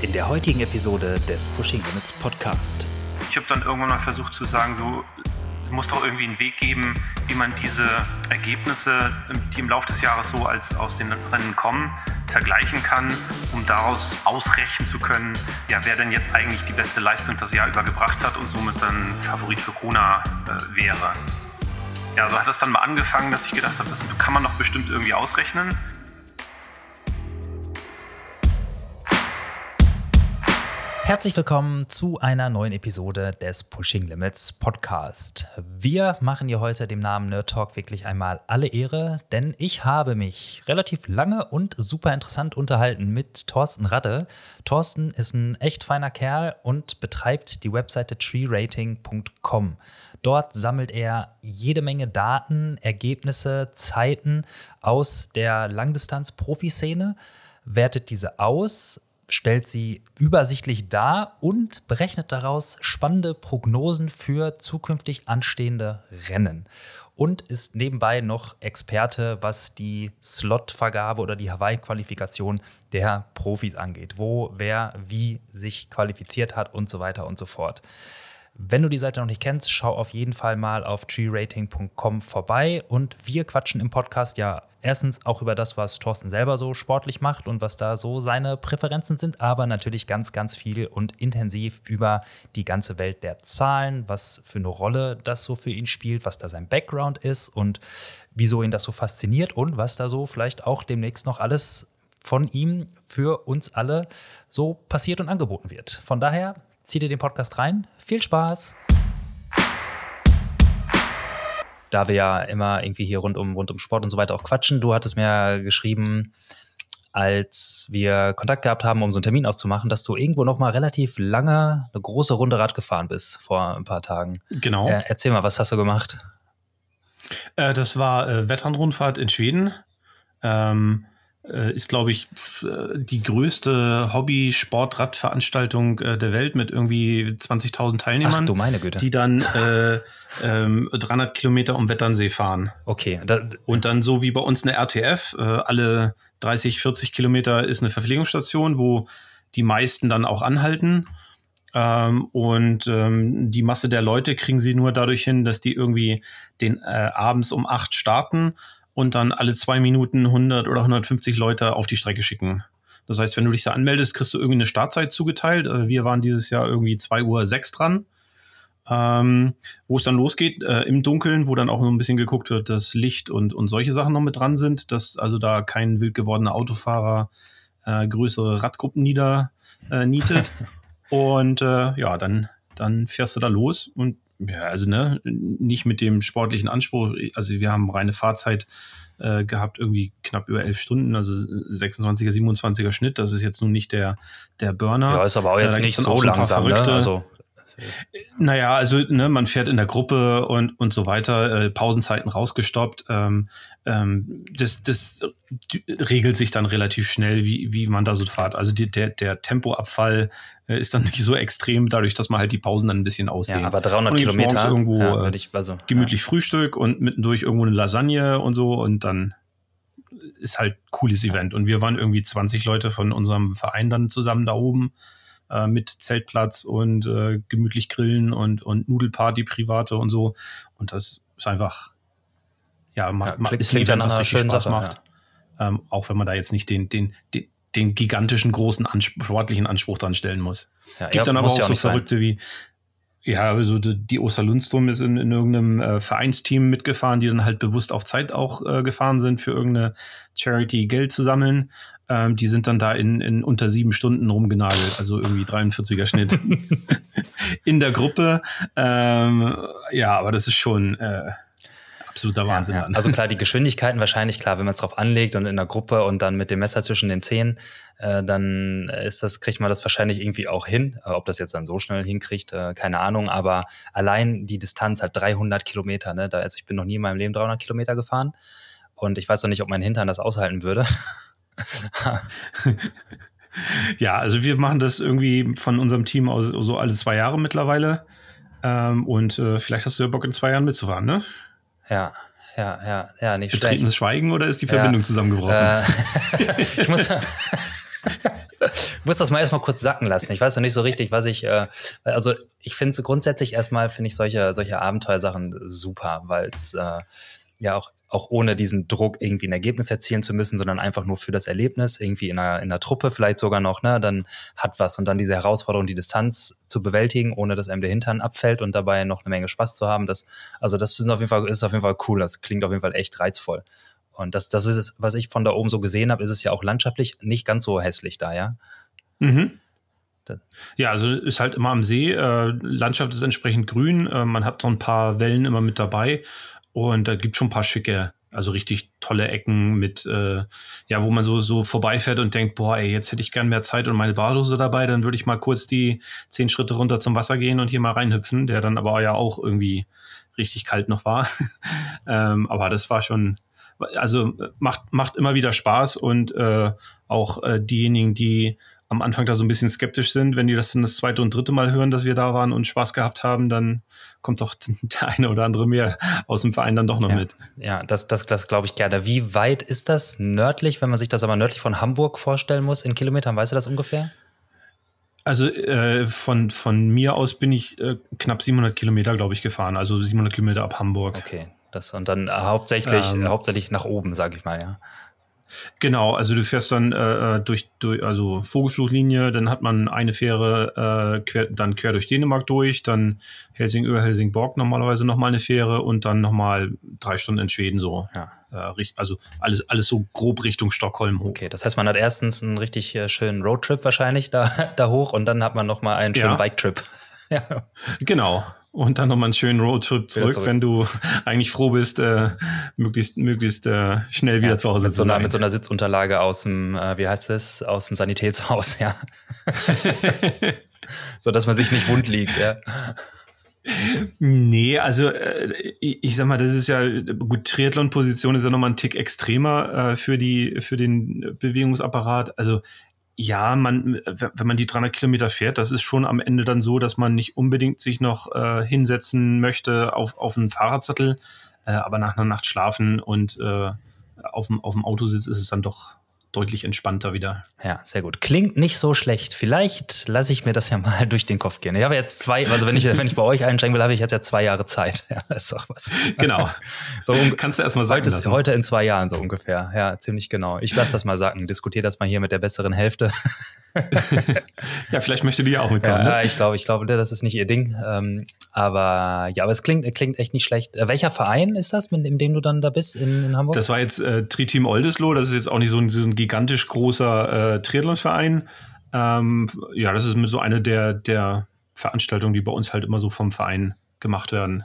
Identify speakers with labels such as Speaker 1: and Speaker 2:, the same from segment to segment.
Speaker 1: in der heutigen Episode des Pushing Limits Podcast.
Speaker 2: Ich habe dann irgendwann mal versucht zu sagen, so es muss doch irgendwie einen Weg geben, wie man diese Ergebnisse, die im Laufe des Jahres so als aus den Rennen kommen, vergleichen kann, um daraus ausrechnen zu können, ja, wer denn jetzt eigentlich die beste Leistung das Jahr über gebracht hat und somit dann Favorit für Kona äh, wäre. Ja, so hat es dann mal angefangen, dass ich gedacht habe, das kann man doch bestimmt irgendwie ausrechnen.
Speaker 1: Herzlich willkommen zu einer neuen Episode des Pushing Limits Podcast. Wir machen hier heute dem Namen Nerd Talk wirklich einmal alle Ehre, denn ich habe mich relativ lange und super interessant unterhalten mit Thorsten Radde. Thorsten ist ein echt feiner Kerl und betreibt die Webseite treerating.com. Dort sammelt er jede Menge Daten, Ergebnisse, Zeiten aus der Langdistanz-Profiszene, wertet diese aus stellt sie übersichtlich dar und berechnet daraus spannende Prognosen für zukünftig anstehende Rennen. Und ist nebenbei noch Experte, was die Slotvergabe oder die Hawaii-Qualifikation der Profis angeht, wo wer wie sich qualifiziert hat und so weiter und so fort. Wenn du die Seite noch nicht kennst, schau auf jeden Fall mal auf treerating.com vorbei und wir quatschen im Podcast ja erstens auch über das, was Thorsten selber so sportlich macht und was da so seine Präferenzen sind, aber natürlich ganz, ganz viel und intensiv über die ganze Welt der Zahlen, was für eine Rolle das so für ihn spielt, was da sein Background ist und wieso ihn das so fasziniert und was da so vielleicht auch demnächst noch alles von ihm für uns alle so passiert und angeboten wird. Von daher zieh dir den Podcast rein. Viel Spaß! Da wir ja immer irgendwie hier rund um, rund um Sport und so weiter auch quatschen, du hattest mir geschrieben, als wir Kontakt gehabt haben, um so einen Termin auszumachen, dass du irgendwo noch mal relativ lange eine große Runde Rad gefahren bist vor ein paar Tagen.
Speaker 3: Genau.
Speaker 1: Äh, erzähl mal, was hast du gemacht?
Speaker 3: Äh, das war äh, Wetternrundfahrt in Schweden. Ähm, äh, ist, glaube ich, äh, die größte Hobby-Sport-Radveranstaltung äh, der Welt mit irgendwie 20.000 Teilnehmern.
Speaker 1: Ach du meine Güte.
Speaker 3: Die dann äh, ähm, 300 Kilometer um Wetternsee fahren.
Speaker 1: Okay. Da,
Speaker 3: Und dann so wie bei uns eine RTF, äh, alle 30, 40 Kilometer ist eine Verpflegungsstation, wo die meisten dann auch anhalten. Ähm, und ähm, die Masse der Leute kriegen sie nur dadurch hin, dass die irgendwie den äh, abends um acht starten und dann alle zwei Minuten 100 oder 150 Leute auf die Strecke schicken. Das heißt, wenn du dich da anmeldest, kriegst du irgendwie eine Startzeit zugeteilt. Äh, Wir waren dieses Jahr irgendwie 2 Uhr 6 dran. Ähm, wo es dann losgeht, äh, im Dunkeln, wo dann auch noch ein bisschen geguckt wird, dass Licht und, und solche Sachen noch mit dran sind, dass also da kein wild gewordener Autofahrer äh, größere Radgruppen nieder äh, nietet. und äh, ja, dann, dann fährst du da los und ja, also ne, nicht mit dem sportlichen Anspruch. Also wir haben reine Fahrzeit äh, gehabt, irgendwie knapp über elf Stunden, also 26er, 27er Schnitt. Das ist jetzt nun nicht der, der Burner.
Speaker 1: ja, ist aber auch
Speaker 3: Äh,
Speaker 1: jetzt
Speaker 3: da
Speaker 1: nicht so langsam. Ne? Also,
Speaker 3: Naja, also ne, man fährt in der Gruppe und, und so weiter, äh, Pausenzeiten rausgestoppt. Ähm, ähm, das, das regelt sich dann relativ schnell, wie, wie man da so fährt. Also die, der, der Tempoabfall äh, ist dann nicht so extrem, dadurch, dass man halt die Pausen dann ein bisschen ausdehnt.
Speaker 1: ja, aber 300
Speaker 3: Und gibt's morgens
Speaker 1: Kilometer
Speaker 3: irgendwo
Speaker 1: ja,
Speaker 3: äh,
Speaker 1: ich, also,
Speaker 3: gemütlich Frühstück und mittendurch irgendwo eine Lasagne und so und dann ist halt cooles Event. Und wir waren irgendwie 20 Leute von unserem Verein dann zusammen da oben äh, mit Zeltplatz und äh, gemütlich grillen und, und Nudelparty private und so. Und das ist einfach, ja, macht,
Speaker 1: Ja,
Speaker 3: macht
Speaker 1: klingt-
Speaker 3: ist
Speaker 1: klingt nach
Speaker 3: was richtig
Speaker 1: schönen
Speaker 3: Spaß macht. Ähm, auch wenn man da jetzt nicht den, den, den, den gigantischen großen Anspruch, sportlichen Anspruch dran stellen muss.
Speaker 1: Ja,
Speaker 3: Gibt
Speaker 1: ja,
Speaker 3: dann aber auch
Speaker 1: ja
Speaker 3: so
Speaker 1: nicht sein.
Speaker 3: Verrückte wie, ja, also die, Oster Lundstrom ist in, in irgendeinem äh, Vereinsteam mitgefahren, die dann halt bewusst auf Zeit auch äh, gefahren sind, für irgendeine Charity Geld zu sammeln. Ähm, die sind dann da in, in unter sieben Stunden rumgenagelt, also irgendwie 43er Schnitt in der Gruppe. Ähm, ja, aber das ist schon äh, absoluter Wahnsinn.
Speaker 1: Ja,
Speaker 3: dann.
Speaker 1: also klar, die Geschwindigkeiten wahrscheinlich, klar, wenn man es drauf anlegt und in der Gruppe und dann mit dem Messer zwischen den Zähnen, äh, dann ist das, kriegt man das wahrscheinlich irgendwie auch hin. Äh, ob das jetzt dann so schnell hinkriegt, äh, keine Ahnung, aber allein die Distanz halt 300 Kilometer, ne? Da, also ich bin noch nie in meinem Leben 300 Kilometer gefahren und ich weiß noch nicht, ob mein Hintern das aushalten würde.
Speaker 3: Ja, also wir machen das irgendwie von unserem Team aus so alle zwei Jahre mittlerweile. Ähm, und äh, vielleicht hast du ja Bock in zwei Jahren mitzufahren, ne?
Speaker 1: Ja, ja, ja, ja, nicht schlecht.
Speaker 3: Betretenes Schweigen oder ist die
Speaker 1: Ja.
Speaker 3: Verbindung zusammengebrochen?
Speaker 1: Äh, ich muss, muss das mal erstmal kurz sacken lassen. Ich weiß noch nicht so richtig, was ich, äh, also ich finde es grundsätzlich erstmal, finde ich solche, solche Abenteuersachen super, weil es äh, ja auch auch ohne diesen Druck irgendwie ein Ergebnis erzielen zu müssen, sondern einfach nur für das Erlebnis, irgendwie in einer, in einer Truppe vielleicht sogar noch, ne, dann hat was und dann diese Herausforderung, die Distanz zu bewältigen, ohne dass einem der Hintern abfällt und dabei noch eine Menge Spaß zu haben, das, also das ist auf jeden Fall, ist auf jeden Fall cool, das klingt auf jeden Fall echt reizvoll. Und das, das ist, was ich von da oben so gesehen habe, ist es ja auch landschaftlich nicht ganz so hässlich da, ja.
Speaker 3: Mhm. Ja, also ist halt immer am See. Äh, Landschaft ist entsprechend grün. Äh, man hat so ein paar Wellen immer mit dabei. Und da gibt schon ein paar schicke, also richtig tolle Ecken mit, äh, ja, wo man so, so vorbeifährt und denkt, boah, ey, jetzt hätte ich gern mehr Zeit und meine Badhose dabei, dann würde ich mal kurz die zehn Schritte runter zum Wasser gehen und hier mal reinhüpfen, der dann aber ja auch irgendwie richtig kalt noch war. ähm, aber das war schon, also macht, macht immer wieder Spaß und äh, auch äh, diejenigen, die am Anfang da so ein bisschen skeptisch sind, wenn die das dann das zweite und dritte Mal hören, dass wir da waren und Spaß gehabt haben, dann kommt doch der eine oder andere mehr aus dem Verein dann doch noch
Speaker 1: ja,
Speaker 3: mit.
Speaker 1: Ja, das, das, das glaube ich gerne. Wie weit ist das nördlich, wenn man sich das aber nördlich von Hamburg vorstellen muss, in Kilometern? Weißt du das ungefähr?
Speaker 3: Also äh, von, von mir aus bin ich äh, knapp 700 Kilometer, glaube ich, gefahren. Also 700 Kilometer ab Hamburg.
Speaker 1: Okay, das und dann hauptsächlich, ähm, hauptsächlich nach oben, sage ich mal, ja.
Speaker 3: Genau, also du fährst dann äh, äh, durch, durch, also Vogelfluglinie, dann hat man eine Fähre äh, quer, dann quer durch Dänemark durch, dann Helsingör, Helsingborg normalerweise nochmal eine Fähre und dann nochmal drei Stunden in Schweden so. Ja. Äh, also alles, alles so grob Richtung Stockholm hoch.
Speaker 1: Okay, das heißt, man hat erstens einen richtig äh, schönen Roadtrip wahrscheinlich da, da hoch und dann hat man nochmal einen schönen ja. Biketrip.
Speaker 3: ja. Genau und dann nochmal einen schönen Roadtrip zurück, zurück, wenn du eigentlich froh bist, äh, möglichst, möglichst äh, schnell wieder ja, zu Hause
Speaker 1: mit zu sein. So einer, mit so einer Sitzunterlage aus dem, äh, wie heißt es, aus dem Sanitätshaus, ja. so dass man sich nicht wund liegt, ja.
Speaker 3: Nee, also äh, ich sag mal, das ist ja gut, Triathlon-Position ist ja nochmal ein Tick extremer äh, für die für den Bewegungsapparat. Also ja, man, wenn man die 300 Kilometer fährt, das ist schon am Ende dann so, dass man nicht unbedingt sich noch äh, hinsetzen möchte auf, auf einen Fahrradsattel, äh, aber nach einer Nacht schlafen und äh, auf, dem, auf dem Autositz ist es dann doch deutlich entspannter wieder.
Speaker 1: Ja, sehr gut. Klingt nicht so schlecht. Vielleicht lasse ich mir das ja mal durch den Kopf gehen. Ich habe jetzt zwei, also wenn ich, wenn ich bei euch einsteigen will, habe ich jetzt ja zwei Jahre Zeit. Ja, das ist doch was.
Speaker 3: Genau. so Kannst du erstmal sagen.
Speaker 1: Heute, lassen. heute in zwei Jahren so ungefähr. Ja, ziemlich genau. Ich lasse das mal sagen. Diskutiere das mal hier mit der besseren Hälfte.
Speaker 3: ja, vielleicht möchte die ja auch mitkommen.
Speaker 1: Ja, ne? ich glaube, ich glaube, das ist nicht ihr Ding. Ähm, aber ja, aber es klingt, klingt echt nicht schlecht. Äh, welcher Verein ist das, mit, in dem du dann da bist in, in Hamburg?
Speaker 3: Das war jetzt äh, Tri-Team Oldesloe. Das ist jetzt auch nicht so ein, so ein gigantisch großer äh, Triathlon-Verein. Ähm, ja, das ist so eine der, der Veranstaltungen, die bei uns halt immer so vom Verein gemacht werden.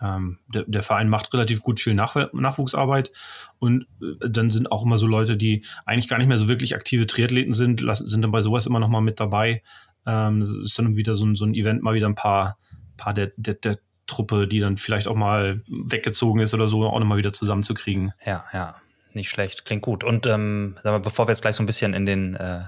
Speaker 3: Ähm, der, der, Verein macht relativ gut viel Nach Nachwuchsarbeit und äh, dann sind auch immer so Leute, die eigentlich gar nicht mehr so wirklich aktive Triathleten sind, sind dann bei sowas immer noch mal mit dabei. Ähm, ist dann wieder so ein, so ein Event, mal wieder ein paar, paar der, der, der Truppe, die dann vielleicht auch mal weggezogen ist oder so, auch nochmal wieder zusammenzukriegen.
Speaker 1: Ja, ja, nicht schlecht, klingt gut. Und ähm, mal, bevor wir jetzt gleich so ein bisschen in den äh,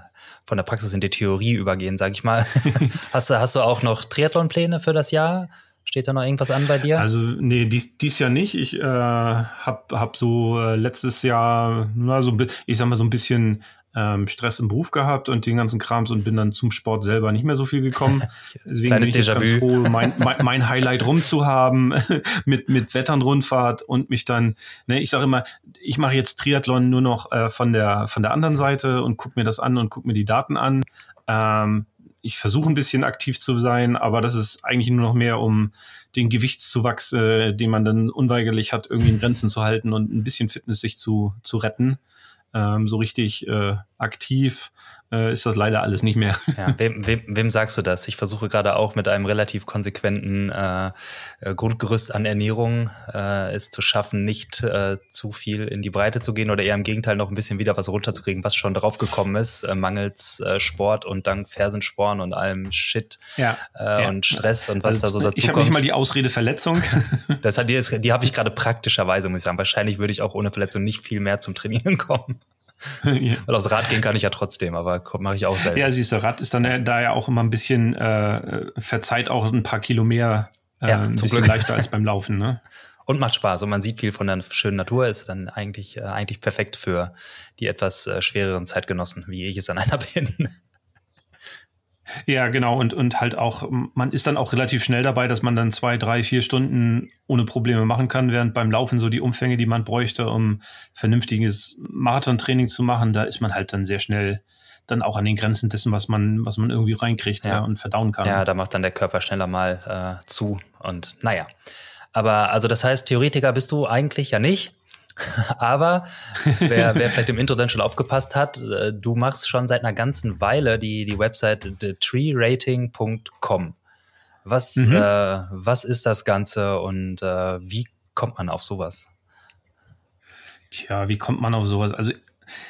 Speaker 1: von der Praxis in die Theorie übergehen, sag ich mal, hast du hast du auch noch Triathlon-Pläne für das Jahr? Steht da noch irgendwas an bei dir?
Speaker 3: Also, nee, dies, dies Jahr nicht. Ich äh, habe hab so äh, letztes Jahr, na, so, ich sag mal, so ein bisschen ähm, Stress im Beruf gehabt und den ganzen Krams und bin dann zum Sport selber nicht mehr so viel gekommen. Deswegen Kleines bin ich jetzt ganz froh, mein, mein, mein Highlight rumzuhaben mit, mit Wetternrundfahrt und mich dann, ne, ich sage immer, ich mache jetzt Triathlon nur noch äh, von, der, von der anderen Seite und gucke mir das an und gucke mir die Daten an. Ähm, ich versuche ein bisschen aktiv zu sein, aber das ist eigentlich nur noch mehr, um den Gewichtszuwachs, äh, den man dann unweigerlich hat, irgendwie in Grenzen zu halten und ein bisschen Fitness sich zu, zu retten. Ähm, so richtig äh, aktiv äh, ist das leider alles nicht mehr.
Speaker 1: Ja, wem, wem, wem sagst du das? Ich versuche gerade auch mit einem relativ konsequenten äh, äh, Grundgerüst an Ernährung äh, es zu schaffen, nicht äh, zu viel in die Breite zu gehen oder eher im Gegenteil noch ein bisschen wieder was runterzukriegen, was schon drauf gekommen ist, äh, mangels äh, Sport und dank Fersensporn und allem Shit
Speaker 3: ja,
Speaker 1: äh,
Speaker 3: ja.
Speaker 1: und Stress und was also, da so dazu
Speaker 3: ich kommt. Ich habe nicht mal die Ausrede Verletzung.
Speaker 1: das hat, die, die habe ich gerade praktischerweise, muss ich sagen. Wahrscheinlich würde ich auch ohne Verletzung nicht viel mehr zum Trainieren kommen. ja. Weil aufs Rad gehen kann ich ja trotzdem, aber mache ich auch selber.
Speaker 3: Ja, siehst du, Rad ist dann da ja auch immer ein bisschen, äh, verzeiht auch ein paar Kilo mehr, äh, ja, ein bisschen Glück. leichter als beim Laufen, ne?
Speaker 1: Und macht Spaß und man sieht viel von der schönen Natur, ist dann eigentlich, äh, eigentlich perfekt für die etwas äh, schwereren Zeitgenossen, wie ich es an einer bin.
Speaker 3: Ja, genau. Und, und halt auch, man ist dann auch relativ schnell dabei, dass man dann zwei, drei, vier Stunden ohne Probleme machen kann, während beim Laufen so die Umfänge, die man bräuchte, um vernünftiges Marathontraining zu machen, da ist man halt dann sehr schnell dann auch an den Grenzen dessen, was man, was man irgendwie reinkriegt ja. ja und verdauen kann.
Speaker 1: Ja, da macht dann der Körper schneller mal äh, zu. Und naja. Aber also das heißt, Theoretiker bist du eigentlich ja nicht. Aber wer, wer vielleicht im Intro dann schon aufgepasst hat, äh, du machst schon seit einer ganzen Weile die, die Website thetreerating.com. Was, mhm. äh, was ist das Ganze und äh, wie kommt man auf sowas?
Speaker 3: Tja, wie kommt man auf sowas? Also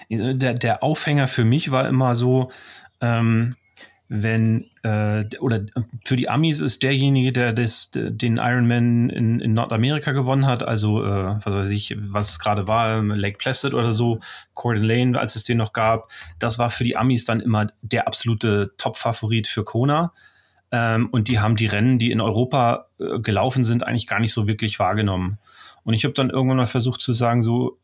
Speaker 3: der, der Aufhänger für mich war immer so, ähm, wenn äh, oder für die Amis ist derjenige, der das, den Ironman in, in Nordamerika gewonnen hat, also äh, was weiß ich, was es gerade war, Lake Placid oder so, Corden Lane, als es den noch gab, das war für die Amis dann immer der absolute Top-Favorit für Kona. Ähm, und die haben die Rennen, die in Europa äh, gelaufen sind, eigentlich gar nicht so wirklich wahrgenommen. Und ich habe dann irgendwann mal versucht zu sagen, so,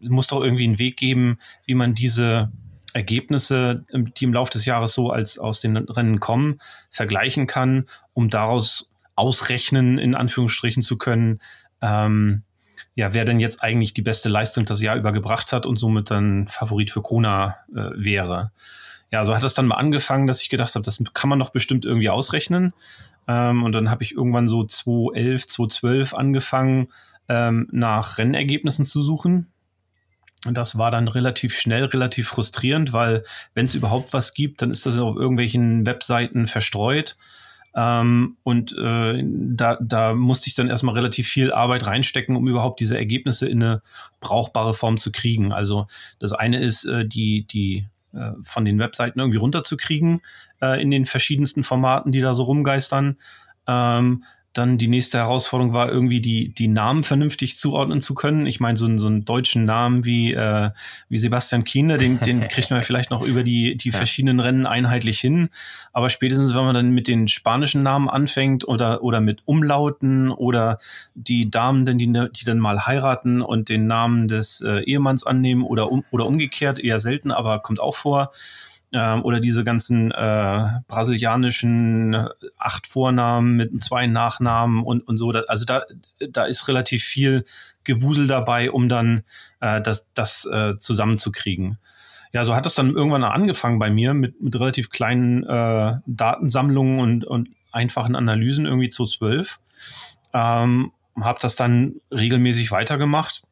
Speaker 3: muss doch irgendwie einen Weg geben, wie man diese Ergebnisse, ähm, die im Laufe des Jahres so als aus den Rennen kommen, vergleichen kann, um daraus ausrechnen, in Anführungsstrichen zu können, ähm, ja, wer denn jetzt eigentlich die beste Leistung das Jahr über gebracht hat und somit dann Favorit für Kona äh, wäre. Ja, so hat es dann mal angefangen, dass ich gedacht habe, das kann man doch bestimmt irgendwie ausrechnen. Ähm, und dann habe ich irgendwann so 2011, 2012 angefangen, ähm, nach Rennergebnissen zu suchen. Und das war dann relativ schnell, relativ frustrierend, weil wenn es überhaupt was gibt, dann ist das auf irgendwelchen Webseiten verstreut. Ähm, und äh, da, da musste ich dann erstmal relativ viel Arbeit reinstecken, um überhaupt diese Ergebnisse in eine brauchbare Form zu kriegen. Also das eine ist, äh, die, die äh, von den Webseiten irgendwie runterzukriegen äh, in den verschiedensten Formaten, die da so rumgeistern. Ähm, dann die nächste Herausforderung war irgendwie die, die Namen vernünftig zuordnen zu können. Ich meine, so, einen so einen deutschen Namen wie, äh, wie Sebastian Kienle, den, den kriegt man vielleicht noch über die, die verschiedenen Rennen einheitlich hin. Aber spätestens, wenn man dann mit den spanischen Namen anfängt oder, oder mit Umlauten oder die Damen, die, die dann mal heiraten und den Namen des äh, Ehemanns annehmen oder, um, oder umgekehrt, eher selten, aber kommt auch vor ähm, oder diese ganzen äh, brasilianischen äh, acht Vornamen mit zwei Nachnamen und, und so. Also da, da ist relativ viel Gewusel dabei, um dann äh, das, das äh, zusammenzukriegen. Ja, so hat das dann irgendwann angefangen bei mir mit, mit relativ kleinen äh, Datensammlungen und, und einfachen Analysen irgendwie zu zwölf. Ähm, habe das dann regelmäßig weitergemacht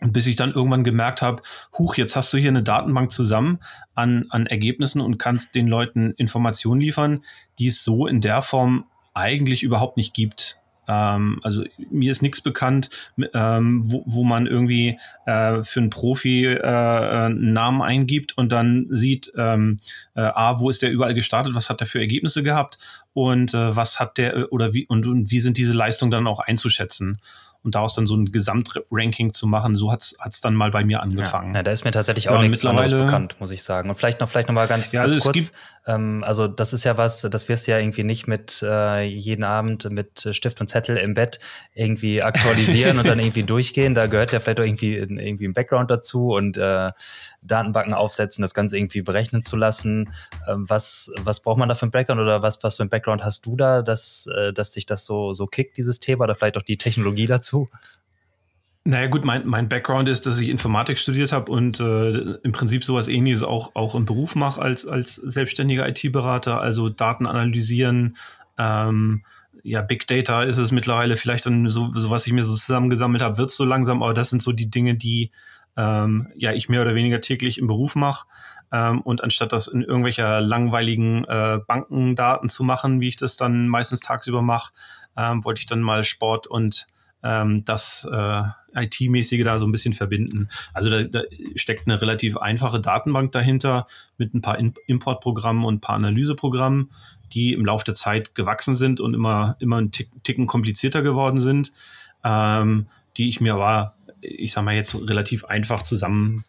Speaker 3: und bis ich dann irgendwann gemerkt habe, huch, jetzt hast du hier eine Datenbank zusammen an, an Ergebnissen und kannst den Leuten Informationen liefern, die es so in der Form eigentlich überhaupt nicht gibt. Ähm, also mir ist nichts bekannt, ähm, wo, wo man irgendwie äh, für einen Profi äh, einen Namen eingibt und dann sieht, ähm, äh, A, wo ist der überall gestartet, was hat er für Ergebnisse gehabt und äh, was hat der oder wie und, und wie sind diese Leistungen dann auch einzuschätzen und daraus dann so ein Gesamtranking zu machen, so hat es dann mal bei mir angefangen.
Speaker 1: Ja, ja da ist mir tatsächlich auch ja, nichts anderes bekannt, muss ich sagen. Und vielleicht noch, vielleicht noch mal ganz, ja, ganz also kurz. Ähm, also das ist ja was, das wirst du ja irgendwie nicht mit äh, jeden Abend mit Stift und Zettel im Bett irgendwie aktualisieren und dann irgendwie durchgehen. Da gehört ja vielleicht auch irgendwie, irgendwie ein Background dazu und äh, Datenbanken aufsetzen, das Ganze irgendwie berechnen zu lassen. Ähm, was, was braucht man da für ein Background oder was, was für ein Background hast du da, dass, äh, dass dich das so, so kickt, dieses Thema oder vielleicht auch die Technologie dazu?
Speaker 3: Naja gut, mein, mein Background ist, dass ich Informatik studiert habe und äh, im Prinzip sowas ähnliches auch, auch im Beruf mache als, als selbstständiger IT-Berater, also Daten analysieren, ähm, ja, Big Data ist es mittlerweile vielleicht dann so, so was ich mir so zusammengesammelt habe, wird so langsam, aber das sind so die Dinge, die ähm, ja ich mehr oder weniger täglich im Beruf mache. Ähm, und anstatt das in irgendwelcher langweiligen äh, Bankendaten zu machen, wie ich das dann meistens tagsüber mache, ähm, wollte ich dann mal Sport und ähm, das äh, IT-mäßige da so ein bisschen verbinden. Also da, da steckt eine relativ einfache Datenbank dahinter mit ein paar Importprogrammen und ein paar Analyseprogrammen, die im Laufe der Zeit gewachsen sind und immer, immer ein Ticken komplizierter geworden sind, ähm, die ich mir aber, ich sag mal, jetzt relativ einfach zusammen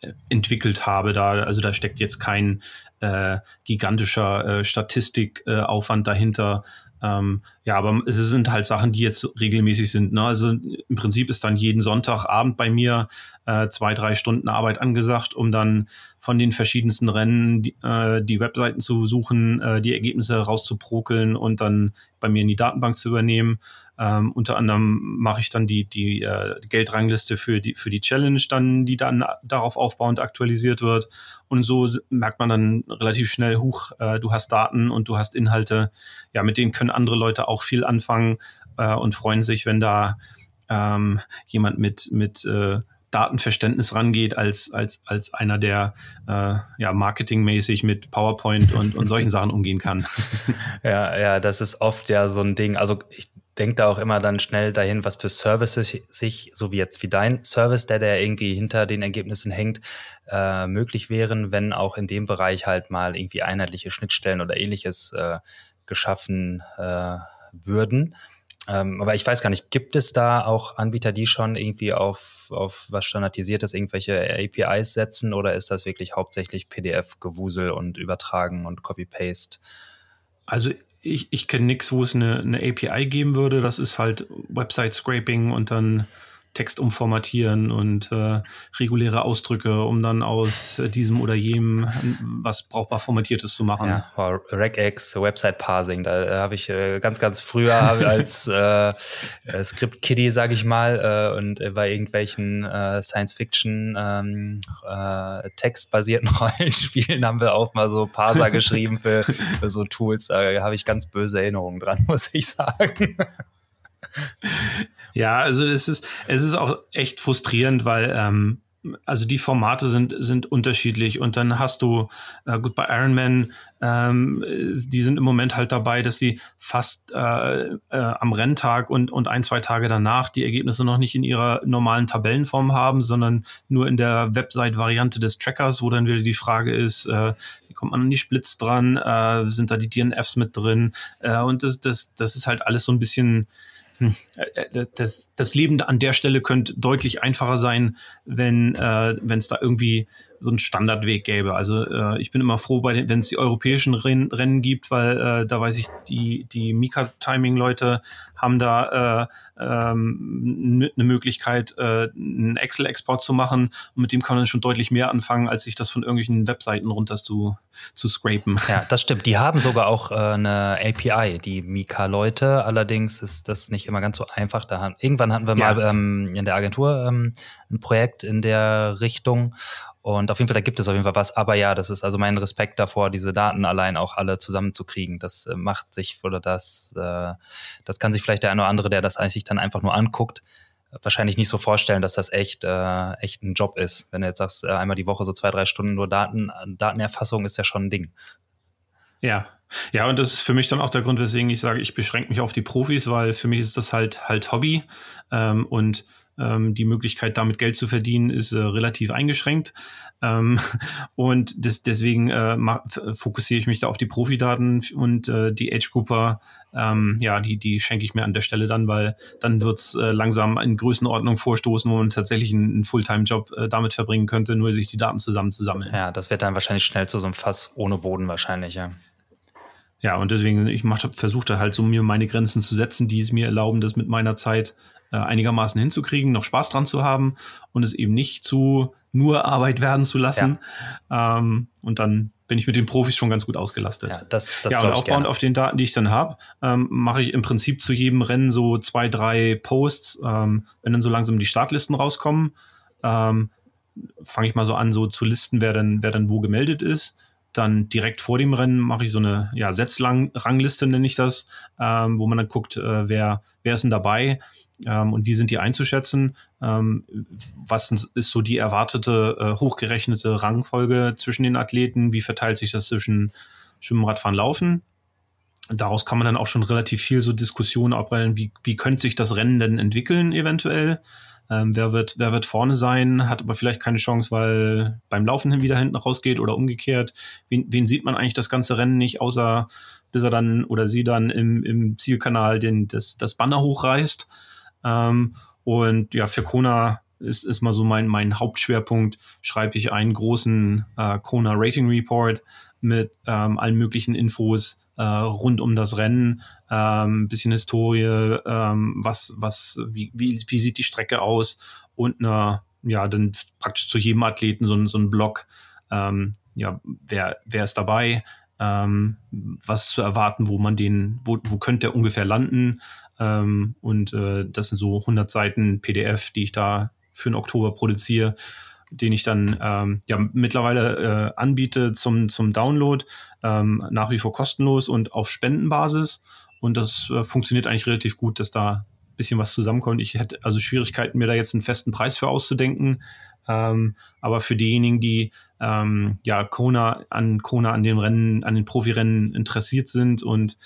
Speaker 3: äh, entwickelt habe. Da, also da steckt jetzt kein äh, gigantischer äh, Statistikaufwand dahinter, Ähm, ja, aber es sind halt Sachen, die jetzt regelmäßig sind. Ne? Also im Prinzip ist dann jeden Sonntagabend bei mir äh, zwei, drei Stunden Arbeit angesagt, um dann von den verschiedensten Rennen die, äh, die Webseiten zu suchen, äh, die Ergebnisse rauszuprokeln und dann bei mir in die Datenbank zu übernehmen. Ähm, unter anderem mache ich dann die, die äh, Geldrangliste für die, für die Challenge dann, die dann darauf aufbauend aktualisiert wird. Und so merkt man dann relativ schnell, huch, äh, du hast Daten und du hast Inhalte. Ja, mit denen können andere Leute auch viel anfangen äh, und freuen sich, wenn da ähm, jemand mit, mit äh, Datenverständnis rangeht als, als, als einer, der äh, ja, marketingmäßig mit PowerPoint und, und solchen Sachen umgehen kann.
Speaker 1: Ja, ja, das ist oft ja so ein Ding. Also ich denke da auch immer dann schnell dahin, was für Services sich, so wie jetzt wie dein Service, der der irgendwie hinter den Ergebnissen hängt, äh, möglich wären, wenn auch in dem Bereich halt mal irgendwie einheitliche Schnittstellen oder ähnliches äh, geschaffen äh, würden. Ähm, aber ich weiß gar nicht, gibt es da auch Anbieter, die schon irgendwie auf, auf was standardisiertes, irgendwelche APIs setzen oder ist das wirklich hauptsächlich PDF-Gewusel und Übertragen und Copy-Paste?
Speaker 3: Also ich, ich kenne nichts, wo es eine, eine API geben würde. Das ist halt Website-Scraping und dann Text umformatieren und äh, reguläre Ausdrücke, um dann aus äh, diesem oder jenem was brauchbar formatiertes zu machen. Ja,
Speaker 1: wow, Regex, Website Parsing, da äh, habe ich äh, ganz, ganz früher als äh, äh, Script Kiddie, sage ich mal, äh, und äh, bei irgendwelchen äh, Science-Fiction ähm, äh, textbasierten Rollenspielen haben wir auch mal so Parser geschrieben für, für so Tools. Da habe ich ganz böse Erinnerungen dran, muss ich sagen.
Speaker 3: Ja, also es ist, es ist auch echt frustrierend, weil ähm, also die Formate sind, sind unterschiedlich und dann hast du, äh, gut, bei Iron Man, ähm, die sind im Moment halt dabei, dass sie fast äh, äh, am Renntag und, und ein, zwei Tage danach die Ergebnisse noch nicht in ihrer normalen Tabellenform haben, sondern nur in der Website-Variante des Trackers, wo dann wieder die Frage ist, äh, wie kommt man an die Splits dran, äh, sind da die DNFs mit drin äh, und das, das, das ist halt alles so ein bisschen das, das Leben an der Stelle könnte deutlich einfacher sein, wenn äh, wenn es da irgendwie so einen Standardweg gäbe. Also äh, ich bin immer froh, wenn es die europäischen Rennen, Rennen gibt, weil äh, da weiß ich, die, die Mika-Timing-Leute haben da äh, ähm, eine Möglichkeit, äh, einen Excel-Export zu machen und mit dem kann man schon deutlich mehr anfangen, als sich das von irgendwelchen Webseiten runter zu, zu scrapen.
Speaker 1: Ja, das stimmt. Die haben sogar auch äh, eine API, die Mika-Leute. Allerdings ist das nicht immer ganz so einfach. Da haben, irgendwann hatten wir ja. mal ähm, in der Agentur ähm, ein Projekt in der Richtung und auf jeden Fall, da gibt es auf jeden Fall was. Aber ja, das ist also mein Respekt davor, diese Daten allein auch alle zusammenzukriegen. Das äh, macht sich oder das, äh, das kann sich vielleicht der eine oder andere, der das eigentlich dann einfach nur anguckt, wahrscheinlich nicht so vorstellen, dass das echt, äh, echt ein Job ist. Wenn du jetzt sagst, äh, einmal die Woche so zwei, drei Stunden nur Daten, Datenerfassung ist ja schon ein Ding.
Speaker 3: Ja, ja, und das ist für mich dann auch der Grund, weswegen ich sage, ich beschränke mich auf die Profis, weil für mich ist das halt halt Hobby ähm, und ähm, die Möglichkeit, damit Geld zu verdienen, ist äh, relativ eingeschränkt. Ähm, und des, deswegen äh, fokussiere ich mich da auf die Profidaten und äh, die Age Grouper, ähm, ja, die, die schenke ich mir an der Stelle dann, weil dann wird's äh, langsam in Größenordnung vorstoßen, wo man tatsächlich einen, einen Fulltime-Job äh, damit verbringen könnte, nur sich die Daten zusammenzusammeln.
Speaker 1: Ja, das wird dann wahrscheinlich schnell zu so einem Fass ohne Boden wahrscheinlich, ja.
Speaker 3: Ja, und deswegen, ich versuche da halt so mir meine Grenzen zu setzen, die es mir erlauben, das mit meiner Zeit äh, einigermaßen hinzukriegen, noch Spaß dran zu haben und es eben nicht zu nur Arbeit werden zu lassen. Ja. Ähm, und dann bin ich mit den Profis schon ganz gut ausgelastet. Ja,
Speaker 1: das, das
Speaker 3: ja und aufbauend auf den Daten, die ich dann habe, ähm, mache ich im Prinzip zu jedem Rennen so zwei, drei Posts. Ähm, wenn dann so langsam die Startlisten rauskommen, ähm, fange ich mal so an, so zu listen, wer dann, wer dann wo gemeldet ist. Dann direkt vor dem Rennen mache ich so eine ja, Setzrangliste, nenne ich das, ähm, wo man dann guckt, äh, wer, wer ist denn dabei ähm, und wie sind die einzuschätzen? Ähm, was ist so die erwartete, äh, hochgerechnete Rangfolge zwischen den Athleten? Wie verteilt sich das zwischen Schwimmen, Radfahren, Laufen? Daraus kann man dann auch schon relativ viel so Diskussionen abreihen, wie, wie könnte sich das Rennen denn entwickeln eventuell? Ähm, wer, wird, wer wird vorne sein, hat aber vielleicht keine Chance, weil beim Laufen hin wieder hinten rausgeht oder umgekehrt. Wen, wen sieht man eigentlich das ganze Rennen nicht, außer bis er dann oder sie dann im, im Zielkanal den, das, das Banner hochreißt. Ähm, und ja, für Kona ist, ist mal so mein, mein Hauptschwerpunkt, schreibe ich einen großen äh, Kona Rating Report mit ähm, allen möglichen Infos äh, rund um das Rennen, ähm, bisschen Historie, ähm, was, was, wie, wie, wie sieht die Strecke aus und eine, ja, dann praktisch zu jedem Athleten so, so ein Blog, ähm, ja, wer, wer ist dabei, ähm, was zu erwarten, wo man den, wo, wo könnte er ungefähr landen. Ähm, und äh, das sind so 100 Seiten PDF, die ich da für den Oktober produziere, den ich dann ähm, ja mittlerweile äh, anbiete zum, zum Download, ähm, nach wie vor kostenlos und auf Spendenbasis. Und das äh, funktioniert eigentlich relativ gut, dass da ein bisschen was zusammenkommt. Ich hätte also Schwierigkeiten, mir da jetzt einen festen Preis für auszudenken. Ähm, aber für diejenigen, die ähm, ja Kona an Kona an den Rennen, an den Profirennen interessiert sind und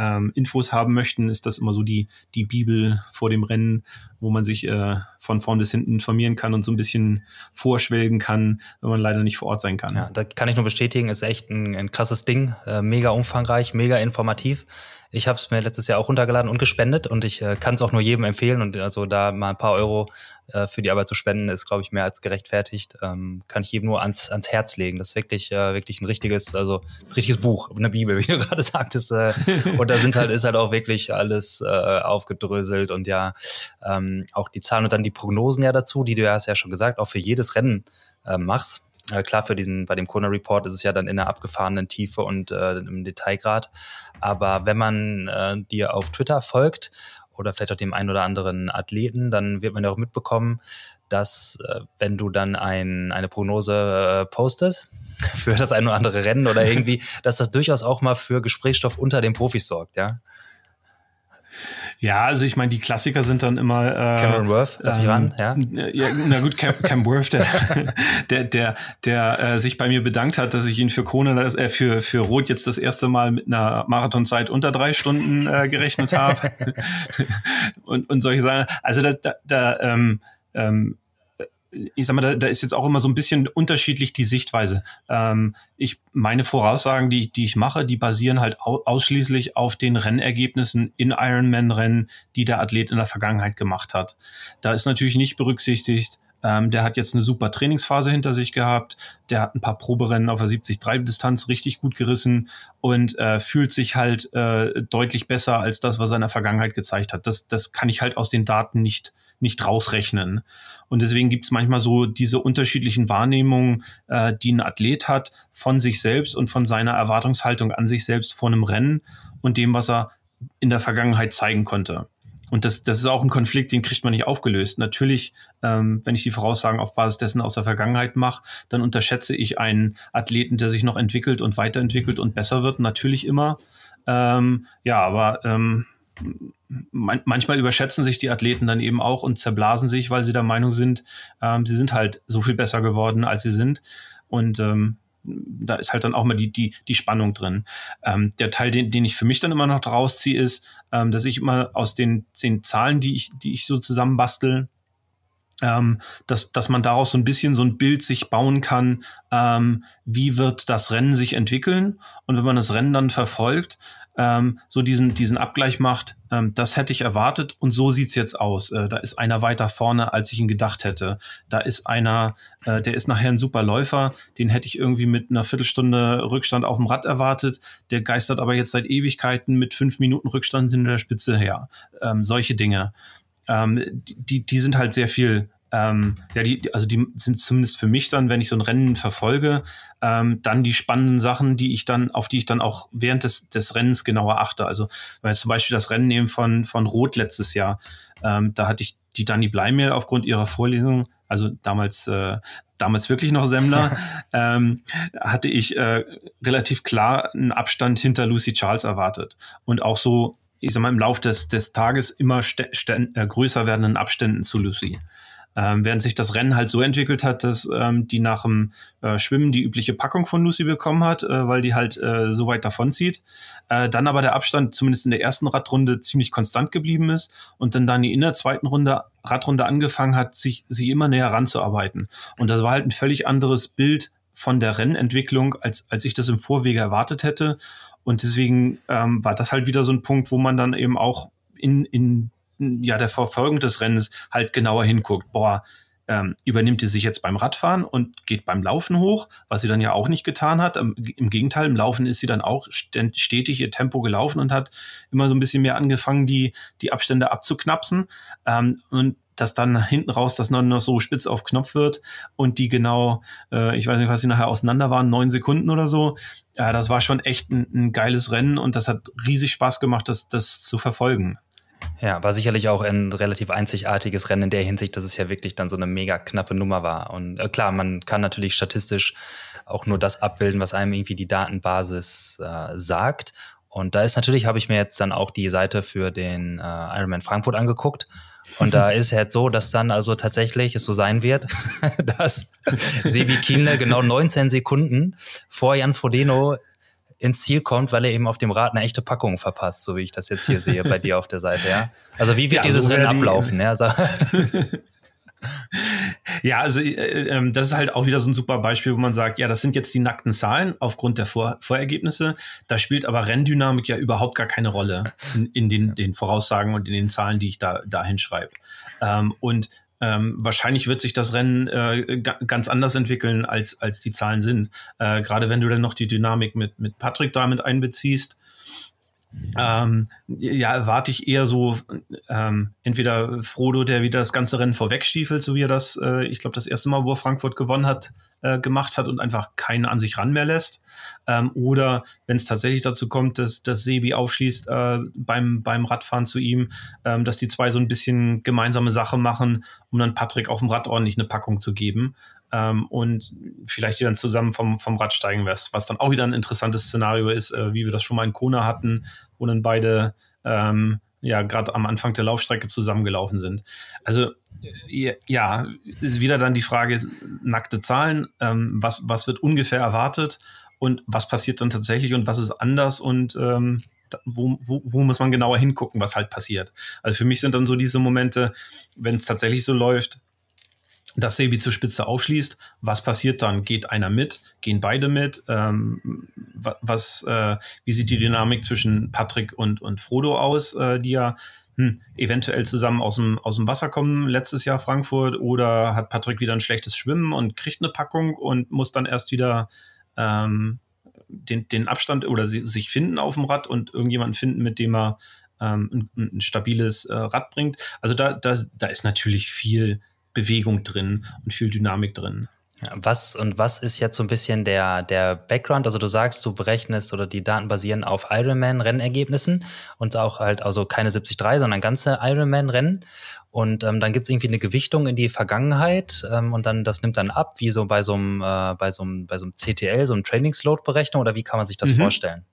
Speaker 3: ähm, Infos haben möchten, ist das immer so die, die Bibel vor dem Rennen, wo man sich äh, von vorn bis hinten informieren kann und so ein bisschen vorschwelgen kann, wenn man leider nicht vor Ort sein kann.
Speaker 1: Ja, da kann ich nur bestätigen, ist echt ein, ein krasses Ding, äh, mega umfangreich, mega informativ. Ich habe es mir letztes Jahr auch runtergeladen und gespendet und ich äh, kann es auch nur jedem empfehlen. Und also da mal ein paar Euro äh, für die Arbeit zu spenden, ist, glaube ich, mehr als gerechtfertigt. Ähm, kann ich jedem nur ans, ans Herz legen. Das ist wirklich, äh, wirklich ein richtiges, also ein richtiges Buch, eine Bibel, wie du gerade sagtest. Äh, und da sind halt, ist halt auch wirklich alles äh, aufgedröselt und ja, ähm, auch die Zahlen und dann die Prognosen ja dazu, die du ja hast ja schon gesagt, auch für jedes Rennen äh, machst äh, klar, für diesen, bei dem Kona Report ist es ja dann in der abgefahrenen Tiefe und äh, im Detailgrad. Aber wenn man äh, dir auf Twitter folgt oder vielleicht auch dem einen oder anderen Athleten, dann wird man ja auch mitbekommen, dass äh, wenn du dann ein, eine Prognose äh, postest für das ein oder andere Rennen oder irgendwie, dass das durchaus auch mal für Gesprächsstoff unter den Profis sorgt, ja.
Speaker 3: Ja, also ich meine, die Klassiker sind dann immer.
Speaker 1: Äh, Cameron Worth, lass mich ähm, ran, ja.
Speaker 3: ja. Na gut, Cam, Cam Worth, der, der, der, der äh, sich bei mir bedankt hat, dass ich ihn für Kona, äh, für, für Rot jetzt das erste Mal mit einer Marathonzeit unter drei Stunden äh, gerechnet habe. und, und solche Sachen. Also da, da, da ähm, ähm, ich sag mal, da, da ist jetzt auch immer so ein bisschen unterschiedlich die Sichtweise. Ähm, ich, meine Voraussagen, die, die ich mache, die basieren halt au ausschließlich auf den Rennergebnissen in Ironman-Rennen, die der Athlet in der Vergangenheit gemacht hat. Da ist natürlich nicht berücksichtigt, ähm, der hat jetzt eine super Trainingsphase hinter sich gehabt. Der hat ein paar Proberennen auf der 70-3-Distanz richtig gut gerissen und äh, fühlt sich halt äh, deutlich besser als das, was er in der Vergangenheit gezeigt hat. Das, das kann ich halt aus den Daten nicht, nicht rausrechnen. Und deswegen gibt es manchmal so diese unterschiedlichen Wahrnehmungen, äh, die ein Athlet hat von sich selbst und von seiner Erwartungshaltung an sich selbst vor einem Rennen und dem, was er in der Vergangenheit zeigen konnte. Und das, das ist auch ein Konflikt, den kriegt man nicht aufgelöst. Natürlich, ähm, wenn ich die Voraussagen auf Basis dessen aus der Vergangenheit mache, dann unterschätze ich einen Athleten, der sich noch entwickelt und weiterentwickelt und besser wird, natürlich immer. Ähm, ja, aber ähm, man, manchmal überschätzen sich die Athleten dann eben auch und zerblasen sich, weil sie der Meinung sind, ähm, sie sind halt so viel besser geworden, als sie sind. Und ähm, da ist halt dann auch mal die, die, die Spannung drin. Ähm, der Teil, den, den ich für mich dann immer noch daraus ziehe, ist, ähm, dass ich immer aus den zehn Zahlen, die ich, die ich so zusammenbastel, ähm, dass, dass man daraus so ein bisschen so ein Bild sich bauen kann, ähm, wie wird das Rennen sich entwickeln. Und wenn man das Rennen dann verfolgt, ähm, so diesen, diesen Abgleich macht, ähm, das hätte ich erwartet und so sieht's jetzt aus. Äh, da ist einer weiter vorne, als ich ihn gedacht hätte. Da ist einer, äh, der ist nachher ein super Läufer, den hätte ich irgendwie mit einer Viertelstunde Rückstand auf dem Rad erwartet. Der geistert aber jetzt seit Ewigkeiten mit fünf Minuten Rückstand hinter der Spitze her. Ähm, solche Dinge. Ähm, die, die sind halt sehr viel ähm, ja, die, also die sind zumindest für mich dann, wenn ich so ein Rennen verfolge, ähm, dann die spannenden Sachen, die ich dann, auf die ich dann auch während des, des Rennens genauer achte. Also, wenn wir zum Beispiel das Rennen nehmen von, von Rot letztes Jahr, ähm, da hatte ich die Dani Bleimehl aufgrund ihrer Vorlesung, also damals, äh, damals wirklich noch Semmler, ähm, hatte ich äh, relativ klar einen Abstand hinter Lucy Charles erwartet. Und auch so, ich sag mal, im Lauf des, des Tages immer äh, größer werdenden Abständen zu Lucy. Ähm, während sich das Rennen halt so entwickelt hat, dass ähm, die nach dem äh, Schwimmen die übliche Packung von Lucy bekommen hat, äh, weil die halt äh, so weit davonzieht. Äh, dann aber der Abstand zumindest in der ersten Radrunde ziemlich konstant geblieben ist und dann Dani in der zweiten Runde Radrunde angefangen hat, sich, sich immer näher ranzuarbeiten. Und das war halt ein völlig anderes Bild von der Rennentwicklung, als, als ich das im Vorwege erwartet hätte. Und deswegen ähm, war das halt wieder so ein Punkt, wo man dann eben auch in, in ja der Verfolgung des Rennens halt genauer hinguckt. Boah, ähm, übernimmt die sich jetzt beim Radfahren und geht beim Laufen hoch, was sie dann ja auch nicht getan hat. Im, Gegenteil, im Laufen ist sie dann auch stetig ihr Tempo gelaufen und hat immer so ein bisschen mehr angefangen, die, die Abstände abzuknapsen. Ähm, und dass dann hinten raus das noch, noch so spitz auf Knopf wird und die genau, äh, ich weiß nicht, was sie nachher auseinander waren, neun Sekunden oder so. Ja, das war schon echt ein, ein geiles Rennen und das hat riesig Spaß gemacht, das, das zu verfolgen.
Speaker 1: Ja, war sicherlich auch ein relativ einzigartiges Rennen in der Hinsicht, dass es ja wirklich dann so eine mega knappe Nummer war. Und äh, klar, man kann natürlich statistisch auch nur das abbilden, was einem irgendwie die Datenbasis äh, sagt. Und da ist natürlich, habe ich mir jetzt dann auch die Seite für den äh, Ironman Frankfurt angeguckt. Und da ist halt so, dass dann also tatsächlich es so sein wird, dass Sebi Kienle genau 19 Sekunden vor Jan Frodeno ins Ziel kommt, weil er eben auf dem Rad eine echte Packung verpasst, so wie ich das jetzt hier sehe bei dir auf der Seite, ja. Also wie wird ja, dieses so Rennen ablaufen, ja?
Speaker 3: ja, also äh, äh, das ist halt auch wieder so ein super Beispiel, wo man sagt, ja, das sind jetzt die nackten Zahlen aufgrund der Vor Vorergebnisse. Da spielt aber Renndynamik ja überhaupt gar keine Rolle in, in den, den Voraussagen und in den Zahlen, die ich da, da hinschreibe. Ähm, und ähm, wahrscheinlich wird sich das Rennen äh, ganz anders entwickeln, als, als die Zahlen sind. Äh, Gerade wenn du dann noch die Dynamik mit, mit Patrick damit einbeziehst. Ähm, ja, erwarte ich eher so ähm, entweder Frodo, der wieder das ganze Rennen vorwegstiefelt, so wie er das, äh, ich glaube, das erste Mal, wo er Frankfurt gewonnen hat, äh, gemacht hat und einfach keinen an sich ran mehr lässt. Ähm, oder wenn es tatsächlich dazu kommt, dass, dass Sebi aufschließt äh, beim, beim Radfahren zu ihm, ähm, dass die zwei so ein bisschen gemeinsame Sache machen, um dann Patrick auf dem Rad ordentlich eine Packung zu geben. Ähm, und vielleicht die dann zusammen vom, vom Rad steigen wirst, was dann auch wieder ein interessantes Szenario ist, äh, wie wir das schon mal in Kona hatten, wo dann beide ähm, ja gerade am Anfang der Laufstrecke zusammengelaufen sind. Also ja, ist wieder dann die Frage, nackte Zahlen, ähm, was, was wird ungefähr erwartet und was passiert dann tatsächlich und was ist anders und ähm, wo, wo, wo muss man genauer hingucken, was halt passiert. Also für mich sind dann so diese Momente, wenn es tatsächlich so läuft, dass Sebi zur Spitze aufschließt, was passiert dann? Geht einer mit? Gehen beide mit? Ähm, was, äh, wie sieht die Dynamik zwischen Patrick und, und Frodo aus, äh, die ja hm, eventuell zusammen aus dem, aus dem Wasser kommen, letztes Jahr Frankfurt, oder hat Patrick wieder ein schlechtes Schwimmen und kriegt eine Packung und muss dann erst wieder ähm, den, den Abstand oder sie, sich finden auf dem Rad und irgendjemanden finden, mit dem er ähm, ein, ein, stabiles äh, Rad bringt. Also da, da, da ist natürlich viel Bewegung drin und viel Dynamik drin.
Speaker 1: Was und was ist jetzt so ein bisschen der, der Background? Also du sagst, du berechnest oder die Daten basieren auf Ironman-Rennergebnissen und auch halt also keine 73, sondern ganze Ironman-Rennen. Und ähm, dann gibt es irgendwie eine Gewichtung in die Vergangenheit ähm, und dann das nimmt dann ab, wie so bei so einem, äh, bei so einem, bei so einem CTL, so einem Trainingsload-Berechnung oder wie kann man sich das mhm. vorstellen?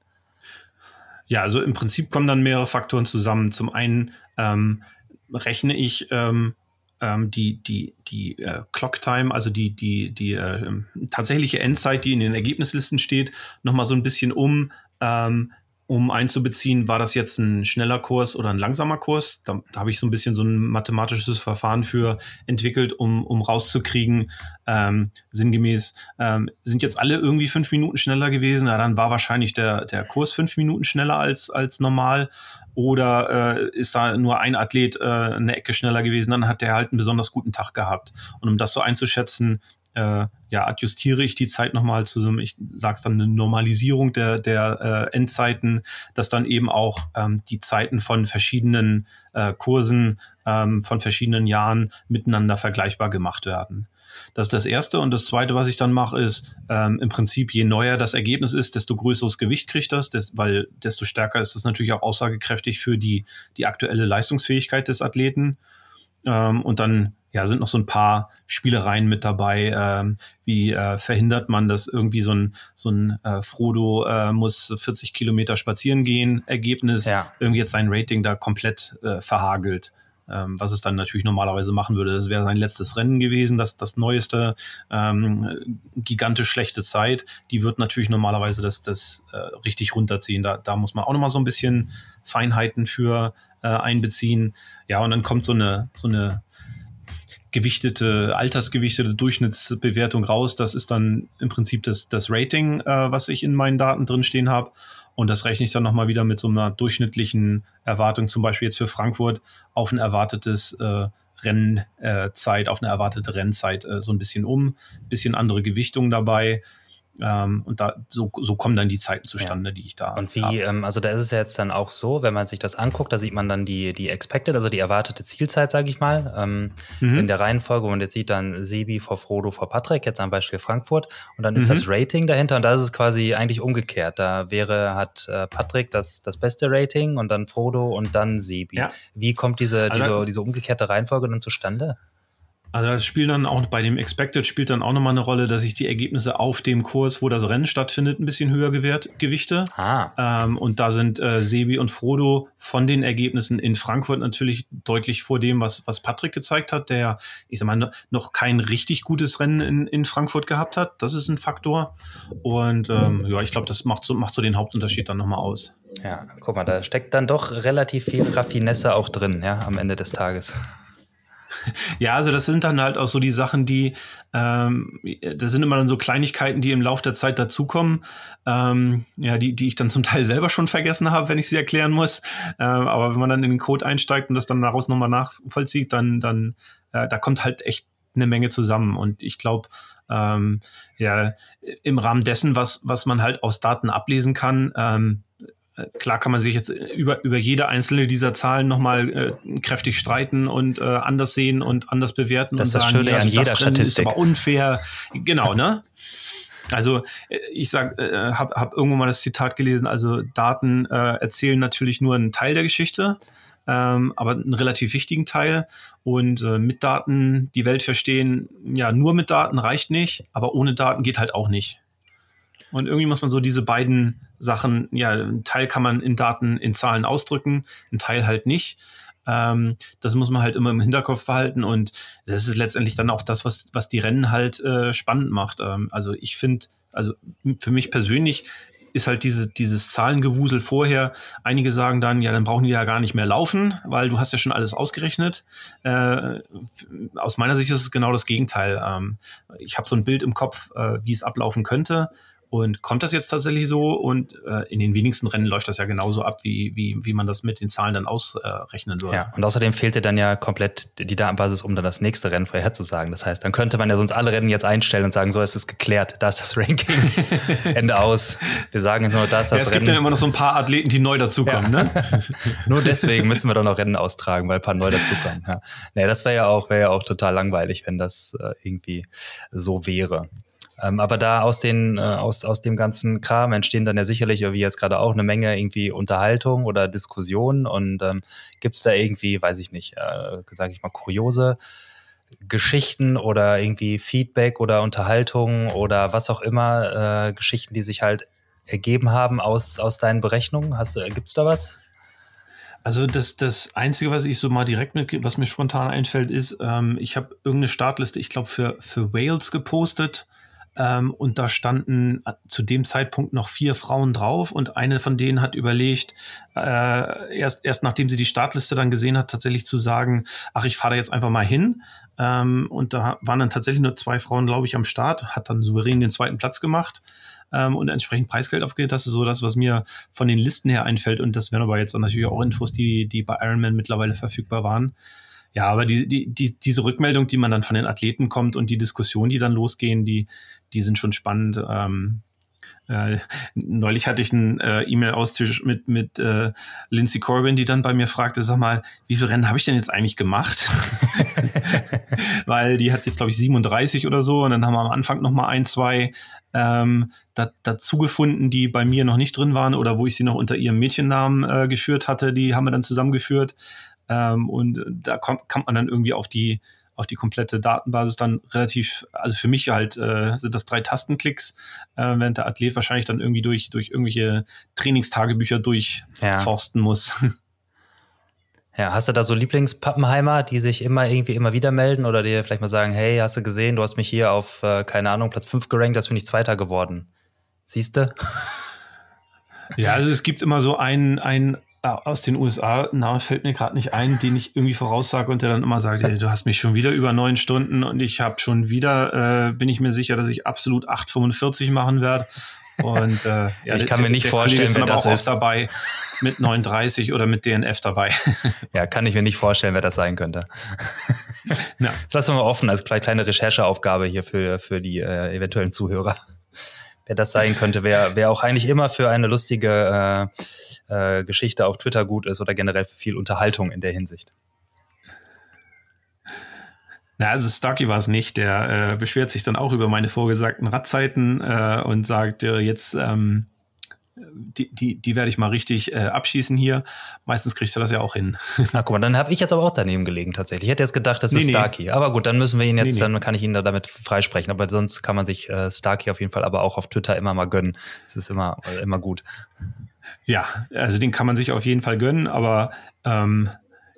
Speaker 3: Ja, also im Prinzip kommen dann mehrere Faktoren zusammen. Zum einen ähm, rechne ich ähm, ähm, die, die, die äh, Clock Time, also die, die, die äh, tatsächliche Endzeit, die in den Ergebnislisten steht, nochmal so ein bisschen um, ähm, um einzubeziehen, war das jetzt ein schneller Kurs oder ein langsamer Kurs. Da, da habe ich so ein bisschen so ein mathematisches Verfahren für entwickelt, um, um rauszukriegen, ähm, sinngemäß, ähm, sind jetzt alle irgendwie fünf Minuten schneller gewesen. Ja, dann war wahrscheinlich der, der Kurs fünf Minuten schneller als, als normal. Oder äh, ist da nur ein Athlet äh, eine Ecke schneller gewesen, dann hat der halt einen besonders guten Tag gehabt. Und um das so einzuschätzen, äh, ja, adjustiere ich die Zeit nochmal zu so einem, ich sag's dann, eine Normalisierung der, der äh, Endzeiten, dass dann eben auch ähm, die Zeiten von verschiedenen äh, Kursen ähm, von verschiedenen Jahren miteinander vergleichbar gemacht werden. Das ist das Erste. Und das Zweite, was ich dann mache, ist ähm, im Prinzip, je neuer das Ergebnis ist, desto größeres Gewicht kriegt das, des, weil desto stärker ist das natürlich auch aussagekräftig für die, die aktuelle Leistungsfähigkeit des Athleten. Ähm, und dann ja, sind noch so ein paar Spielereien mit dabei. Ähm, wie äh, verhindert man, dass irgendwie so ein, so ein äh, Frodo äh, muss 40 Kilometer spazieren gehen, Ergebnis, ja. irgendwie jetzt sein Rating da komplett äh, verhagelt. Ähm, was es dann natürlich normalerweise machen würde. Das wäre sein letztes Rennen gewesen, das, das neueste, ähm, gigantisch schlechte Zeit. Die wird natürlich normalerweise das, das äh, richtig runterziehen. Da, da muss man auch nochmal so ein bisschen Feinheiten für äh, einbeziehen. Ja, und dann kommt so eine, so eine gewichtete, altersgewichtete Durchschnittsbewertung raus. Das ist dann im Prinzip das, das Rating, äh, was ich in meinen Daten drin stehen habe. Und das rechne ich dann nochmal wieder mit so einer durchschnittlichen Erwartung, zum Beispiel jetzt für Frankfurt, auf ein erwartetes äh, Rennzeit, auf eine erwartete Rennzeit äh, so ein bisschen um. Bisschen andere Gewichtung dabei. Ähm, und da so, so kommen dann die Zeiten zustande, ja. die ich da.
Speaker 1: Und wie, ähm, also da ist es ja jetzt dann auch so, wenn man sich das anguckt, da sieht man dann die, die Expected, also die erwartete Zielzeit, sage ich mal, ähm, mhm. in der Reihenfolge. Und jetzt sieht dann Sebi vor Frodo vor Patrick, jetzt am Beispiel Frankfurt. Und dann ist mhm. das Rating dahinter und da ist es quasi eigentlich umgekehrt. Da wäre, hat äh, Patrick das, das beste Rating und dann Frodo und dann Sebi. Ja. Wie kommt diese, also, diese, diese umgekehrte Reihenfolge dann zustande?
Speaker 3: Also das spielt dann auch bei dem Expected spielt dann auch nochmal eine Rolle, dass ich die Ergebnisse auf dem Kurs, wo das Rennen stattfindet, ein bisschen höher gewährt, gewichte. Ah. Ähm, und da sind äh, Sebi und Frodo von den Ergebnissen in Frankfurt natürlich deutlich vor dem, was, was Patrick gezeigt hat, der, ich sag mal, noch kein richtig gutes Rennen in, in Frankfurt gehabt hat. Das ist ein Faktor. Und ähm, ja, ich glaube, das macht so, macht so den Hauptunterschied dann nochmal aus.
Speaker 1: Ja, guck mal, da steckt dann doch relativ viel Raffinesse auch drin, ja, am Ende des Tages.
Speaker 3: Ja, also das sind dann halt auch so die Sachen, die, ähm, das sind immer dann so Kleinigkeiten, die im Laufe der Zeit dazukommen, ähm, ja, die, die ich dann zum Teil selber schon vergessen habe, wenn ich sie erklären muss. Ähm, aber wenn man dann in den Code einsteigt und das dann daraus nochmal nachvollzieht, dann, dann, äh, da kommt halt echt eine Menge zusammen. Und ich glaube, ähm, ja, im Rahmen dessen, was, was man halt aus Daten ablesen kann, ähm, Klar kann man sich jetzt über, über jede einzelne dieser Zahlen nochmal äh, kräftig streiten und äh, anders sehen und anders bewerten.
Speaker 1: Das
Speaker 3: und
Speaker 1: ist das Schöne ja, an jeder Statistik.
Speaker 3: Ist aber unfair. Genau, ne? Also äh, ich sag, äh, habe hab irgendwo mal das Zitat gelesen, also Daten äh, erzählen natürlich nur einen Teil der Geschichte, ähm, aber einen relativ wichtigen Teil. Und äh, mit Daten die Welt verstehen, ja, nur mit Daten reicht nicht, aber ohne Daten geht halt auch nicht. Und irgendwie muss man so diese beiden Sachen, ja, ein Teil kann man in Daten, in Zahlen ausdrücken, ein Teil halt nicht. Ähm, das muss man halt immer im Hinterkopf behalten und das ist letztendlich dann auch das, was, was die Rennen halt äh, spannend macht. Ähm, also ich finde, also für mich persönlich ist halt diese, dieses Zahlengewusel vorher. Einige sagen dann, ja, dann brauchen die ja gar nicht mehr laufen, weil du hast ja schon alles ausgerechnet. Äh, aus meiner Sicht ist es genau das Gegenteil. Ähm, ich habe so ein Bild im Kopf, äh, wie es ablaufen könnte und kommt das jetzt tatsächlich so? Und äh, in den wenigsten Rennen läuft das ja genauso ab, wie, wie, wie man das mit den Zahlen dann ausrechnen äh, würde.
Speaker 1: Ja, und außerdem fehlte dann ja komplett die Datenbasis, um dann das nächste Rennen vorherzusagen. Das heißt, dann könnte man ja sonst alle Rennen jetzt einstellen und sagen, so ist es geklärt, da ist das Ranking, Ende aus. Wir sagen jetzt nur, da ist das
Speaker 3: ja, es Rennen. Es gibt ja immer noch so ein paar Athleten, die neu dazukommen, ja. ne?
Speaker 1: nur deswegen müssen wir doch noch Rennen austragen, weil ein paar neu dazukommen. Ja. Nee, das wäre ja auch, wäre ja auch total langweilig, wenn das äh, irgendwie so wäre. Ähm, aber da aus, den, äh, aus, aus dem ganzen Kram entstehen dann ja sicherlich, wie jetzt gerade auch, eine Menge irgendwie Unterhaltung oder Diskussion. Und ähm, gibt es da irgendwie, weiß ich nicht, äh, sage ich mal, kuriose Geschichten oder irgendwie Feedback oder Unterhaltung oder was auch immer, äh, Geschichten, die sich halt ergeben haben aus, aus deinen Berechnungen? Gibt es da was?
Speaker 3: Also das, das Einzige, was ich so mal direkt mit, was mir spontan einfällt, ist, ähm, ich habe irgendeine Startliste, ich glaube, für, für Wales gepostet ähm, und da standen zu dem Zeitpunkt noch vier Frauen drauf und eine von denen hat überlegt, äh, erst, erst nachdem sie die Startliste dann gesehen hat, tatsächlich zu sagen, ach, ich fahre da jetzt einfach mal hin. Ähm, und da waren dann tatsächlich nur zwei Frauen, glaube ich, am Start, hat dann souverän den zweiten Platz gemacht ähm, und entsprechend Preisgeld aufgeht. Das ist so das, was mir von den Listen her einfällt. Und das wären aber jetzt natürlich auch Infos, die, die bei Ironman mittlerweile verfügbar waren. Ja, aber die, die, die, diese Rückmeldung, die man dann von den Athleten kommt und die Diskussion, die dann losgehen, die, die sind schon spannend. Ähm, äh, neulich hatte ich einen äh, E-Mail-Austausch mit, mit äh, Lindsay Corbin, die dann bei mir fragte, sag mal, wie viele Rennen habe ich denn jetzt eigentlich gemacht? Weil die hat jetzt, glaube ich, 37 oder so. Und dann haben wir am Anfang noch mal ein, zwei ähm, da, dazu gefunden, die bei mir noch nicht drin waren oder wo ich sie noch unter ihrem Mädchennamen äh, geführt hatte. Die haben wir dann zusammengeführt. Ähm, und da kommt, kommt man dann irgendwie auf die, auf die komplette Datenbasis dann relativ, also für mich halt äh, sind das drei Tastenklicks, äh, während der Athlet wahrscheinlich dann irgendwie durch, durch irgendwelche Trainingstagebücher durchforsten ja. muss.
Speaker 1: Ja, hast du da so Lieblingspappenheimer, die sich immer irgendwie immer wieder melden oder dir vielleicht mal sagen, hey, hast du gesehen, du hast mich hier auf, äh, keine Ahnung, Platz 5 gerankt, das bin ich Zweiter geworden. Siehst du?
Speaker 3: Ja, also es gibt immer so einen, einen aus den USA, Name fällt mir gerade nicht ein, den ich irgendwie voraussage und der dann immer sagt, hey, du hast mich schon wieder über neun Stunden und ich habe schon wieder, äh, bin ich mir sicher, dass ich absolut 8,45 machen werde. Und äh,
Speaker 1: ja, ich kann der, mir nicht vorstellen, wer das ist.
Speaker 3: dabei mit 39 oder mit DNF dabei.
Speaker 1: Ja, kann ich mir nicht vorstellen, wer das sein könnte. Ja. Das lassen wir mal offen als kleine Rechercheaufgabe hier für, für die äh, eventuellen Zuhörer. Wer das sein könnte, wer, wer auch eigentlich immer für eine lustige äh, äh, Geschichte auf Twitter gut ist oder generell für viel Unterhaltung in der Hinsicht.
Speaker 3: Na, also Starkey war es nicht. Der äh, beschwert sich dann auch über meine vorgesagten Radzeiten äh, und sagt, äh, jetzt ähm, die, die, die werde ich mal richtig äh, abschießen hier. Meistens kriegt er das ja auch hin.
Speaker 1: Na guck mal, dann habe ich jetzt aber auch daneben gelegen tatsächlich. Ich hätte jetzt gedacht, das nee, ist Starkey. Nee. Aber gut, dann müssen wir ihn jetzt, nee, dann kann ich ihn da damit freisprechen. Aber sonst kann man sich äh, Starkey auf jeden Fall aber auch auf Twitter immer mal gönnen. Das ist immer, immer gut.
Speaker 3: Ja, also den kann man sich auf jeden Fall gönnen, aber ähm,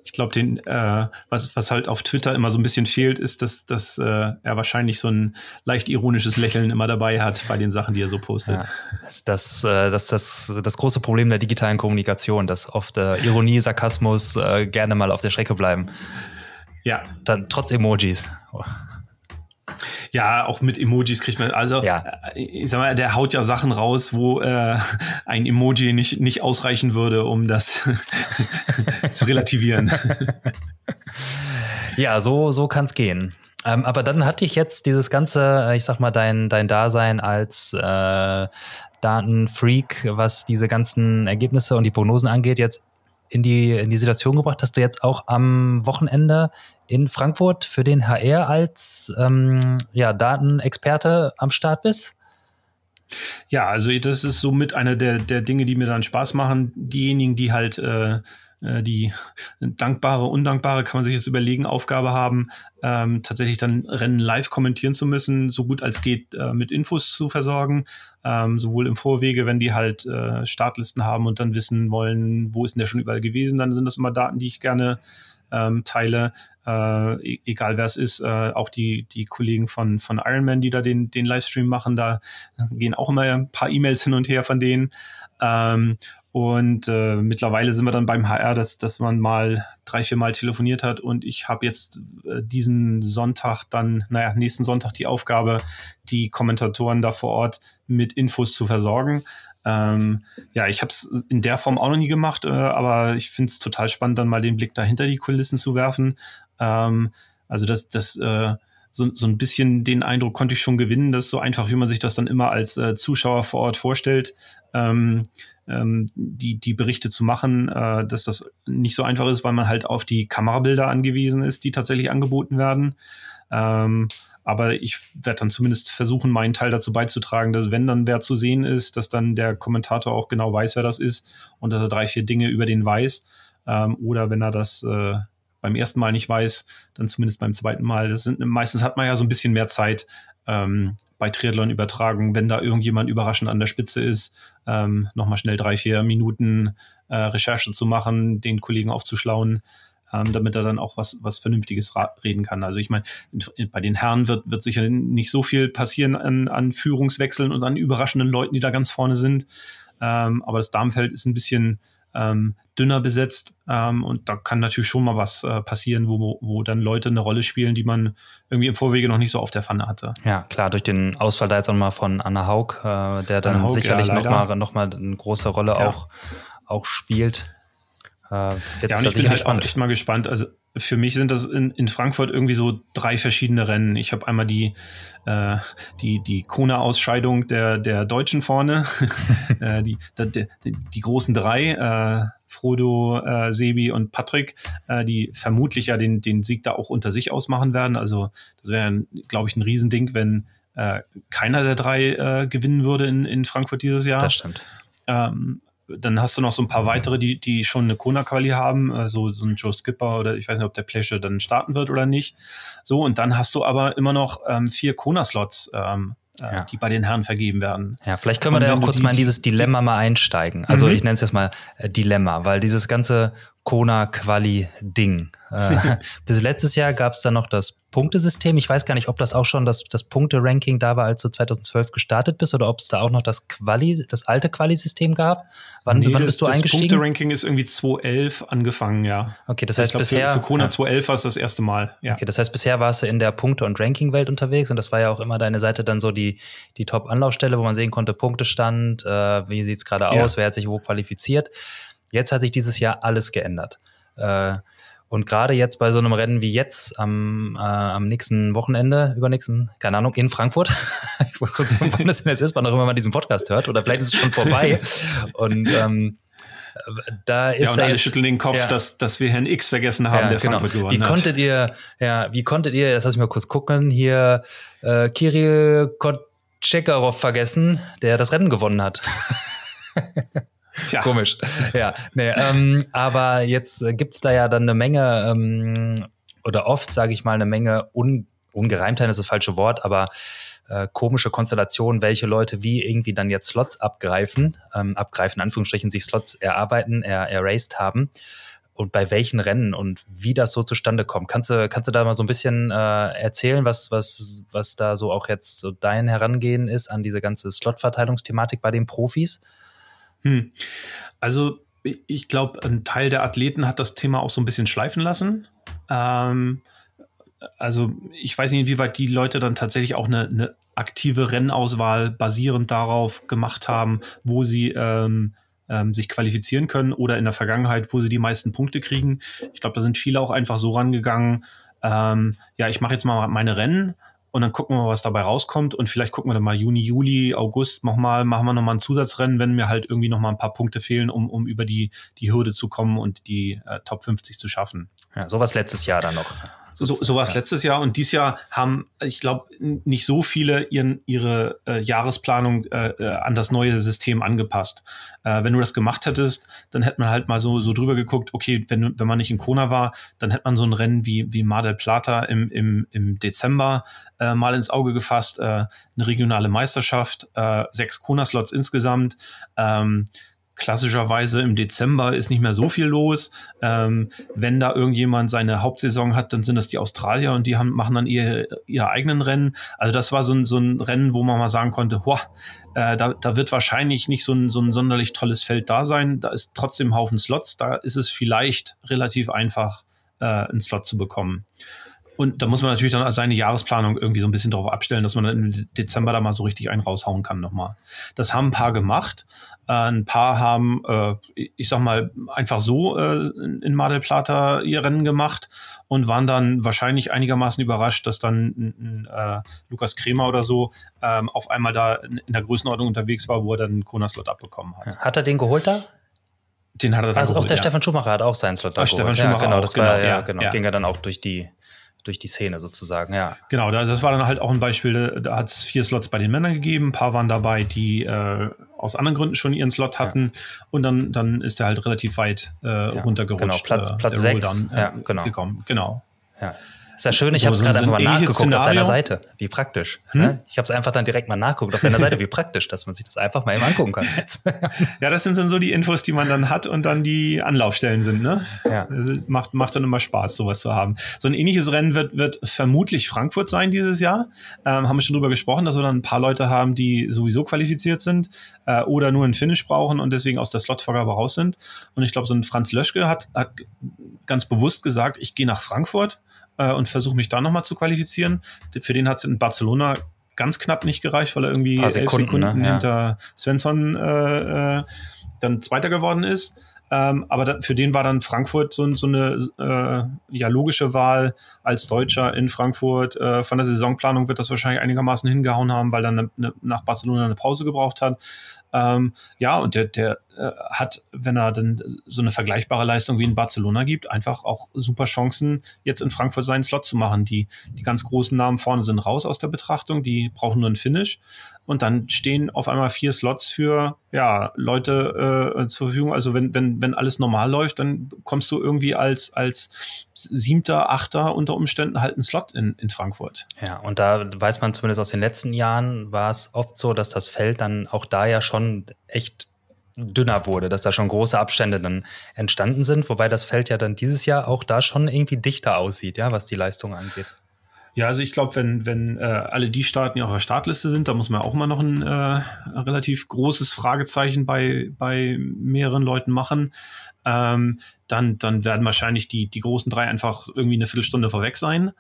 Speaker 3: ich glaube, den, äh, was, was halt auf Twitter immer so ein bisschen fehlt, ist, dass, dass äh, er wahrscheinlich so ein leicht ironisches Lächeln immer dabei hat bei den Sachen, die er so postet. Ja,
Speaker 1: das, das, äh, das, das, das große Problem der digitalen Kommunikation, dass oft äh, Ironie, Sarkasmus äh, gerne mal auf der Strecke bleiben. Ja. Dann trotz Emojis.
Speaker 3: Ja, auch mit Emojis kriegt man, also ja. Äh, ich sag mal, der haut ja Sachen raus, wo äh, ein Emoji nicht, nicht ausreichen würde, um das zu relativieren.
Speaker 1: ja, so, so kann es gehen. Ähm, aber dann hatte ich jetzt dieses ganze, äh, ich sag mal, dein, dein Dasein als äh, Datenfreak, was diese ganzen Ergebnisse und die Prognosen angeht, jetzt in die, in die Situation gebracht, dass du jetzt auch am Wochenende in Frankfurt für den HR als ähm, ja, Datenexperte am Start bist?
Speaker 3: Ja, also das ist somit einer der, der Dinge, die mir dann Spaß machen. Diejenigen, die halt äh, äh, die dankbare, undankbare, kann man sich jetzt überlegen, Aufgabe haben, ähm, tatsächlich dann Rennen live kommentieren zu müssen, so gut als geht äh, mit Infos zu versorgen, ähm, sowohl im Vorwege, wenn die halt äh, Startlisten haben und dann wissen wollen, wo ist denn der schon überall gewesen, dann sind das immer Daten, die ich gerne ähm, teile, äh, e-, egal wer es ist, äh, auch die, die Kollegen von, von Ironman, die da den, den Livestream machen, da gehen auch immer ein paar E-Mails hin und her von denen. Ähm, und äh, mittlerweile sind wir dann beim HR, dass, dass man mal drei, vier Mal telefoniert hat. Und ich habe jetzt äh, diesen Sonntag dann, naja, nächsten Sonntag die Aufgabe, die Kommentatoren da vor Ort mit Infos zu versorgen. Ähm, ja, ich habe es in der Form auch noch nie gemacht, äh, aber ich finde es total spannend, dann mal den Blick dahinter die Kulissen zu werfen. Ähm, also das, das äh, so, so ein bisschen den Eindruck konnte ich schon gewinnen, dass so einfach, wie man sich das dann immer als äh, Zuschauer vor Ort vorstellt, ähm, ähm, die, die Berichte zu machen, äh, dass das nicht so einfach ist, weil man halt auf die Kamerabilder angewiesen ist, die tatsächlich angeboten werden. Ähm, aber ich werde dann zumindest versuchen, meinen Teil dazu beizutragen, dass wenn dann wer zu sehen ist, dass dann der Kommentator auch genau weiß, wer das ist und dass er drei, vier Dinge über den weiß. Ähm, oder wenn er das äh, beim ersten Mal nicht weiß, dann zumindest beim zweiten Mal. Das sind, meistens hat man ja so ein bisschen mehr Zeit ähm, bei Triathlon-Übertragung, wenn da irgendjemand überraschend an der Spitze ist, ähm, nochmal schnell drei, vier Minuten äh, Recherche zu machen, den Kollegen aufzuschlauen, ähm, damit er dann auch was, was Vernünftiges reden kann. Also ich meine, bei den Herren wird, wird sicher nicht so viel passieren an, an Führungswechseln und an überraschenden Leuten, die da ganz vorne sind. Ähm, aber das Darmfeld ist ein bisschen ähm, dünner besetzt. Ähm, und da kann natürlich schon mal was äh, passieren, wo, wo dann Leute eine Rolle spielen, die man irgendwie im Vorwege noch nicht so auf der Pfanne hatte.
Speaker 1: Ja, klar, durch den Ausfall da jetzt auch mal von Anna Haug, äh, der dann Haug, sicherlich ja, nochmal noch mal eine große Rolle ja. auch, auch spielt.
Speaker 3: Äh, ja, und ich bin halt gespannt. echt mal gespannt. Also für mich sind das in, in Frankfurt irgendwie so drei verschiedene Rennen. Ich habe einmal die, äh, die, die Kona-Ausscheidung der, der Deutschen vorne, äh, die, die, die, großen drei, äh, Frodo, äh, Sebi und Patrick, äh, die vermutlich ja den, den Sieg da auch unter sich ausmachen werden. Also das wäre, glaube ich, ein Riesending, wenn äh, keiner der drei äh, gewinnen würde in, in Frankfurt dieses Jahr.
Speaker 1: Das stimmt.
Speaker 3: Ähm, dann hast du noch so ein paar weitere, die, die schon eine Kona-Quali haben, also so ein Joe Skipper oder ich weiß nicht, ob der Pleasure dann starten wird oder nicht. So, und dann hast du aber immer noch ähm, vier Kona-Slots, ähm, äh, ja. die bei den Herren vergeben werden.
Speaker 1: Ja, vielleicht können wir da auch kurz die, mal in dieses Dilemma mal einsteigen. Also mhm. ich nenne es jetzt mal äh, Dilemma, weil dieses ganze Kona-Quali-Ding. Äh, bis letztes Jahr gab es dann noch das Punktesystem. Ich weiß gar nicht, ob das auch schon das, das Punkte-Ranking da war, als du 2012 gestartet bist, oder ob es da auch noch das Quali, das alte Quali-System gab. Wann,
Speaker 3: Nee,
Speaker 1: wann
Speaker 3: das,
Speaker 1: bist du
Speaker 3: das
Speaker 1: eingestiegen?
Speaker 3: Punkte-Ranking ist irgendwie 2011 angefangen, ja.
Speaker 1: Okay, das heißt
Speaker 3: glaub,
Speaker 1: bisher.
Speaker 3: Für, für Kona
Speaker 1: ja.
Speaker 3: 2011 war es das erste Mal, ja.
Speaker 1: Okay, das heißt, bisher warst du in der Punkte- und Ranking-Welt unterwegs und das war ja auch immer deine Seite dann so die, die Top-Anlaufstelle, wo man sehen konnte, Punktestand, äh, wie sieht es gerade
Speaker 3: Ja.
Speaker 1: aus, wer hat sich wo qualifiziert. Jetzt hat sich dieses Jahr alles geändert. Äh, und gerade jetzt bei so einem Rennen wie jetzt am, äh, am nächsten Wochenende, übernächsten, keine Ahnung, in Frankfurt. ich wollte kurz wann das denn jetzt ist, wann auch immer man diesen Podcast hört. Oder vielleicht ist es schon vorbei. Und ähm, da ist
Speaker 3: Ja, und alle
Speaker 1: jetzt,
Speaker 3: schütteln den Kopf,
Speaker 1: Ja.
Speaker 3: dass, dass wir Herrn X vergessen haben, der Frankfurt gewonnen
Speaker 1: genau. wie
Speaker 3: hat.
Speaker 1: konntet ihr, ja, wie konntet ihr, das lass ich mal kurz gucken, hier äh, Kirill Kotschekarov vergessen, der das Rennen gewonnen hat.
Speaker 3: Tja,
Speaker 1: Komisch. Ja, nee, ähm, aber jetzt äh, gibt's da ja dann eine Menge, ähm, oder oft, sage ich mal, eine Menge Un Ungereimtheit ist das falsche Wort, aber äh, komische Konstellationen, welche Leute wie irgendwie dann jetzt Slots abgreifen, ähm, abgreifen, in Anführungsstrichen, sich Slots erarbeiten, er, erased haben und bei welchen Rennen und wie das so zustande kommt. Kannst du, kannst du da mal so ein bisschen äh, erzählen, was, was, was da so auch jetzt so dein Herangehen ist an diese ganze Slot-Verteilungsthematik bei den Profis?
Speaker 3: Hm. Also ich glaube, ein Teil der Athleten hat das Thema auch so ein bisschen schleifen lassen. Ähm, also ich weiß nicht, inwieweit die Leute dann tatsächlich auch eine, eine aktive Rennauswahl basierend darauf gemacht haben, wo sie ähm, ähm, sich qualifizieren können oder in der Vergangenheit, wo sie die meisten Punkte kriegen. Ich glaube, da sind viele auch einfach so rangegangen, ähm, ja, ich mache jetzt mal meine Rennen und dann gucken wir mal, was dabei rauskommt. Und vielleicht gucken wir dann mal Juni, Juli, August nochmal, machen wir nochmal ein Zusatzrennen, wenn mir halt irgendwie nochmal ein paar Punkte fehlen, um, um über die, die Hürde zu kommen und die äh, Top 50 zu schaffen.
Speaker 1: Ja, sowas letztes Jahr dann noch.
Speaker 3: So, so war es letztes Jahr und dieses Jahr haben, ich glaube, nicht so viele ihren, ihre äh, Jahresplanung äh, äh, an das neue System angepasst. Äh, wenn du das gemacht hättest, dann hätte man halt mal so, so drüber geguckt, okay, wenn, du- wenn man nicht in Kona war, dann hätte man so ein Rennen wie, wie Mar del Plata im, im, im Dezember äh, mal ins Auge gefasst, äh, eine regionale Meisterschaft, äh, sechs Kona-Slots insgesamt. Ähm, klassischerweise im Dezember ist nicht mehr so viel los. Ähm, wenn da irgendjemand seine Hauptsaison hat, dann sind das die Australier und die haben, machen dann ihr, ihre eigenen Rennen. Also das war so ein, so ein Rennen, wo man mal sagen konnte, hoa, äh, da, da wird wahrscheinlich nicht so ein, so ein sonderlich tolles Feld da sein. Da ist trotzdem ein Haufen Slots. Da ist es vielleicht relativ einfach, äh, einen Slot zu bekommen. Und da muss man natürlich dann seine Jahresplanung irgendwie so ein bisschen darauf abstellen, dass man dann im Dezember da mal so richtig einen raushauen kann nochmal. Das haben ein paar gemacht. Äh, ein paar haben, äh, ich sag mal, einfach so äh, in Mar del Plata ihr Rennen gemacht und waren dann wahrscheinlich einigermaßen überrascht, dass dann äh, Lukas Kremer oder so ähm, auf einmal da in, in der Größenordnung unterwegs war, wo er dann einen Kona-Slot abbekommen hat.
Speaker 1: Hat er den geholt da?
Speaker 3: Den hat er dann
Speaker 1: Also auch
Speaker 3: geholt,
Speaker 1: der
Speaker 3: ja.
Speaker 1: Stefan Schumacher hat auch seinen Slot da
Speaker 3: Ah,
Speaker 1: geholt.
Speaker 3: Stefan
Speaker 1: ja,
Speaker 3: Schumacher
Speaker 1: genau,
Speaker 3: auch,
Speaker 1: das war
Speaker 3: genau,
Speaker 1: ja,
Speaker 3: ja,
Speaker 1: genau,
Speaker 3: ja.
Speaker 1: ging er dann auch durch die durch die Szene sozusagen, ja.
Speaker 3: Genau, da- das war dann halt auch ein Beispiel, da hat es vier Slots bei den Männern gegeben, ein paar waren dabei, die äh, aus anderen Gründen schon ihren Slot hatten und dann, dann ist er halt relativ weit äh, runtergerutscht.
Speaker 1: genau, Platz-
Speaker 3: äh,
Speaker 1: Platz sechs,
Speaker 3: äh,
Speaker 1: ja, genau.
Speaker 3: gekommen. Genau.
Speaker 1: Ja. Ist ja schön, ich
Speaker 3: So-
Speaker 1: habe es
Speaker 3: so-
Speaker 1: gerade einfach
Speaker 3: ein
Speaker 1: mal nachgeguckt auf deiner
Speaker 3: Szenario.
Speaker 1: Seite. Wie praktisch.
Speaker 3: Hm?
Speaker 1: Ne? Ich habe es einfach dann direkt mal nachgeguckt auf deiner Seite. Wie praktisch, dass man sich das einfach mal eben angucken kann. Jetzt.
Speaker 3: Ja, das sind dann so die Infos, die man dann hat und dann die Anlaufstellen sind, ne?
Speaker 1: Ja.
Speaker 3: Das macht, macht dann immer Spaß, sowas zu haben. So ein ähnliches Rennen wird, wird vermutlich Frankfurt sein dieses Jahr. Ähm, haben wir schon drüber gesprochen, dass wir dann ein paar Leute haben, die sowieso qualifiziert sind äh, oder nur einen Finish brauchen und deswegen aus der Slotvergabe raus sind. Und ich glaube, so ein Franz Löschke hat, hat ganz bewusst gesagt, ich gehe nach Frankfurt äh, und versuche mich da nochmal zu qualifizieren. Für den hat es in Barcelona ganz knapp nicht gereicht, weil er irgendwie elf
Speaker 1: Sekunden,
Speaker 3: Sekunden
Speaker 1: ne? Ja.
Speaker 3: hinter Svensson äh, äh, dann Zweiter geworden ist. Ähm, aber da, für den war dann Frankfurt so, so eine äh, ja, logische Wahl als Deutscher in Frankfurt. Äh, von der Saisonplanung wird das wahrscheinlich einigermaßen hingehauen haben, weil er ne, ne, nach Barcelona eine Pause gebraucht hat. Ähm, ja, und der, der äh, hat, wenn er dann so eine vergleichbare Leistung wie in Barcelona gibt, einfach auch super Chancen, jetzt in Frankfurt seinen Slot zu machen. Die, die ganz großen Namen vorne sind raus aus der Betrachtung, die brauchen nur einen Finish. Und dann stehen auf einmal vier Slots für ja, Leute äh, zur Verfügung. Also wenn, wenn, wenn alles normal läuft, dann kommst du irgendwie als, als siebter, achter unter Umständen halt einen Slot in, in Frankfurt.
Speaker 1: Ja, und da weiß man zumindest aus den letzten Jahren, war es oft so, dass das Feld dann auch da ja schon echt dünner wurde, dass da schon große Abstände dann entstanden sind, wobei das Feld ja dann dieses Jahr auch da schon irgendwie dichter aussieht, ja, was die Leistung angeht.
Speaker 3: Ja, also ich glaube, wenn, wenn äh, alle die Staaten, die auf der Startliste sind, da muss man auch mal noch ein, äh, relativ großes Fragezeichen bei, bei mehreren Leuten machen. Ähm, dann, dann werden wahrscheinlich die, die großen drei einfach irgendwie eine Viertelstunde vorweg sein. Äh,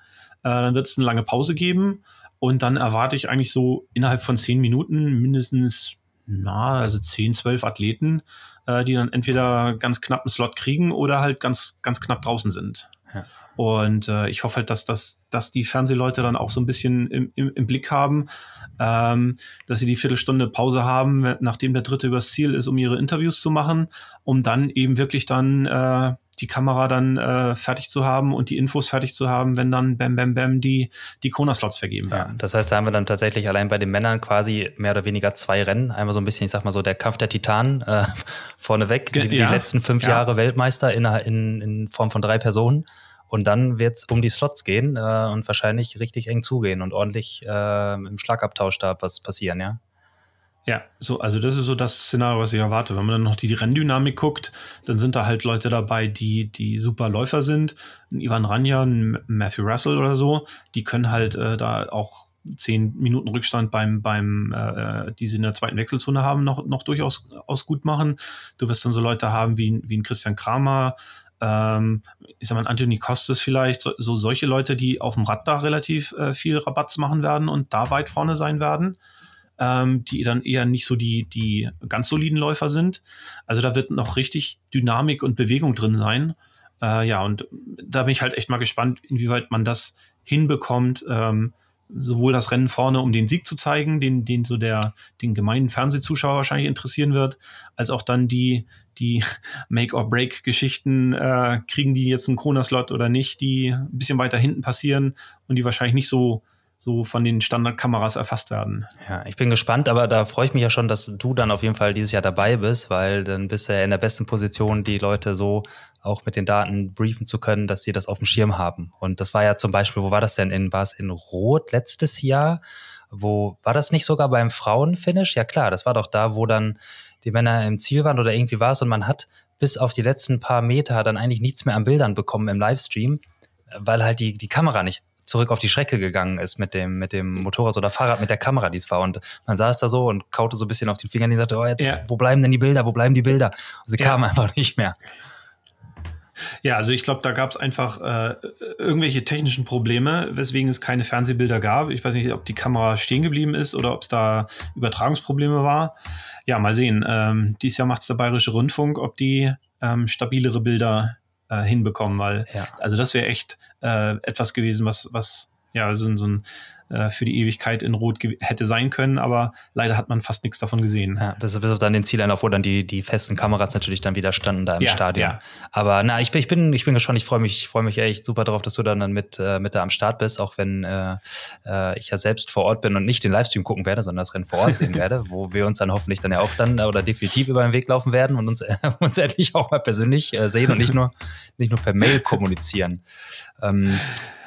Speaker 3: dann wird es eine lange Pause geben. Und dann erwarte ich eigentlich so innerhalb von zehn Minuten mindestens, na, also zehn, zwölf Athleten, äh, die dann entweder ganz knapp einen Slot kriegen oder halt ganz, ganz knapp draußen sind. Ja. Und äh, ich hoffe halt, dass, dass, dass die Fernsehleute dann auch so ein bisschen im, im, im Blick haben, ähm, dass sie die Viertelstunde Pause haben, nachdem der Dritte übers Ziel ist, um ihre Interviews zu machen, um dann eben wirklich dann äh, die Kamera dann äh, fertig zu haben und die Infos fertig zu haben, wenn dann bam, bam, bam die, die Kona-Slots vergeben werden.
Speaker 1: Ja, das heißt, da haben wir dann tatsächlich allein bei den Männern quasi mehr oder weniger zwei Rennen. Einmal so ein bisschen, ich sag mal so, der Kampf der Titanen äh, vorneweg, die, ja. die letzten fünf ja. Jahre Weltmeister in, in, in Form von drei Personen. Und dann wird es um die Slots gehen äh, und wahrscheinlich richtig eng zugehen und ordentlich äh, im Schlagabtausch da was passieren, ja?
Speaker 3: Ja, so, also das ist so das Szenario, was ich erwarte. Wenn man dann noch die Renndynamik guckt, dann sind da halt Leute dabei, die, die super Läufer sind. Ein Ivan Ranja, ein Matthew Russell oder so, die können halt äh, da auch zehn Minuten Rückstand beim, beim äh, die sie in der zweiten Wechselzone haben, noch, noch durchaus aus gut machen. Du wirst dann so Leute haben wie, wie ein Christian Kramer, ähm, ich sag mal, Anthony Costes vielleicht, so, so, solche Leute, die auf dem Rad da relativ äh, viel Rabatz machen werden und da weit vorne sein werden, ähm, die dann eher nicht so die, die ganz soliden Läufer sind. Also da wird noch richtig Dynamik und Bewegung drin sein. Äh, ja, und da bin ich halt echt mal gespannt, inwieweit man das hinbekommt, ähm, sowohl das Rennen vorne, um den Sieg zu zeigen, den, den so der, den gemeinen Fernsehzuschauer wahrscheinlich interessieren wird, als auch dann die, die Make-or-Break-Geschichten, äh, kriegen die jetzt einen Corona-Slot oder nicht, die ein bisschen weiter hinten passieren und die wahrscheinlich nicht so so von den Standardkameras erfasst werden.
Speaker 1: Ja, ich bin gespannt, aber da freue ich mich ja schon, dass du dann auf jeden Fall dieses Jahr dabei bist, weil dann bist du ja in der besten Position, die Leute so auch mit den Daten briefen zu können, dass sie das auf dem Schirm haben. Und das war ja zum Beispiel, wo war das denn in, war es in Rot letztes Jahr? Wo war das nicht sogar beim Frauenfinish? Ja klar, das war doch da, wo dann die Männer im Ziel waren oder irgendwie war es und man hat bis auf die letzten paar Meter dann eigentlich nichts mehr an Bildern bekommen im Livestream, weil halt die, die Kamera nicht zurück auf die Strecke gegangen ist mit dem, mit dem Motorrad oder Fahrrad, mit der Kamera, die es war. Und man saß da so und kaute so ein bisschen auf den Fingern und sagte, oh, jetzt, ja. wo bleiben denn die Bilder? Wo bleiben die Bilder? Und sie ja. kamen einfach nicht mehr.
Speaker 3: Ja, also ich glaube, da gab es einfach äh, irgendwelche technischen Probleme, weswegen es keine Fernsehbilder gab. Ich weiß nicht, ob die Kamera stehen geblieben ist oder ob es da Übertragungsprobleme war. Ja, mal sehen. Ähm, dieses Jahr macht es der Bayerische Rundfunk, ob die ähm, stabilere Bilder äh, hinbekommen, weil ja. also das wäre echt äh, etwas gewesen, was, was ja so, so ein äh, für die Ewigkeit in Rot hätte sein können, aber leider hat man fast nichts davon gesehen.
Speaker 1: Ja, bis, bis auf dann den Zieleinlauf, wo dann die, die festen Kameras natürlich dann wieder standen da im ja, Stadion. Ja. Aber na, ich bin, ich bin, ich bin gespannt, ich freue mich, ich freue mich echt super darauf, dass du dann, dann mit, äh, mit da am Start bist, auch wenn äh, äh, ich ja selbst vor Ort bin und nicht den Livestream gucken werde, sondern das Rennen vor Ort sehen werde, wo wir uns dann hoffentlich dann ja auch dann oder definitiv über den Weg laufen werden und uns, uns endlich auch mal persönlich äh, sehen und nicht nur, nicht nur per Mail kommunizieren. Ähm,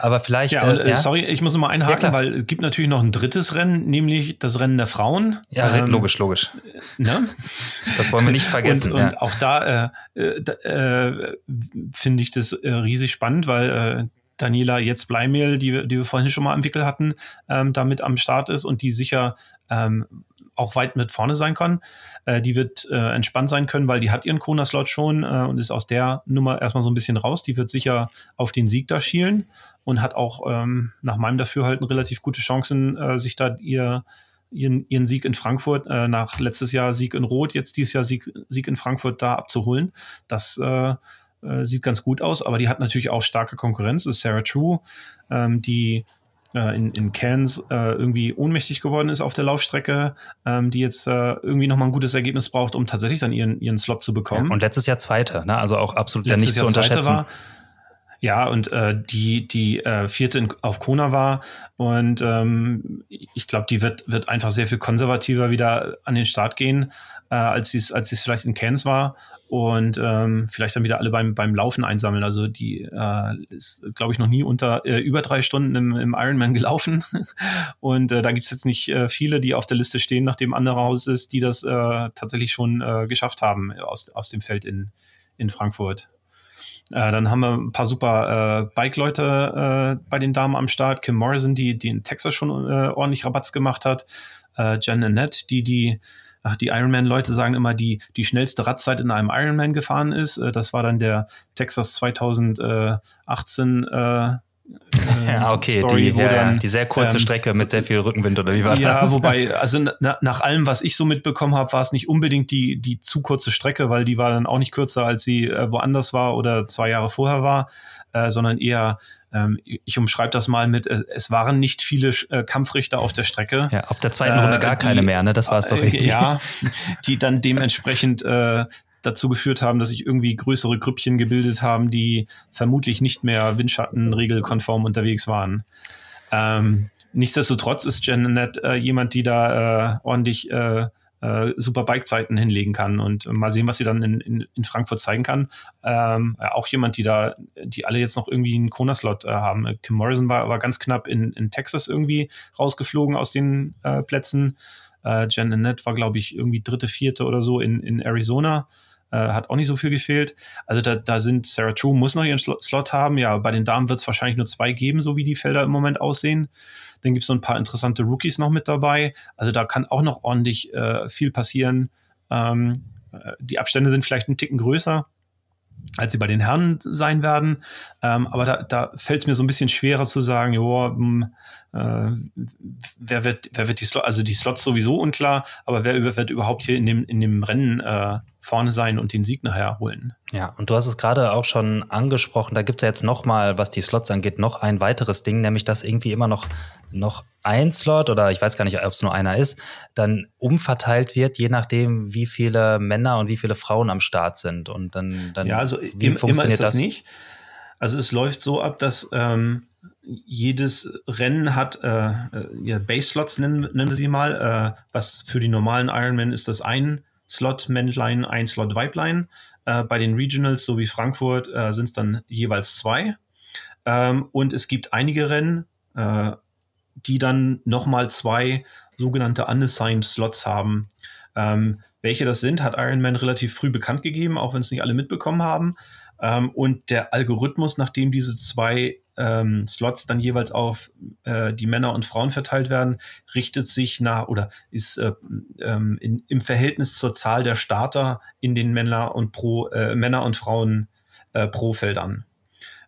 Speaker 1: aber vielleicht.
Speaker 3: Ja, und, äh, ja? sorry, ich muss noch mal einhaken, ja, weil es gibt natürlich noch ein drittes Rennen, nämlich das Rennen der Frauen.
Speaker 1: Ja, ähm, logisch, logisch. Ne? Das wollen wir nicht vergessen.
Speaker 3: und, und auch da äh, äh, finde ich das äh, riesig spannend, weil äh, Daniela jetzt Bleimehl, die, die wir vorhin schon mal am Wickel hatten, ähm, damit am Start ist und die sicher ähm, auch weit mit vorne sein kann. Äh, die wird äh, entspannt sein können, weil die hat ihren Kona-Slot schon äh, und ist aus der Nummer erstmal so ein bisschen raus. Die wird sicher auf den Sieg da schielen und hat auch ähm, nach meinem Dafürhalten relativ gute Chancen, äh, sich da ihr ihren, ihren Sieg in Frankfurt, äh, nach letztes Jahr Sieg in Rot, jetzt dieses Jahr Sieg, Sieg in Frankfurt da abzuholen. Das äh, äh, sieht ganz gut aus, aber die hat natürlich auch starke Konkurrenz. Das ist Sarah True, ähm, die äh, in, in Cairns äh, irgendwie ohnmächtig geworden ist auf der Laufstrecke, ähm, die jetzt äh, irgendwie nochmal ein gutes Ergebnis braucht, um tatsächlich dann ihren, ihren Slot zu bekommen.
Speaker 1: Ja, und letztes Jahr Zweite, ne? also auch absolut letztes nicht Jahr zu unterschätzen. War,
Speaker 3: ja, und äh, die, die äh, vierte in, auf Kona war. Und ähm, ich glaube, die wird, wird einfach sehr viel konservativer wieder an den Start gehen. äh, als es als es vielleicht in Cairns war und ähm, vielleicht dann wieder alle beim, beim Laufen einsammeln. Also die äh, ist, glaube ich, noch nie unter äh, über drei Stunden im, im Ironman gelaufen. und äh, da gibt's jetzt nicht äh, viele, die auf der Liste stehen, nachdem andere Haus ist, die das äh, tatsächlich schon äh, geschafft haben aus, aus dem Feld in, in Frankfurt. Äh, dann haben wir ein paar super äh, Bike-Leute äh, bei den Damen am Start. Kim Morrison, die, die in Texas schon äh, ordentlich Rabatz gemacht hat. Äh, Jen Annette, die die ach, die Ironman-Leute sagen immer, die, die schnellste Radzeit in einem Ironman gefahren ist. Äh, das war dann der Texas 2018 äh,
Speaker 1: ja, okay, Story, die, ja, dann, die sehr kurze ähm, Strecke mit sehr viel Rückenwind oder wie war
Speaker 3: ja, das? Ja, wobei, also na, nach allem, was ich so mitbekommen habe, war es nicht unbedingt die, die zu kurze Strecke, weil die war dann auch nicht kürzer, als sie äh, woanders war oder zwei Jahre vorher war, äh, sondern eher, ähm, ich umschreibe das mal mit, äh, es waren nicht viele äh, Kampfrichter auf der Strecke.
Speaker 1: Ja, auf der zweiten Runde gar die, keine mehr, ne? Das war es doch
Speaker 3: äh, irgendwie. Ja, die dann dementsprechend äh, dazu geführt haben, dass sich irgendwie größere Grüppchen gebildet haben, die vermutlich nicht mehr windschattenregelkonform unterwegs waren. Ähm, nichtsdestotrotz ist Janet äh, jemand, die da äh, ordentlich äh, äh, super Bike-Zeiten hinlegen kann und mal sehen, was sie dann in, in, in Frankfurt zeigen kann. Ähm, auch jemand, die da, die alle jetzt noch irgendwie einen Kona-Slot äh, haben. Kim Morrison war, war ganz knapp in, in Texas irgendwie rausgeflogen aus den äh, Plätzen. Äh, Jen Annette war, glaube ich, irgendwie dritte, vierte oder so in, in Arizona. Äh, hat auch nicht so viel gefehlt. Also da, da sind Sarah True muss noch ihren Slot haben. Ja, bei den Damen wird es wahrscheinlich nur zwei geben, so wie die Felder im Moment aussehen. Dann gibt es so ein paar interessante Rookies noch mit dabei. Also da kann auch noch ordentlich äh, viel passieren. Ähm, äh, die Abstände sind vielleicht ein Ticken größer als sie bei den Herren sein werden. Ähm, aber da, da fällt es mir so ein bisschen schwerer zu sagen, jo, hm, äh, wer wird, wer wird die Slots, also die Slots sowieso unklar, aber wer wird überhaupt hier in dem, in dem Rennen äh, vorne sein und den Sieg nachher holen.
Speaker 1: Ja, und du hast es gerade auch schon angesprochen, da gibt es ja jetzt noch mal, was die Slots angeht, noch ein weiteres Ding, nämlich dass irgendwie immer noch, noch ein Slot oder ich weiß gar nicht, ob es nur einer ist, dann umverteilt wird, je nachdem, wie viele Männer und wie viele Frauen am Start sind. Und dann, dann
Speaker 3: ja, also wie im, funktioniert immer ist das, das nicht. Also es läuft so ab, dass ähm, jedes Rennen hat äh, äh, ja, Base-Slots, nennen, nennen wir sie mal. Äh, was für die normalen Ironman ist das ein Slot Männlein, ein Slot Weiblein. Äh, bei den Regionals, so wie Frankfurt, äh, sind es dann jeweils zwei. Ähm, und es gibt einige Rennen, äh, die dann nochmal zwei sogenannte unassigned Slots haben. Ähm, welche das sind, hat Ironman relativ früh bekannt gegeben, auch wenn es nicht alle mitbekommen haben. Ähm, und der Algorithmus, nachdem diese zwei ähm, Slots dann jeweils auf äh, die Männer und Frauen verteilt werden, richtet sich nach oder ist äh, ähm, in, im Verhältnis zur Zahl der Starter in den Männer und pro äh, Männer und Frauen äh, pro Feldern.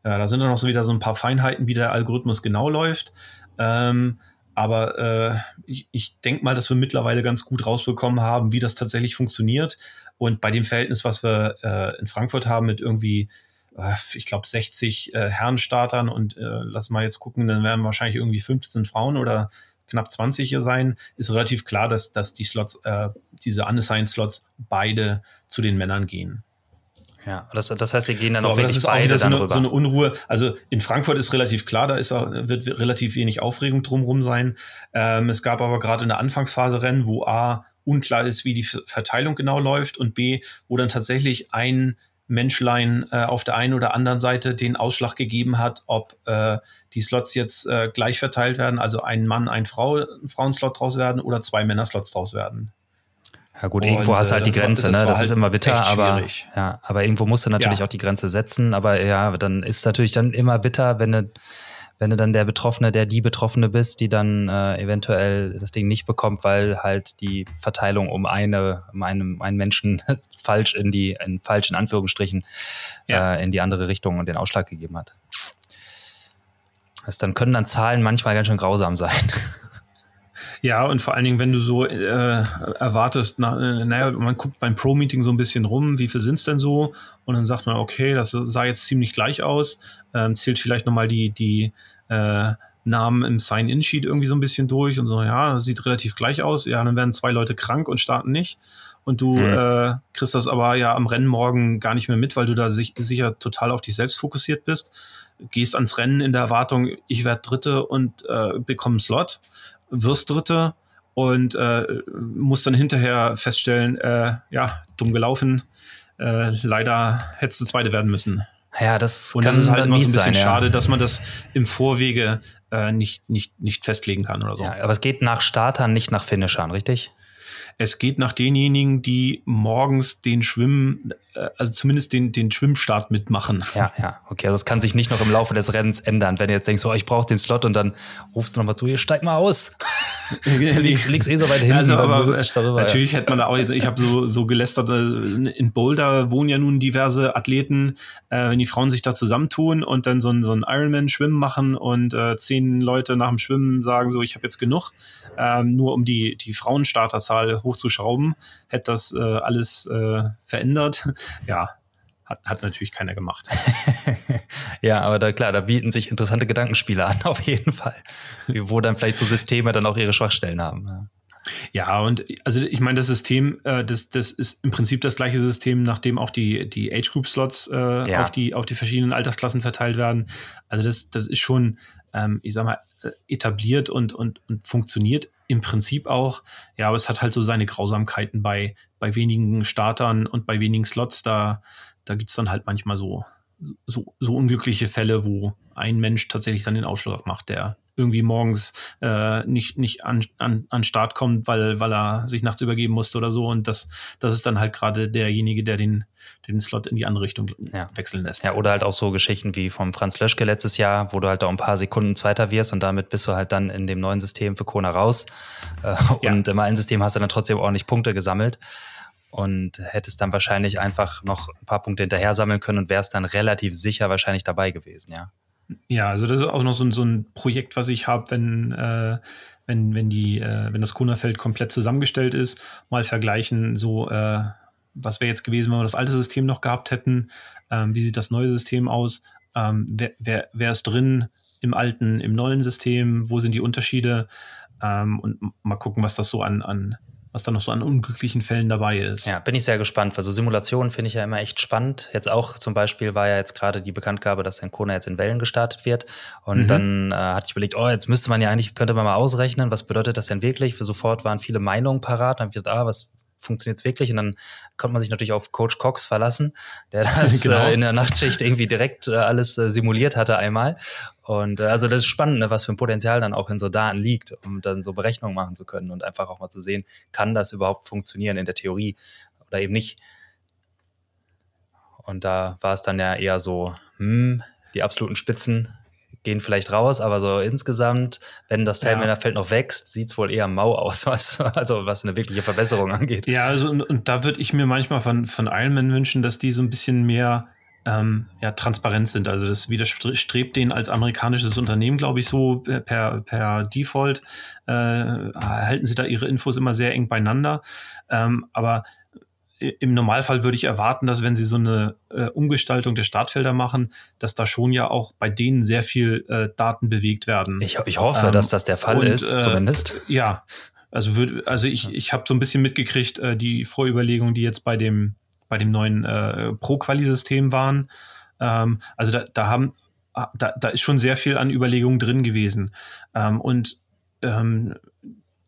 Speaker 3: Äh, da sind dann noch so wieder so ein paar Feinheiten, wie der Algorithmus genau läuft. Ähm, aber äh, ich, ich denke mal, dass wir mittlerweile ganz gut rausbekommen haben, wie das tatsächlich funktioniert. Und bei dem Verhältnis, was wir äh, in Frankfurt haben mit irgendwie ich glaube, 60 äh, Herrenstartern und äh, lass mal jetzt gucken, dann werden wahrscheinlich irgendwie 15 Frauen oder knapp 20 hier sein, ist relativ klar, dass, dass die Slots, äh, diese unassigned Slots beide zu den Männern gehen.
Speaker 1: Ja, das, das heißt, die gehen dann so, auch wirklich
Speaker 3: das ist
Speaker 1: beide
Speaker 3: auch so eine, so eine Unruhe. Also in Frankfurt ist relativ klar, da ist auch, wird relativ wenig Aufregung drumherum sein. Ähm, es gab aber gerade in der Anfangsphase Rennen, wo A unklar ist, wie die Verteilung genau läuft und B, wo dann tatsächlich ein Menschlein äh, auf der einen oder anderen Seite den Ausschlag gegeben hat, ob äh, die Slots jetzt äh, gleich verteilt werden, also ein Mann, ein Frau, ein Frauenslot draus werden oder zwei Männerslots draus werden.
Speaker 1: Ja gut, irgendwo und, hast du halt die Grenze, war, das ne? Das halt ist immer bitter, aber ja, aber irgendwo musst du natürlich ja. auch die Grenze setzen. Aber ja, dann ist natürlich dann immer bitter, wenn du wenn du dann der Betroffene, der die Betroffene bist, die dann äh, eventuell das Ding nicht bekommt, weil halt die Verteilung um eine, um einen, einen Menschen falsch in die, in falsch in Anführungsstrichen, ja. äh, in die andere Richtung und den Ausschlag gegeben hat. Also dann können dann Zahlen manchmal ganz schön grausam sein.
Speaker 3: Ja, und vor allen Dingen, wenn du so äh, erwartest, na, äh, naja, man guckt beim Pro-Meeting so ein bisschen rum, wie viel sind es denn so? Und dann sagt man, okay, das sah jetzt ziemlich gleich aus, ähm, zählt vielleicht nochmal die, die äh, Namen im Sign-In-Sheet irgendwie so ein bisschen durch und so, ja, das sieht relativ gleich aus. Ja, dann werden zwei Leute krank und starten nicht. Und du mhm. äh, kriegst das aber ja am Rennen morgen gar nicht mehr mit, weil du da sich, sicher total auf dich selbst fokussiert bist. Gehst ans Rennen in der Erwartung, ich werde Dritte und äh, bekomme einen Slot wirst Dritte und äh, muss dann hinterher feststellen, äh, ja, dumm gelaufen. Äh, leider hättest du Zweite werden müssen.
Speaker 1: Ja, das
Speaker 3: Und
Speaker 1: kann
Speaker 3: das ist halt immer so ein bisschen
Speaker 1: sein, ja.
Speaker 3: schade, dass man das im Vorwege äh, nicht, nicht, nicht festlegen kann oder so.
Speaker 1: Ja, aber es geht nach Startern, nicht nach Finishern, richtig?
Speaker 3: Es geht nach denjenigen, die morgens den Schwimmen, äh, also zumindest den, den Schwimmstart mitmachen.
Speaker 1: Ja, ja, okay. Also es kann sich nicht noch im Laufe des Rennens ändern, wenn du jetzt denkst, oh, ich brauche den Slot und dann rufst du nochmal zu, hier steig mal aus. liegst, liegst eh so weit hinten.
Speaker 3: Also, aber
Speaker 1: Rutsch darüber, ja.
Speaker 3: natürlich hätte man da auch jetzt, ich habe so, so gelästert, äh, in Boulder wohnen ja nun diverse Athleten, äh, wenn die Frauen sich da zusammentun und dann so ein, so ein Ironman-Schwimmen machen und äh, zehn Leute nach dem Schwimmen sagen so, ich habe jetzt genug, ähm, nur um die, die Frauenstarterzahl hochzuschrauben, hätte das äh, alles äh, verändert. Ja, hat, hat natürlich keiner gemacht.
Speaker 1: Ja, aber da klar, da bieten sich interessante Gedankenspiele an, auf jeden Fall. Wo dann vielleicht so Systeme dann auch ihre Schwachstellen haben. Ja.
Speaker 3: Ja, und also ich meine, das System, äh, das, das ist im Prinzip das gleiche System, nachdem auch die, die Age-Group-Slots äh,
Speaker 1: Ja.
Speaker 3: auf, die, auf die verschiedenen Altersklassen verteilt werden. Also das, das ist schon, ähm, ich sag mal, etabliert und, und, und funktioniert im Prinzip auch. Ja, aber es hat halt so seine Grausamkeiten bei, bei wenigen Startern und bei wenigen Slots. Da, da gibt's dann halt manchmal so, so, so unglückliche Fälle, wo ein Mensch tatsächlich dann den Ausschlag macht, der irgendwie morgens äh, nicht, nicht an, an, an Start kommt, weil, weil er sich nachts übergeben musste oder so. Und das, das ist dann halt gerade derjenige, der den, den Slot in die andere Richtung
Speaker 1: Ja.
Speaker 3: wechseln lässt.
Speaker 1: Ja, oder halt auch so Geschichten wie vom Franz Löschke letztes Jahr, wo du halt da ein paar Sekunden Zweiter wirst und damit bist du halt dann in dem neuen System für Kona raus. Äh,
Speaker 3: Ja.
Speaker 1: Und im alten System hast du dann trotzdem ordentlich Punkte gesammelt und hättest dann wahrscheinlich einfach noch ein paar Punkte hinterher sammeln können und wärst dann relativ sicher wahrscheinlich dabei gewesen, ja.
Speaker 3: Ja, also das ist auch noch so, ein- so ein Projekt, was ich habe, wenn, äh, wenn, wenn, äh, wenn das Kona-Feld komplett zusammengestellt ist, mal vergleichen, so äh, was wäre jetzt gewesen, wenn wir das alte System noch gehabt hätten, ähm, wie sieht das neue System aus, ähm, wer, wer, wer ist drin im alten, im neuen System, wo sind die Unterschiede? Ähm, und mal gucken, was das so an, an was da noch so an unglücklichen Fällen dabei ist.
Speaker 1: Ja, bin ich sehr gespannt, weil so Simulationen finde ich ja immer echt spannend. Jetzt auch zum Beispiel war ja jetzt gerade die Bekanntgabe, dass in Kona jetzt in Wellen gestartet wird. Und
Speaker 3: Mhm.
Speaker 1: dann äh, hatte ich überlegt, oh, jetzt müsste man ja eigentlich, könnte man mal ausrechnen, was bedeutet das denn wirklich? Für sofort waren viele Meinungen parat. Dann habe ich gedacht, ah, was funktioniert es wirklich? Und dann konnte man sich natürlich auf Coach Cox verlassen, der das
Speaker 3: Genau.
Speaker 1: äh, in der Nachtschicht irgendwie direkt äh, alles äh, simuliert hatte einmal. Und äh, also das ist spannend, ne, was für ein Potenzial dann auch in so Daten liegt, um dann so Berechnungen machen zu können und einfach auch mal zu sehen, kann das überhaupt funktionieren in der Theorie oder eben nicht. Und da war es dann ja eher so, hm, die absoluten Spitzen gehen vielleicht raus, aber so insgesamt, wenn das
Speaker 3: Ja.
Speaker 1: Teilnehmerfeld noch wächst, sieht es wohl eher mau aus, was, also was eine wirkliche Verbesserung angeht.
Speaker 3: Ja, also und, und da würde ich mir manchmal von, von Ironman wünschen, dass die so ein bisschen mehr ähm, ja, transparent sind. Also das widerstrebt denen als amerikanisches Unternehmen, glaube ich, so per, per Default. Äh, halten sie da ihre Infos immer sehr eng beieinander. Ähm, aber im Normalfall würde ich erwarten, dass wenn sie so eine äh, Umgestaltung der Startfelder machen, dass da schon ja auch bei denen sehr viel äh, Daten bewegt werden.
Speaker 1: Ich, ich hoffe,
Speaker 3: Ähm,
Speaker 1: dass das der Fall
Speaker 3: und,
Speaker 1: ist,
Speaker 3: äh,
Speaker 1: zumindest.
Speaker 3: Ja, also würd, also ich, ich habe so ein bisschen mitgekriegt, äh, die Vorüberlegungen, die jetzt bei dem, bei dem neuen äh, Pro-Quali-System waren. Ähm, also da, da haben, ah, da, da ist schon sehr viel an Überlegungen drin gewesen. Ähm, und ähm,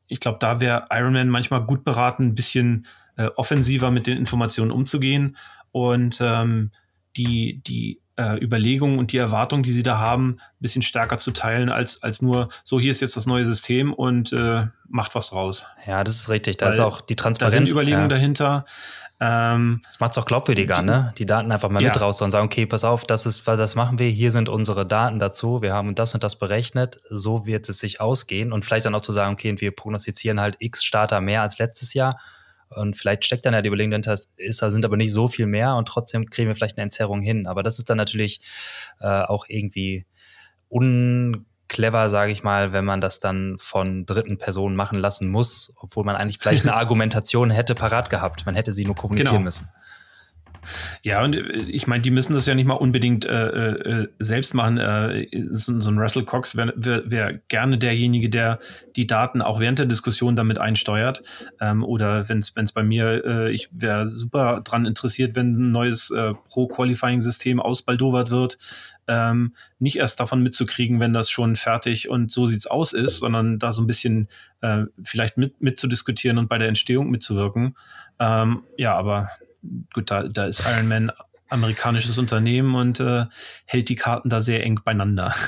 Speaker 3: ich glaube, da wäre Ironman manchmal gut beraten, ein bisschen äh, offensiver mit den Informationen umzugehen und ähm, die, die äh, Überlegungen und die Erwartungen, die sie da haben, ein bisschen stärker zu teilen, als, als nur, so hier ist jetzt das neue System und äh, macht was draus.
Speaker 1: Ja, das ist richtig. Da
Speaker 3: Weil
Speaker 1: ist auch die
Speaker 3: Da
Speaker 1: Transparenz.
Speaker 3: sind Überlegungen
Speaker 1: ja.
Speaker 3: dahinter. Ähm,
Speaker 1: Das macht es auch glaubwürdiger, ne? Die Daten einfach mal
Speaker 3: Ja.
Speaker 1: mit raus und sagen, okay, pass auf, das ist, was das machen wir, hier sind unsere Daten dazu, wir haben das und das berechnet, so wird es sich ausgehen und vielleicht dann auch zu sagen, okay, wir prognostizieren halt X Starter mehr als letztes Jahr und vielleicht steckt dann ja die Überlegung dahinter, ist, sind aber nicht so viel mehr und trotzdem kriegen wir vielleicht eine Entzerrung hin, aber das ist dann natürlich äh, auch irgendwie unclever, sage ich mal, wenn man das dann von dritten Personen machen lassen muss, obwohl man eigentlich vielleicht eine Argumentation hätte parat gehabt. Man hätte sie nur kommunizieren
Speaker 3: Genau.
Speaker 1: müssen.
Speaker 3: Ja, und äh, ich meine, die müssen das ja nicht mal unbedingt äh, äh, selbst machen. Äh, so, so, ein Russell Cox wäre wär, gerne derjenige, der die Daten auch während der Diskussion damit einsteuert. Ähm, oder wenn es bei mir, äh, ich wäre super dran interessiert, wenn ein neues äh, Pro-Qualifying-System ausbaldowert wird, ähm, nicht erst davon mitzukriegen, wenn das schon fertig und so sieht's aus ist, sondern da so ein bisschen äh, vielleicht mit, mitzudiskutieren und bei der Entstehung mitzuwirken. Ähm, ja, aber gut, da, da ist Iron Man amerikanisches Unternehmen und äh, hält die Karten da sehr eng beieinander.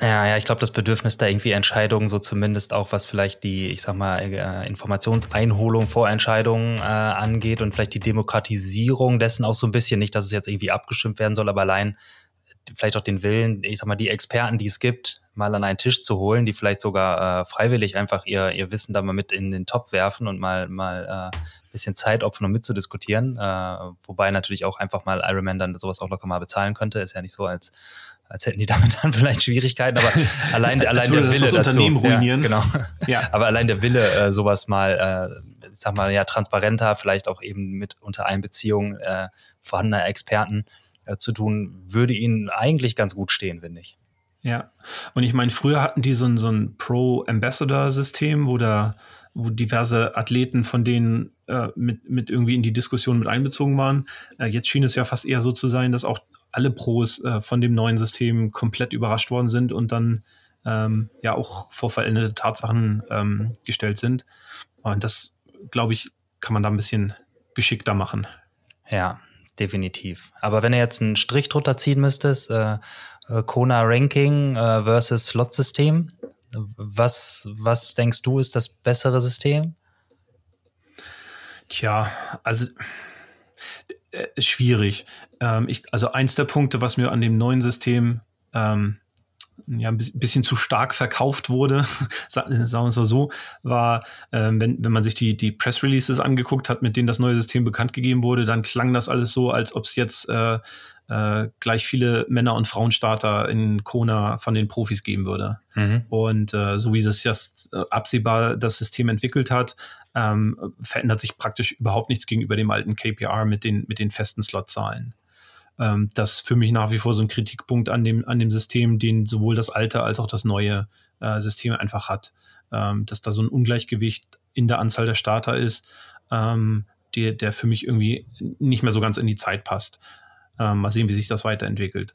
Speaker 1: Ja, ja, ich glaube, das Bedürfnis da irgendwie Entscheidungen, so zumindest auch was vielleicht die, ich sag mal, äh, Informationseinholung vor Entscheidungen äh, angeht und vielleicht die Demokratisierung dessen auch so ein bisschen, nicht, dass es jetzt irgendwie abgestimmt werden soll, aber allein vielleicht auch den Willen, ich sag mal, die Experten, die es gibt, mal an einen Tisch zu holen, die vielleicht sogar äh, freiwillig einfach ihr, ihr Wissen da mal mit in den Topf werfen und mal, mal äh, bisschen Zeit opfern, um mitzudiskutieren. Äh, wobei natürlich auch einfach mal Ironman dann sowas auch locker mal bezahlen könnte. Ist ja nicht so, als als hätten die damit dann vielleicht Schwierigkeiten, aber allein, allein der Wille das
Speaker 3: Unternehmen dazu, ruinieren.
Speaker 1: Ja, genau. Ja. Aber allein der Wille, äh, sowas mal, äh, ich sag mal, ja, transparenter, vielleicht auch eben mit unter Einbeziehung äh, vorhandener Experten äh, zu tun, würde ihnen eigentlich ganz gut stehen, finde ich.
Speaker 3: Ja, und ich meine, früher hatten die so ein, so ein Pro-Ambassador-System, wo da wo diverse Athleten von denen äh, mit, mit irgendwie in die Diskussion mit einbezogen waren. Äh, jetzt schien es ja fast eher so zu sein, dass auch alle Pros äh, von dem neuen System komplett überrascht worden sind und dann ähm, ja auch vor veränderte Tatsachen ähm, gestellt sind. Und das, glaube ich, kann man da ein bisschen geschickter machen.
Speaker 1: Ja, definitiv. Aber wenn du jetzt einen Strich drunter ziehen müsstest, äh, äh Kona Ranking äh, versus Slot-System, was, was denkst du, ist das bessere System?
Speaker 3: Tja, also äh, schwierig. Ähm, ich, also eins der Punkte, was mir an dem neuen System ähm, ja, ein bisschen zu stark verkauft wurde, sagen wir es mal so, war, äh, wenn, wenn man sich die, die Press Releases angeguckt hat, mit denen das neue System bekannt gegeben wurde, dann klang das alles so, als ob es jetzt äh, äh, gleich viele Männer- und Frauenstarter in Kona von den Profis geben würde. Mhm. Und äh, so wie das jetzt äh, absehbar das System entwickelt hat, ähm, verändert sich praktisch überhaupt nichts gegenüber dem alten KPR mit den, mit den festen Slotzahlen. Ähm, das ist für mich nach wie vor so ein Kritikpunkt an dem, an dem System, den sowohl das alte als auch das neue äh, System einfach hat. Ähm, dass da so ein Ungleichgewicht in der Anzahl der Starter ist, ähm, der, der für mich irgendwie nicht mehr so ganz in die Zeit passt. Ähm, mal sehen, wie sich das weiterentwickelt.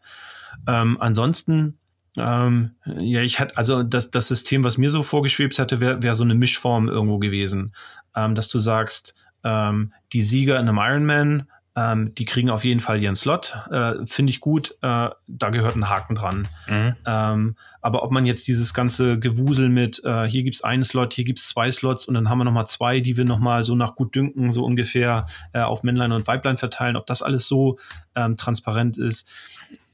Speaker 3: Ähm, ansonsten, ähm, ja, ich hatte, also das, das System, was mir so vorgeschwebt hatte, wäre wär so eine Mischform irgendwo gewesen. Ähm, dass du sagst, ähm, die Sieger in einem Ironman ähm, die kriegen auf jeden Fall ihren Slot. Äh, Finde ich gut. Äh, da gehört ein Haken dran. Mhm. Ähm, aber ob man jetzt dieses ganze Gewusel mit, äh, hier gibt's einen Slot, hier gibt's zwei Slots und dann haben wir nochmal zwei, die wir nochmal so nach gut dünken, so ungefähr äh, auf Männlein und Weiblein verteilen, ob das alles so ähm, transparent ist.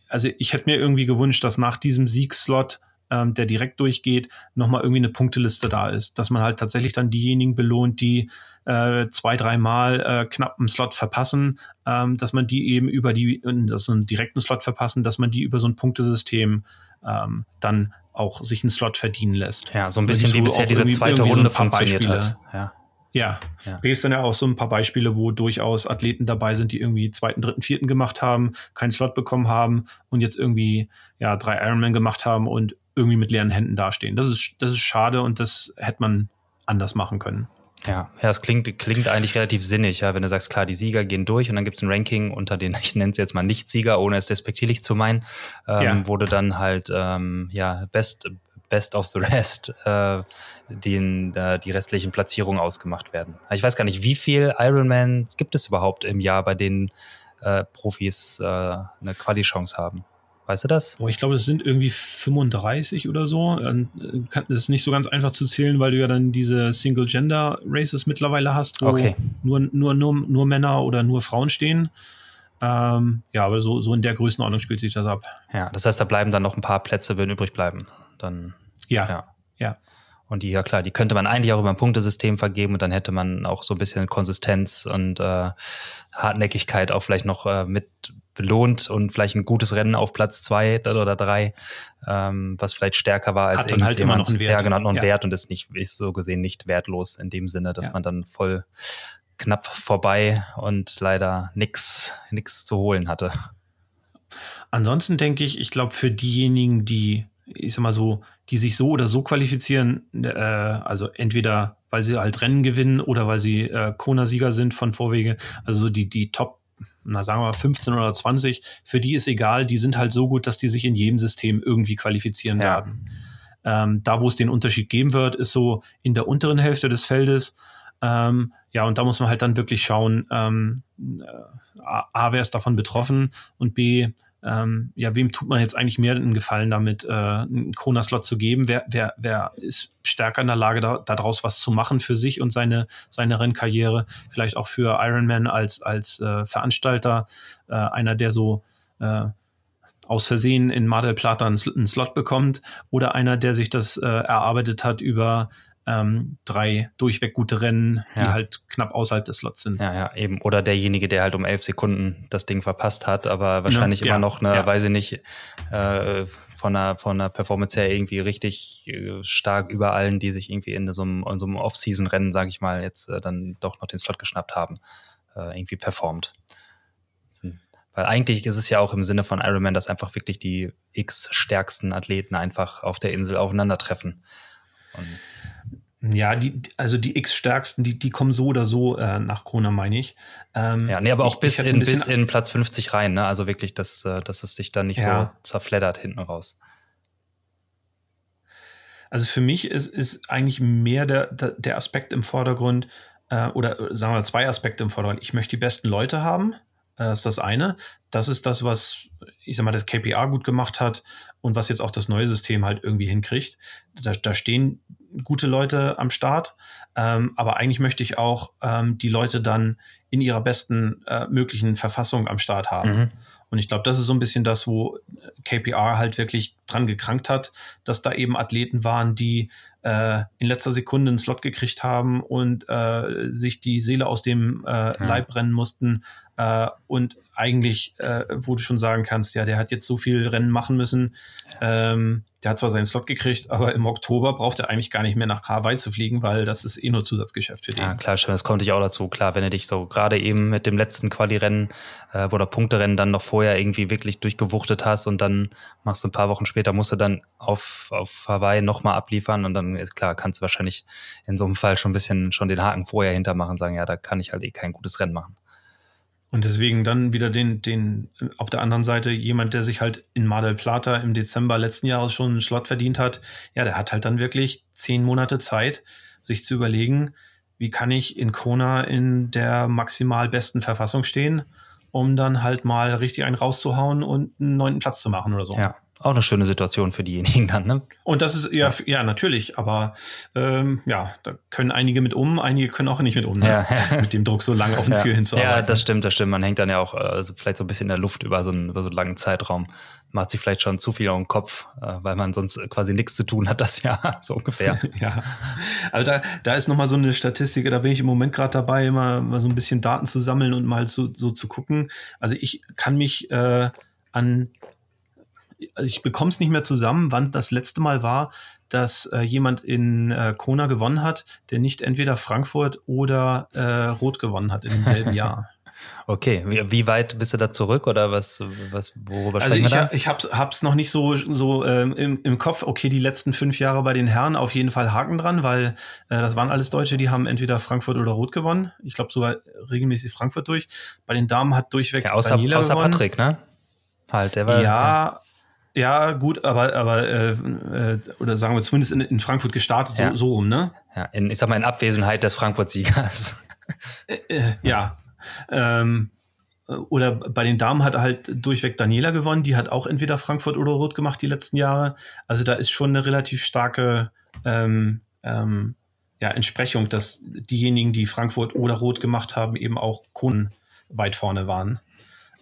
Speaker 3: Also ich hätte mir irgendwie gewünscht, dass nach diesem Siegslot ähm, der direkt durchgeht, nochmal irgendwie eine Punkteliste da ist. Dass man halt tatsächlich dann diejenigen belohnt, die äh, zwei, dreimal äh, knapp einen Slot verpassen, ähm, dass man die eben über die, so einen direkten Slot verpassen, dass man die über so ein Punktesystem ähm, dann auch sich einen Slot verdienen lässt.
Speaker 1: Ja, so ein bisschen wie bisher diese zweite Runde so funktioniert Beispiele. hat.
Speaker 3: Ja. Ja, ja. da gibt dann ja auch so ein paar Beispiele, wo durchaus Athleten dabei sind, die irgendwie zweiten, dritten, vierten gemacht haben, keinen Slot bekommen haben und jetzt irgendwie ja drei Ironman gemacht haben und irgendwie mit leeren Händen dastehen. Das ist, das ist schade und das hätte man anders machen können.
Speaker 1: Ja, ja, es klingt, klingt eigentlich relativ sinnig, ja, wenn du sagst, klar, die Sieger gehen durch und dann gibt es ein Ranking unter den, ich nenne es jetzt mal Nicht-Sieger, ohne es despektierlich zu meinen, ähm, ja. wurde dann halt ähm, ja Best, Best of the Rest, äh, den, äh, die restlichen Platzierungen ausgemacht werden. Ich weiß gar nicht, wie viel Ironman gibt es überhaupt im Jahr, bei denen äh, Profis äh, eine Quali-Chance haben. Weißt du das?
Speaker 3: Oh, ich glaube, es sind irgendwie 35 oder so. Das ist nicht so ganz einfach zu zählen, weil du ja dann diese Single-Gender-Races mittlerweile hast, wo okay. nur, nur, nur, nur Männer oder nur Frauen stehen. Ähm, ja, aber so, so in der Größenordnung spielt sich das ab.
Speaker 1: Ja, das heißt, da bleiben dann noch ein paar Plätze, würden übrig bleiben. Dann,
Speaker 3: ja, ja. ja.
Speaker 1: Und die, ja klar, die könnte man eigentlich auch über ein Punktesystem vergeben und dann hätte man auch so ein bisschen Konsistenz und äh, Hartnäckigkeit auch vielleicht noch äh, mit belohnt und vielleicht ein gutes Rennen auf Platz zwei oder drei, ähm, was vielleicht stärker war als
Speaker 3: Hat dann halt immer noch einen Wert.
Speaker 1: Ja, genau, noch einen ja. Wert und ist nicht, ist so gesehen nicht wertlos in dem Sinne, dass ja. man dann voll knapp vorbei und leider nichts zu holen hatte.
Speaker 3: Ansonsten denke ich, ich glaube, für diejenigen, die, ich sag mal so, die sich so oder so qualifizieren, äh, also entweder weil sie halt Rennen gewinnen oder weil sie äh, Kona-Sieger sind von Vorwege, also die, die Top, na sagen wir mal 15 oder 20, für die ist egal, die sind halt so gut, dass die sich in jedem System irgendwie qualifizieren ja. werden. Ähm, da, wo es den Unterschied geben wird, ist so in der unteren Hälfte des Feldes. Ähm, ja, und da muss man halt dann wirklich schauen, ähm, äh, A, wer ist davon betroffen und B, ähm, ja, wem tut man jetzt eigentlich mehr einen Gefallen damit, äh, einen Kona-Slot zu geben? Wer, wer, wer ist stärker in der Lage, da, daraus was zu machen für sich und seine, seine Rennkarriere? Vielleicht auch für Ironman als, als äh, Veranstalter, äh, einer, der so äh, aus Versehen in Mar Plata einen, einen Slot bekommt oder einer, der sich das äh, erarbeitet hat über ähm, drei durchweg gute Rennen, die ja. halt knapp außerhalb des Slots sind.
Speaker 1: Ja, ja, eben. Oder derjenige, der halt um elf Sekunden das Ding verpasst hat, aber wahrscheinlich ja, immer noch eine, ja. weiß ich nicht, äh, von einer, von einer Performance her irgendwie richtig äh, stark über allen, die sich irgendwie in so einem, in so einem Off-Season-Rennen, sage ich mal, jetzt äh, dann doch noch den Slot geschnappt haben, äh, irgendwie performt. Weil eigentlich ist es ja auch im Sinne von Ironman, dass einfach wirklich die x stärksten Athleten einfach auf der Insel aufeinandertreffen.
Speaker 3: Ja, die, also die X-Stärksten, die, die kommen so oder so äh, nach Kona, meine ich.
Speaker 1: Ähm, ja, nee, aber auch ich, bis, ich in, bis in Platz 50 rein, ne? Also wirklich, dass, äh, dass es sich dann nicht ja. so zerfleddert hinten raus.
Speaker 3: Also für mich ist, ist eigentlich mehr der, der Aspekt im Vordergrund, äh, oder sagen wir zwei Aspekte im Vordergrund. Ich möchte die besten Leute haben. Äh, das ist das eine. Das ist das, was, ich sag mal, das KPA gut gemacht hat und was jetzt auch das neue System halt irgendwie hinkriegt. Da, da stehen gute Leute am Start, ähm, aber eigentlich möchte ich auch ähm, die Leute dann in ihrer besten äh, möglichen Verfassung am Start haben. Mhm. Und ich glaube, das ist so ein bisschen das, wo KPR halt wirklich dran gekrankt hat, dass da eben Athleten waren, die äh, in letzter Sekunde einen Slot gekriegt haben und äh, sich die Seele aus dem äh, ja. Leib rennen mussten äh, und eigentlich, äh, wo du schon sagen kannst, ja, der hat jetzt so viel Rennen machen müssen. Ähm, der hat zwar seinen Slot gekriegt, aber im Oktober braucht er eigentlich gar nicht mehr nach Hawaii zu fliegen, weil das ist eh nur Zusatzgeschäft für den.
Speaker 1: Ja, klar, stimmt. Das kommt dich auch dazu. Klar, wenn du dich so gerade eben mit dem letzten Quali-Rennen äh, oder Punkterennen dann noch vorher irgendwie wirklich durchgewuchtet hast und dann machst du ein paar Wochen später, musst du dann auf, auf Hawaii nochmal abliefern und dann ist klar, kannst du wahrscheinlich in so einem Fall schon ein bisschen schon den Haken vorher hintermachen und sagen, ja, da kann ich halt eh kein gutes Rennen machen.
Speaker 3: Und deswegen dann wieder den, den, auf der anderen Seite jemand, der sich halt in Mar del Plata im Dezember letzten Jahres schon einen Slot verdient hat. Ja, der hat halt dann wirklich zehn Monate Zeit, sich zu überlegen, wie kann ich in Kona in der maximal besten Verfassung stehen, um dann halt mal richtig einen rauszuhauen und einen neunten Platz zu machen oder so.
Speaker 1: Ja, auch eine schöne Situation für diejenigen dann, ne?
Speaker 3: Und das ist, ja, ja, natürlich, aber ähm, ja, da können einige mit um, einige können auch nicht mit um, ne? ja. mit dem Druck so lange auf ein ja. Ziel hinzuarbeiten.
Speaker 1: Ja, das stimmt, das stimmt. Man hängt dann ja auch also vielleicht so ein bisschen in der Luft über so einen, über so einen langen Zeitraum. Macht sich vielleicht schon zu viel auf den Kopf, äh, weil man sonst quasi nichts zu tun hat, das Jahr, so ungefähr.
Speaker 3: ja. Also da, da ist nochmal so eine Statistik, da bin ich im Moment gerade dabei, immer mal so ein bisschen Daten zu sammeln und mal so, so zu gucken. Also ich kann mich äh, an ich bekomme es nicht mehr zusammen, wann das letzte Mal war, dass äh, jemand in äh, Kona gewonnen hat, der nicht entweder Frankfurt oder äh, Rot gewonnen hat in demselben Jahr.
Speaker 1: Okay, wie, wie, weit bist du da zurück oder was, was worüber
Speaker 3: also sprechen ich, wir da? Ich hab's, hab's noch nicht so, so ähm, im, im Kopf. Okay, die letzten fünf Jahre bei den Herren auf jeden Fall Haken dran, weil äh, das waren alles Deutsche, die haben entweder Frankfurt oder Rot gewonnen. Ich glaube sogar regelmäßig Frankfurt durch. Bei den Damen hat durchweg
Speaker 1: ja, außer, Daniela außer gewonnen. Patrick, ne?
Speaker 3: Halt, der war. Ja, ja. Gut, aber, aber äh, äh, oder sagen wir zumindest in, in Frankfurt gestartet, ja. so, so, rum, ne?
Speaker 1: Ja, in, ich sag mal, in Abwesenheit des Frankfurt-Siegers.
Speaker 3: Äh, äh, ja. Ähm, oder bei den Damen hat halt durchweg Daniela gewonnen, die hat auch entweder Frankfurt oder Rot gemacht die letzten Jahre. Also da ist schon eine relativ starke ähm, ähm, ja, Entsprechung, dass diejenigen, die Frankfurt oder Rot gemacht haben, eben auch Kunden weit vorne waren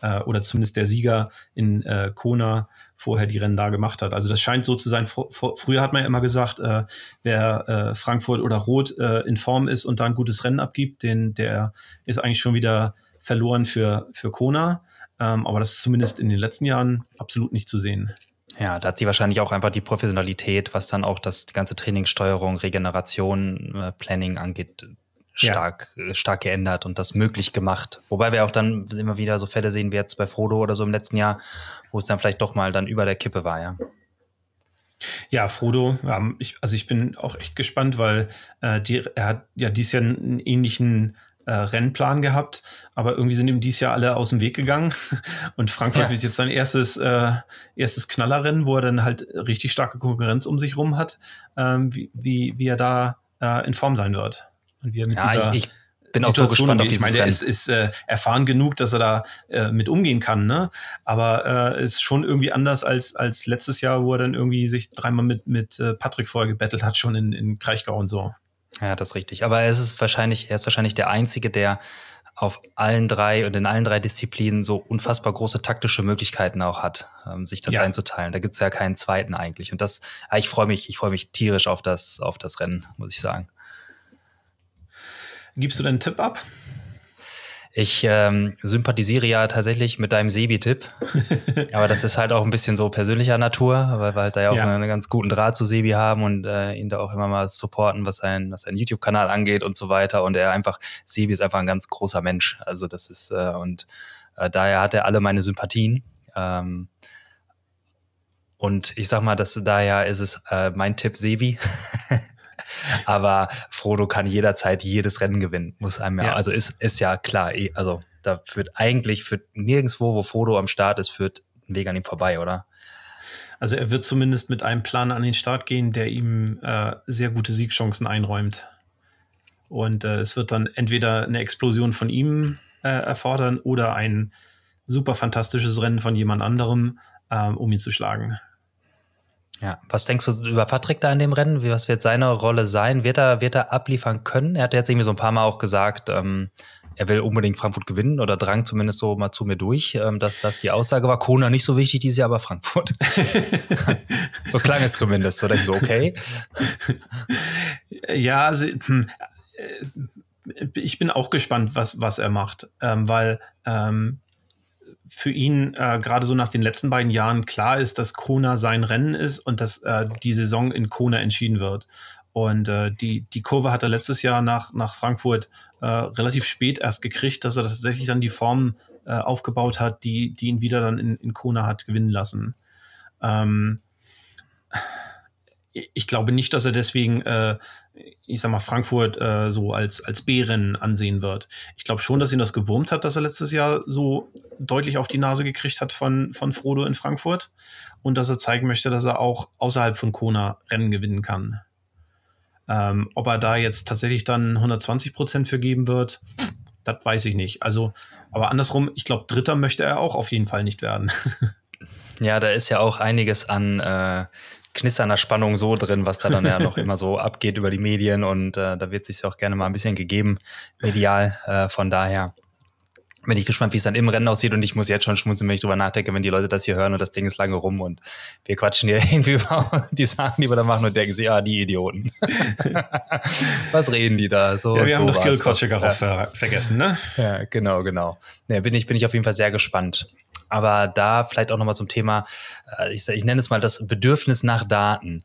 Speaker 3: äh, oder zumindest der Sieger in äh, Kona vorher die Rennen da gemacht hat. Also das scheint so zu sein. Vor, vor, früher hat man ja immer gesagt, äh, wer äh, Frankfurt oder Rot äh, in Form ist und da ein gutes Rennen abgibt, den, der ist eigentlich schon wieder verloren für, für Kona. Ähm, aber das ist zumindest in den letzten Jahren absolut nicht zu sehen.
Speaker 1: Ja, da hat sie wahrscheinlich auch einfach die Professionalität, was dann auch das ganze Trainingssteuerung, Regeneration, äh, Planning angeht, stark, ja. stark geändert und das möglich gemacht. Wobei wir auch dann immer wieder so Fälle sehen wie jetzt bei Frodo oder so im letzten Jahr, wo es dann vielleicht doch mal dann über der Kippe war, ja.
Speaker 3: Ja, Frodo, ähm, ich, also ich bin auch echt gespannt, weil äh, die, er hat ja dieses Jahr einen ähnlichen äh, Rennplan gehabt, aber irgendwie sind ihm dieses Jahr alle aus dem Weg gegangen. Und Frankfurt ja. wird jetzt sein erstes, äh, erstes Knallerrennen, wo er dann halt richtig starke Konkurrenz um sich rum hat, ähm, wie, wie, wie er da äh, in Form sein wird. Und wie er mit
Speaker 1: ja,
Speaker 3: dieser
Speaker 1: ich, ich bin auch so gespannt auf
Speaker 3: Ich meine, er ist, ist äh, erfahren genug, dass er da äh, mit umgehen kann, ne? Aber äh, ist schon irgendwie anders als, als letztes Jahr, wo er dann irgendwie sich dreimal mit, mit äh, Patrick vorher gebettelt hat, schon in, in Kraichgau und so.
Speaker 1: Ja, das ist richtig. Aber er ist wahrscheinlich, er ist wahrscheinlich der Einzige, der auf allen drei und in allen drei Disziplinen so unfassbar große taktische Möglichkeiten auch hat, ähm, sich das ja. einzuteilen. Da gibt es ja keinen zweiten eigentlich. Und das, ah, ich freue mich, ich freue mich tierisch auf das, auf das Rennen, muss ich sagen.
Speaker 3: Gibst du deinen Tipp ab?
Speaker 1: Ich ähm, sympathisiere ja tatsächlich mit deinem Sebi-Tipp. aber das ist halt auch ein bisschen so persönlicher Natur, weil wir halt da ja auch ja. einen ganz guten Draht zu Sebi haben und äh, ihn da auch immer mal supporten, was sein, was sein YouTube-Kanal angeht und so weiter. Und er einfach, Sebi ist einfach ein ganz großer Mensch. Also das ist, äh, und äh, daher hat er alle meine Sympathien. Ähm, und ich sag mal, dass daher ist es äh, mein Tipp Sebi. Aber Frodo kann jederzeit jedes Rennen gewinnen, muss einem ja, ja. also ist, ist ja klar, eh, also da führt eigentlich führt nirgendwo, wo Frodo am Start ist, führt ein Weg an ihm vorbei, oder?
Speaker 3: Also er wird zumindest mit einem Plan an den Start gehen, der ihm äh, sehr gute Siegchancen einräumt. Und äh, es wird dann entweder eine Explosion von ihm äh, erfordern oder ein super fantastisches Rennen von jemand anderem, äh, um ihn zu schlagen.
Speaker 1: Ja, was denkst du über Patrick da in dem Rennen? Wie, was wird seine Rolle sein? Wird er, wird er abliefern können? Er hat jetzt irgendwie so ein paar Mal auch gesagt, ähm, er will unbedingt Frankfurt gewinnen oder drang zumindest so mal zu mir durch, ähm, dass das die Aussage war. Kona nicht so wichtig dieses Jahr, aber Frankfurt. so klang es zumindest. Oder so, okay.
Speaker 3: Ja, also hm, äh, ich bin auch gespannt, was, was er macht, ähm, weil ähm, für ihn äh, gerade so nach den letzten beiden Jahren klar ist, dass Kona sein Rennen ist und dass äh, die Saison in Kona entschieden wird. Und äh, die, die Kurve hat er letztes Jahr nach, nach Frankfurt äh, relativ spät erst gekriegt, dass er tatsächlich dann die Form äh, aufgebaut hat, die, die ihn wieder dann in, in Kona hat gewinnen lassen. Ähm, ich glaube nicht, dass er deswegen äh, ich sag mal, Frankfurt äh, so als, als B-Rennen ansehen wird. Ich glaube schon, dass ihn das gewurmt hat, dass er letztes Jahr so deutlich auf die Nase gekriegt hat von, von Frodo in Frankfurt und dass er zeigen möchte, dass er auch außerhalb von Kona Rennen gewinnen kann. Ähm, ob er da jetzt tatsächlich dann 120 Prozent für geben wird, das weiß ich nicht. Also, aber andersrum, ich glaube, Dritter möchte er auch auf jeden Fall nicht werden.
Speaker 1: Ja, da ist ja auch einiges an äh, knisternder Spannung so drin, was da dann ja noch immer so abgeht über die Medien und äh, da wird sich auch gerne mal ein bisschen gegeben, medial. Äh, von daher bin ich gespannt, wie es dann im Rennen aussieht und ich muss jetzt schon schmunzeln, wenn ich drüber nachdenke, wenn die Leute das hier hören und das Ding ist lange rum und wir quatschen hier irgendwie über die Sachen, die wir da machen und denken sich, ah, die Idioten. Was reden die da? So
Speaker 3: ja, wir haben
Speaker 1: noch
Speaker 3: Gil Kotschikow ja. vergessen, ne?
Speaker 1: Ja, genau, genau. Ja, bin, ich, bin ich auf jeden Fall sehr gespannt. Aber da vielleicht auch nochmal zum Thema, äh, ich, ich nenne es mal das Bedürfnis nach Daten.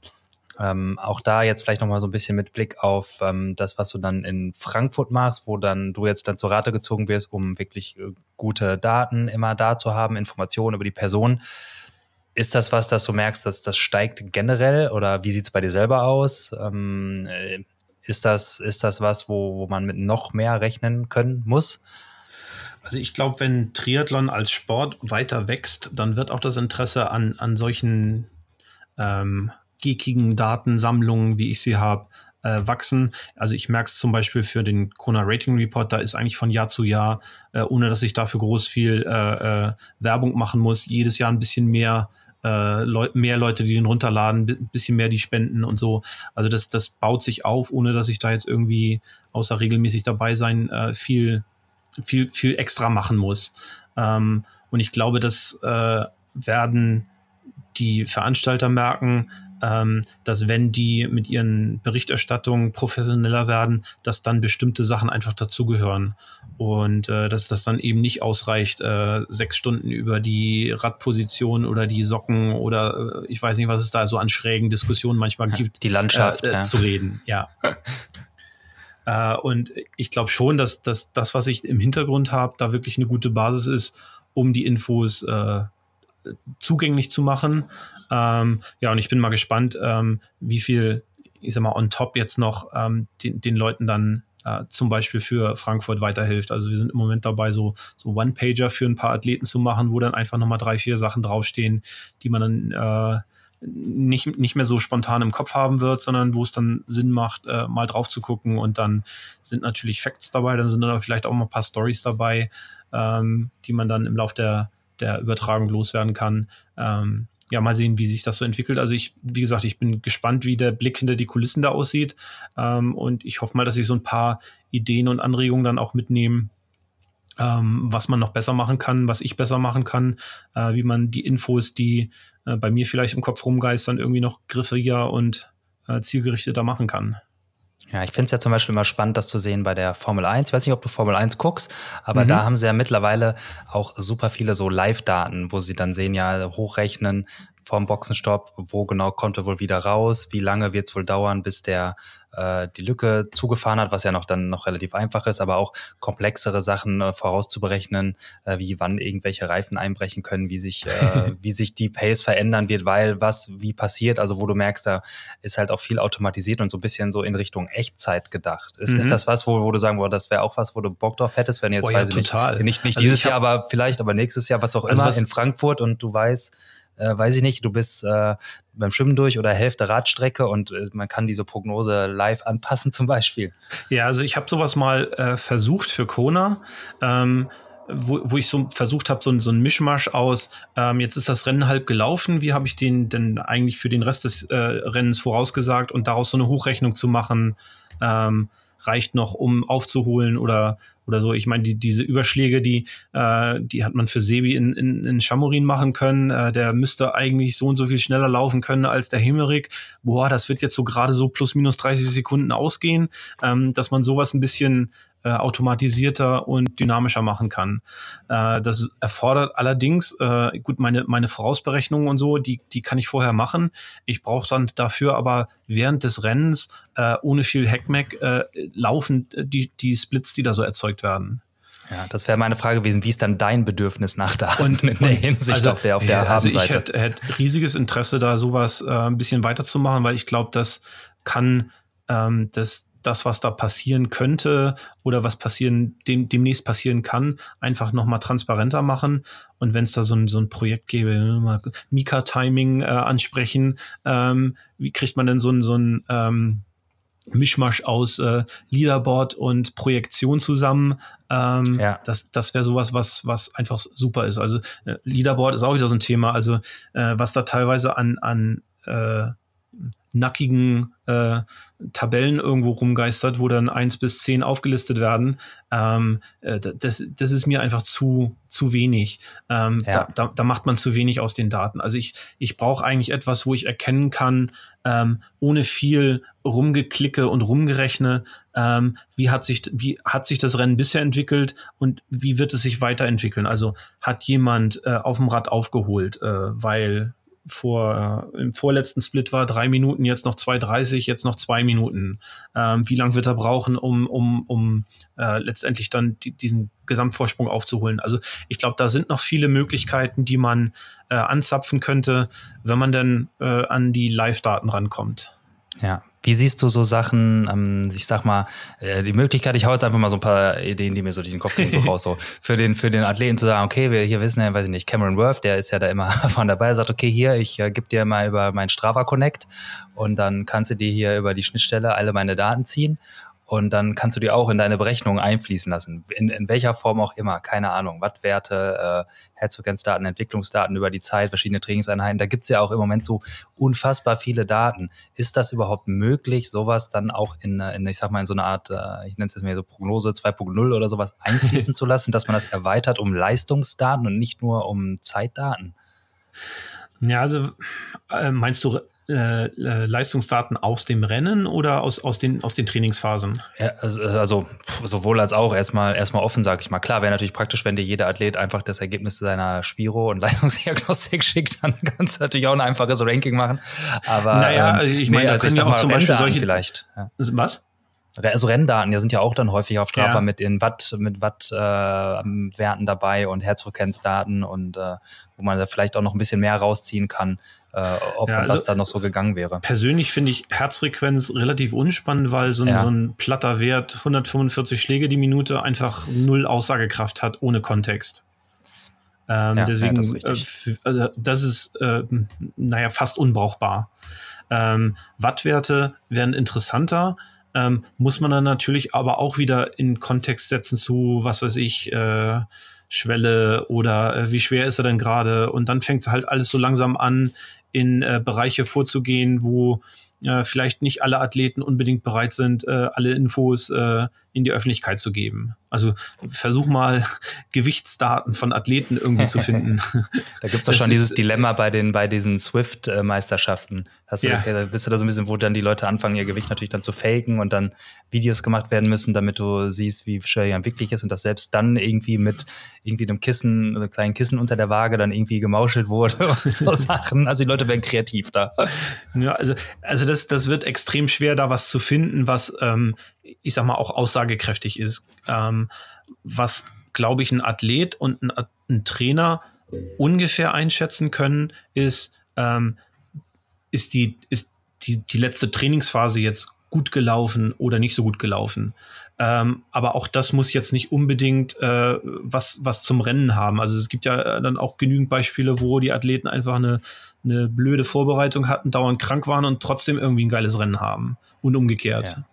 Speaker 1: Ähm, auch da jetzt vielleicht nochmal so ein bisschen mit Blick auf ähm, das, was du dann in Frankfurt machst, wo dann du jetzt dann zur Rate gezogen wirst, um wirklich äh, gute Daten immer da zu haben, Informationen über die Person. Ist das was, dass du merkst, dass das steigt generell oder wie sieht es bei dir selber aus? Ähm, äh, ist, das, ist das was, wo, wo man mit noch mehr rechnen können muss?
Speaker 3: Also ich glaube, wenn Triathlon als Sport weiter wächst, dann wird auch das Interesse an, an solchen ähm, geekigen Datensammlungen, wie ich sie habe, äh, wachsen. Also ich merke es zum Beispiel für den Kona Rating Report, da ist eigentlich von Jahr zu Jahr, äh, ohne dass ich dafür groß viel äh, äh Werbung machen muss, jedes Jahr ein bisschen mehr äh, Leu mehr Leute, die den runterladen, ein bisschen mehr die spenden und so. Also das, das baut sich auf, ohne dass ich da jetzt irgendwie außer regelmäßig dabei sein äh, viel viel, viel extra machen muss. Ähm, und ich glaube, das äh, werden die Veranstalter merken, ähm, dass wenn die mit ihren Berichterstattungen professioneller werden, dass dann bestimmte Sachen einfach dazugehören. Und äh, dass das dann eben nicht ausreicht, äh, sechs Stunden über die Radposition oder die Socken oder äh, ich weiß nicht, was es da so an schrägen Diskussionen manchmal gibt.
Speaker 1: Die Landschaft
Speaker 3: äh, ja. zu reden. Ja. Äh, und ich glaube schon, dass, dass das, was ich im Hintergrund habe, da wirklich eine gute Basis ist, um die Infos äh, zugänglich zu machen. Ähm, ja, und ich bin mal gespannt, ähm, wie viel, ich sag mal, on top jetzt noch ähm, den, den Leuten dann äh, zum Beispiel für Frankfurt weiterhilft. Also wir sind im Moment dabei, so, so One-Pager für ein paar Athleten zu machen, wo dann einfach nochmal drei, vier Sachen draufstehen, die man dann äh, nicht, nicht mehr so spontan im Kopf haben wird, sondern wo es dann Sinn macht, äh, mal drauf zu gucken. Und dann sind natürlich Facts dabei, dann sind dann vielleicht auch mal ein paar Stories dabei, ähm, die man dann im Lauf der, der Übertragung loswerden kann. Ähm, ja, mal sehen, wie sich das so entwickelt. Also ich, wie gesagt, ich bin gespannt, wie der Blick hinter die Kulissen da aussieht. Ähm, und ich hoffe mal, dass ich so ein paar Ideen und Anregungen dann auch mitnehme, ähm, was man noch besser machen kann, was ich besser machen kann, äh, wie man die Infos, die äh, bei mir vielleicht im Kopf rumgeistern, irgendwie noch griffiger und äh, zielgerichteter machen kann.
Speaker 1: Ja, ich finde es ja zum Beispiel immer spannend, das zu sehen bei der Formel 1. Ich weiß nicht, ob du Formel 1 guckst, aber mhm. da haben sie ja mittlerweile auch super viele so Live-Daten, wo sie dann sehen, ja, hochrechnen vom Boxenstopp, wo genau kommt er wohl wieder raus, wie lange wird es wohl dauern, bis der äh, die Lücke zugefahren hat, was ja noch dann noch relativ einfach ist, aber auch komplexere Sachen äh, vorauszuberechnen, äh, wie wann irgendwelche Reifen einbrechen können, wie sich, äh, wie sich die Pace verändern wird, weil was wie passiert, also wo du merkst, da ist halt auch viel automatisiert und so ein bisschen so in Richtung Echtzeit gedacht. Ist, mhm. ist das was, wo, wo du sagen würdest, das wäre auch was, wo du Bock drauf hättest, wenn jetzt, oh, weiß ja, ich total. nicht, nicht, nicht also dieses Jahr, aber vielleicht, aber nächstes Jahr, was auch also immer, was in Frankfurt und du weißt, äh, weiß ich nicht, du bist äh, beim Schwimmen durch oder Hälfte Radstrecke und äh, man kann diese Prognose live anpassen zum Beispiel.
Speaker 3: Ja, also ich habe sowas mal äh, versucht für Kona. Ähm, wo, wo ich so versucht habe, so, so ein Mischmasch aus, ähm, jetzt ist das Rennen halb gelaufen, wie habe ich den denn eigentlich für den Rest des äh, Rennens vorausgesagt und daraus so eine Hochrechnung zu machen, ähm, reicht noch, um aufzuholen oder oder so. Ich meine, die, diese Überschläge, die, äh, die hat man für Sebi in, in, in Chamorin machen können. Äh, der müsste eigentlich so und so viel schneller laufen können als der Himmerig. Boah, das wird jetzt so gerade so plus minus 30 Sekunden ausgehen, ähm, dass man sowas ein bisschen äh, automatisierter und dynamischer machen kann. Äh, das erfordert allerdings, äh, gut, meine, meine Vorausberechnungen und so, die, die kann ich vorher machen. Ich brauche dann dafür aber während des Rennens äh, ohne viel Hackmack äh, laufen die, die Splits, die da so erzeugt werden.
Speaker 1: Ja, das wäre meine Frage gewesen, wie ist dann dein Bedürfnis nach Daten und, in der Hinsicht also, auf der auf der ja,
Speaker 3: Also ich hätte hätt riesiges Interesse, da sowas äh, ein bisschen weiterzumachen, weil ich glaube, das kann ähm, das das, was da passieren könnte oder was passieren, dem, demnächst passieren kann, einfach nochmal transparenter machen. Und wenn es da so ein, so ein Projekt gäbe, ne, Mika-Timing äh, ansprechen, ähm, wie kriegt man denn so ein, so ein ähm, Mischmasch aus äh, Leaderboard und Projektion zusammen. Ähm, ja. Das, das wäre sowas, was, was einfach super ist. Also äh, Leaderboard ist auch wieder so ein Thema. Also äh, was da teilweise an, an äh, nackigen äh, Tabellen irgendwo rumgeistert, wo dann eins bis zehn aufgelistet werden. Ähm, äh, das, das ist mir einfach zu, zu wenig. Ähm, ja. da, da, da macht man zu wenig aus den Daten. Also ich, ich brauche eigentlich etwas, wo ich erkennen kann, ähm, ohne viel rumgeklicke und rumgerechne, ähm, wie, hat sich, wie hat sich das Rennen bisher entwickelt und wie wird es sich weiterentwickeln. Also hat jemand äh, auf dem Rad aufgeholt, äh, weil vor äh, im vorletzten Split war drei Minuten, jetzt noch 2,30, jetzt noch zwei Minuten. Ähm, wie lange wird er brauchen, um, um, um äh, letztendlich dann die, diesen Gesamtvorsprung aufzuholen? Also ich glaube, da sind noch viele Möglichkeiten, die man äh, anzapfen könnte, wenn man dann äh, an die Live-Daten rankommt.
Speaker 1: Ja, wie siehst du so Sachen, ähm, ich sag mal, äh, die Möglichkeit, ich hau jetzt einfach mal so ein paar Ideen, die mir so durch den Kopf gehen, so raus, so. Für den, für den Athleten zu sagen, okay, wir hier wissen ja, weiß ich nicht, Cameron Worth, der ist ja da immer von dabei, sagt, okay, hier, ich äh, gebe dir mal über mein Strava Connect und dann kannst du dir hier über die Schnittstelle alle meine Daten ziehen und dann kannst du die auch in deine Berechnung einfließen lassen. In, in welcher Form auch immer, keine Ahnung. Wattwerte, äh, Herzfrequenzdaten, Entwicklungsdaten über die Zeit, verschiedene Trainingseinheiten. Da gibt's ja auch im Moment so unfassbar viele Daten. Ist das überhaupt möglich, sowas dann auch in, in ich sag mal, in so eine Art, äh, ich nenne es jetzt mal so Prognose 2.0 oder sowas einfließen zu lassen, dass man das erweitert um Leistungsdaten und nicht nur um Zeitdaten?
Speaker 3: Ja, also äh, meinst du äh, äh, Leistungsdaten aus dem Rennen oder aus, aus, den, aus den Trainingsphasen?
Speaker 1: Ja, also, also sowohl als auch erstmal erstmal offen, sag ich mal. Klar, wäre natürlich praktisch, wenn dir jeder Athlet einfach das Ergebnis seiner Spiro und Leistungsdiagnostik schickt, dann kannst du natürlich auch ein einfaches Ranking machen. Aber
Speaker 3: naja, ähm, also ich meine, nee, also ich ja auch zum Beispiel solche
Speaker 1: vielleicht.
Speaker 3: Ja. Was?
Speaker 1: also Renndaten, die sind ja auch dann häufig auf Strava ja. mit den Watt, mit Watt-Werten äh, dabei und Herzfrequenzdaten und äh, wo man da vielleicht auch noch ein bisschen mehr rausziehen kann, äh, ob ja, also was da noch so gegangen wäre.
Speaker 3: Persönlich finde ich Herzfrequenz relativ unspannend, weil so ein, ja. so ein platter Wert, 145 Schläge die Minute, einfach null Aussagekraft hat ohne Kontext. Ähm, ja, deswegen, das ist, äh, also das ist äh, naja, fast unbrauchbar. Ähm, Wattwerte werden interessanter, ähm, muss man dann natürlich aber auch wieder in Kontext setzen zu, was weiß ich, äh, Schwelle oder äh, wie schwer ist er denn gerade? Und dann fängt es halt alles so langsam an, in äh, Bereiche vorzugehen, wo äh, vielleicht nicht alle Athleten unbedingt bereit sind, äh, alle Infos äh, in die Öffentlichkeit zu geben. Also versuch mal Gewichtsdaten von Athleten irgendwie zu finden.
Speaker 1: da gibt es doch schon dieses Dilemma bei den bei diesen Swift-Meisterschaften. Hast du, ja. okay, bist du da so ein bisschen, wo dann die Leute anfangen, ihr Gewicht natürlich dann zu faken und dann Videos gemacht werden müssen, damit du siehst, wie schwer jemand wirklich ist und das selbst dann irgendwie mit irgendwie einem Kissen, einem kleinen Kissen unter der Waage dann irgendwie gemauschelt wurde und so Sachen. Also die Leute werden kreativ da.
Speaker 3: Ja, also, also das, das wird extrem schwer, da was zu finden, was ähm, ich sag mal, auch aussagekräftig ist. Ähm, was, glaube ich, ein Athlet und ein, ein, Trainer ungefähr einschätzen können, ist, ähm, ist, die, ist die, die letzte Trainingsphase jetzt gut gelaufen oder nicht so gut gelaufen. Ähm, aber auch das muss jetzt nicht unbedingt äh, was, was zum Rennen haben. Also es gibt ja dann auch genügend Beispiele, wo die Athleten einfach eine, eine blöde Vorbereitung hatten, dauernd krank waren und trotzdem irgendwie ein geiles Rennen haben. Und umgekehrt.
Speaker 1: Ja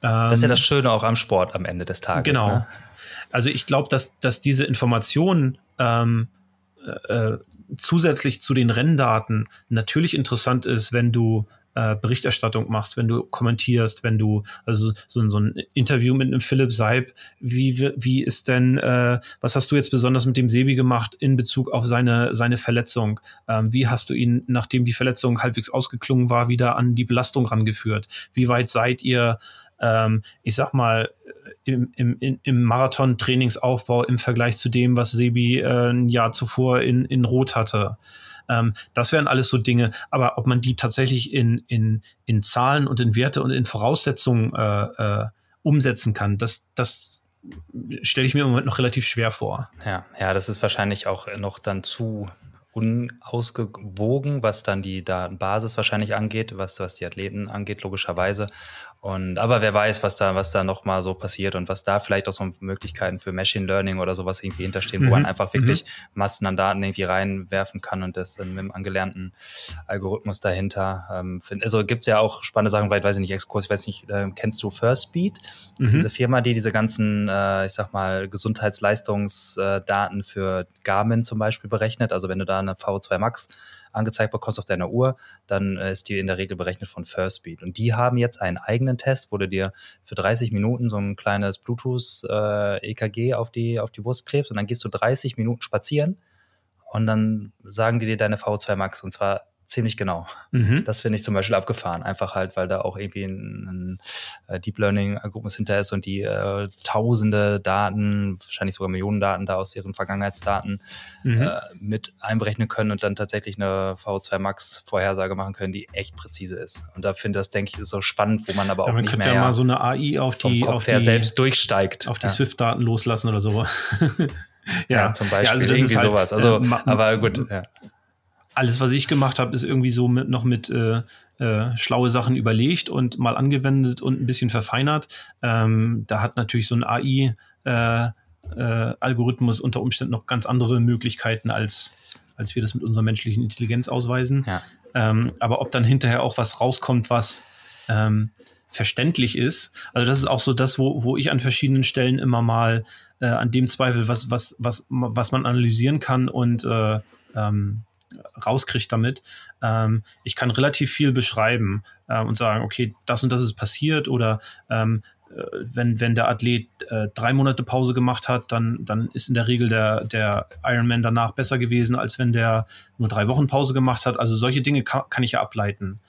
Speaker 1: das ist ja das ähm, Schöne auch am Sport am Ende des Tages.
Speaker 3: Genau. Ne? Also ich glaube, dass, dass diese Informationen ähm, äh, äh, zusätzlich zu den Renndaten natürlich interessant ist, wenn du äh, Berichterstattung machst, wenn du kommentierst, wenn du, also so, so ein Interview mit einem Philipp Seib, wie, wie ist denn, äh, was hast du jetzt besonders mit dem Sebi gemacht in Bezug auf seine, seine Verletzung? Ähm, wie hast du ihn, nachdem die Verletzung halbwegs ausgeklungen war, wieder an die Belastung rangeführt? Wie weit seid ihr ähm, ich sag mal, im, im, im Marathon-Trainingsaufbau im Vergleich zu dem, was Sebi äh, ein Jahr zuvor in, in Rot hatte. Ähm, das wären alles so Dinge. Aber ob man die tatsächlich in, in, in Zahlen und in Werte und in Voraussetzungen äh, äh, umsetzen kann, das, das stelle ich mir im Moment noch relativ schwer vor.
Speaker 1: Ja, ja, das ist wahrscheinlich auch noch dann zu unausgewogen, was dann die Datenbasis wahrscheinlich angeht, was, was die Athleten angeht, logischerweise. Und, aber wer weiß, was da, was da nochmal so passiert und was da vielleicht auch so Möglichkeiten für Machine Learning oder sowas irgendwie hinterstehen, mhm. wo man mhm. einfach wirklich mhm. Massen an Daten irgendwie reinwerfen kann und das dann mit dem angelernten Algorithmus dahinter. Ähm, find, also gibt's ja auch spannende Sachen, weil, weiß ich nicht, Exkurs, ich weiß nicht, äh, kennst du First Speed? Mhm. Diese Firma, die diese ganzen, äh, ich sag mal, Gesundheitsleistungsdaten für Garmin zum Beispiel berechnet. Also wenn du da eine V2 Max angezeigt bekommst auf deiner Uhr, dann äh, ist die in der Regel berechnet von First Speed. Und die haben jetzt einen eigenen Test, wo du dir für 30 Minuten so ein kleines Bluetooth-EKG äh, auf, die, auf die Brust klebst und dann gehst du 30 Minuten spazieren und dann sagen die dir deine V2 Max und zwar ziemlich genau. Mhm. Das finde ich zum Beispiel abgefahren. Einfach halt, weil da auch irgendwie ein, ein äh, Deep Learning-Algorithmus hinter ist und die äh, tausende Daten, wahrscheinlich sogar Millionen Daten da aus ihren Vergangenheitsdaten mhm. äh, mit einberechnen können und dann tatsächlich eine V2 Max Vorhersage machen können, die echt präzise ist. Und da finde ich das, denke ich, ist so spannend, wo man aber auch ja, man nicht mehr
Speaker 3: ja mal so eine AI auf die,
Speaker 1: auf die
Speaker 3: selbst
Speaker 1: durchsteigt.
Speaker 3: Auf die ja. Swift-Daten loslassen oder so.
Speaker 1: ja, zum Beispiel ja, also irgendwie halt, sowas. Also, äh, aber gut, ja
Speaker 3: alles, was ich gemacht habe, ist irgendwie so mit, noch mit äh, äh, schlaue Sachen überlegt und mal angewendet und ein bisschen verfeinert. Ähm, da hat natürlich so ein AI-Algorithmus äh, äh unter Umständen noch ganz andere Möglichkeiten, als, als wir das mit unserer menschlichen Intelligenz ausweisen. Ja. Ähm, aber ob dann hinterher auch was rauskommt, was ähm, verständlich ist. Also das ist auch so das, wo, wo ich an verschiedenen Stellen immer mal äh, an dem Zweifel, was, was, was, was man analysieren kann und äh, ähm, rauskriegt damit. Ähm, ich kann relativ viel beschreiben äh, und sagen, okay, das und das ist passiert oder ähm, äh, wenn, wenn der Athlet äh, drei Monate Pause gemacht hat, dann, dann ist in der Regel der, der Ironman danach besser gewesen, als wenn der nur drei Wochen Pause gemacht hat. Also solche Dinge kann, kann ich ja ableiten.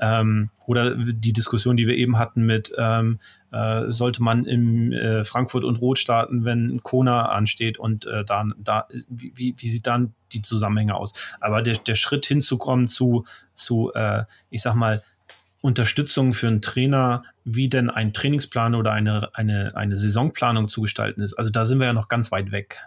Speaker 3: Ähm, oder die Diskussion, die wir eben hatten mit, ähm, äh, sollte man im äh, Frankfurt und Rot starten, wenn Kona ansteht und äh, dann, da, wie, wie sieht dann die Zusammenhänge aus? Aber der, der Schritt hinzukommen zu, zu äh, ich sag mal, Unterstützung für einen Trainer, wie denn ein Trainingsplan oder eine, eine, eine Saisonplanung zu gestalten ist. Also da sind wir ja noch ganz weit weg.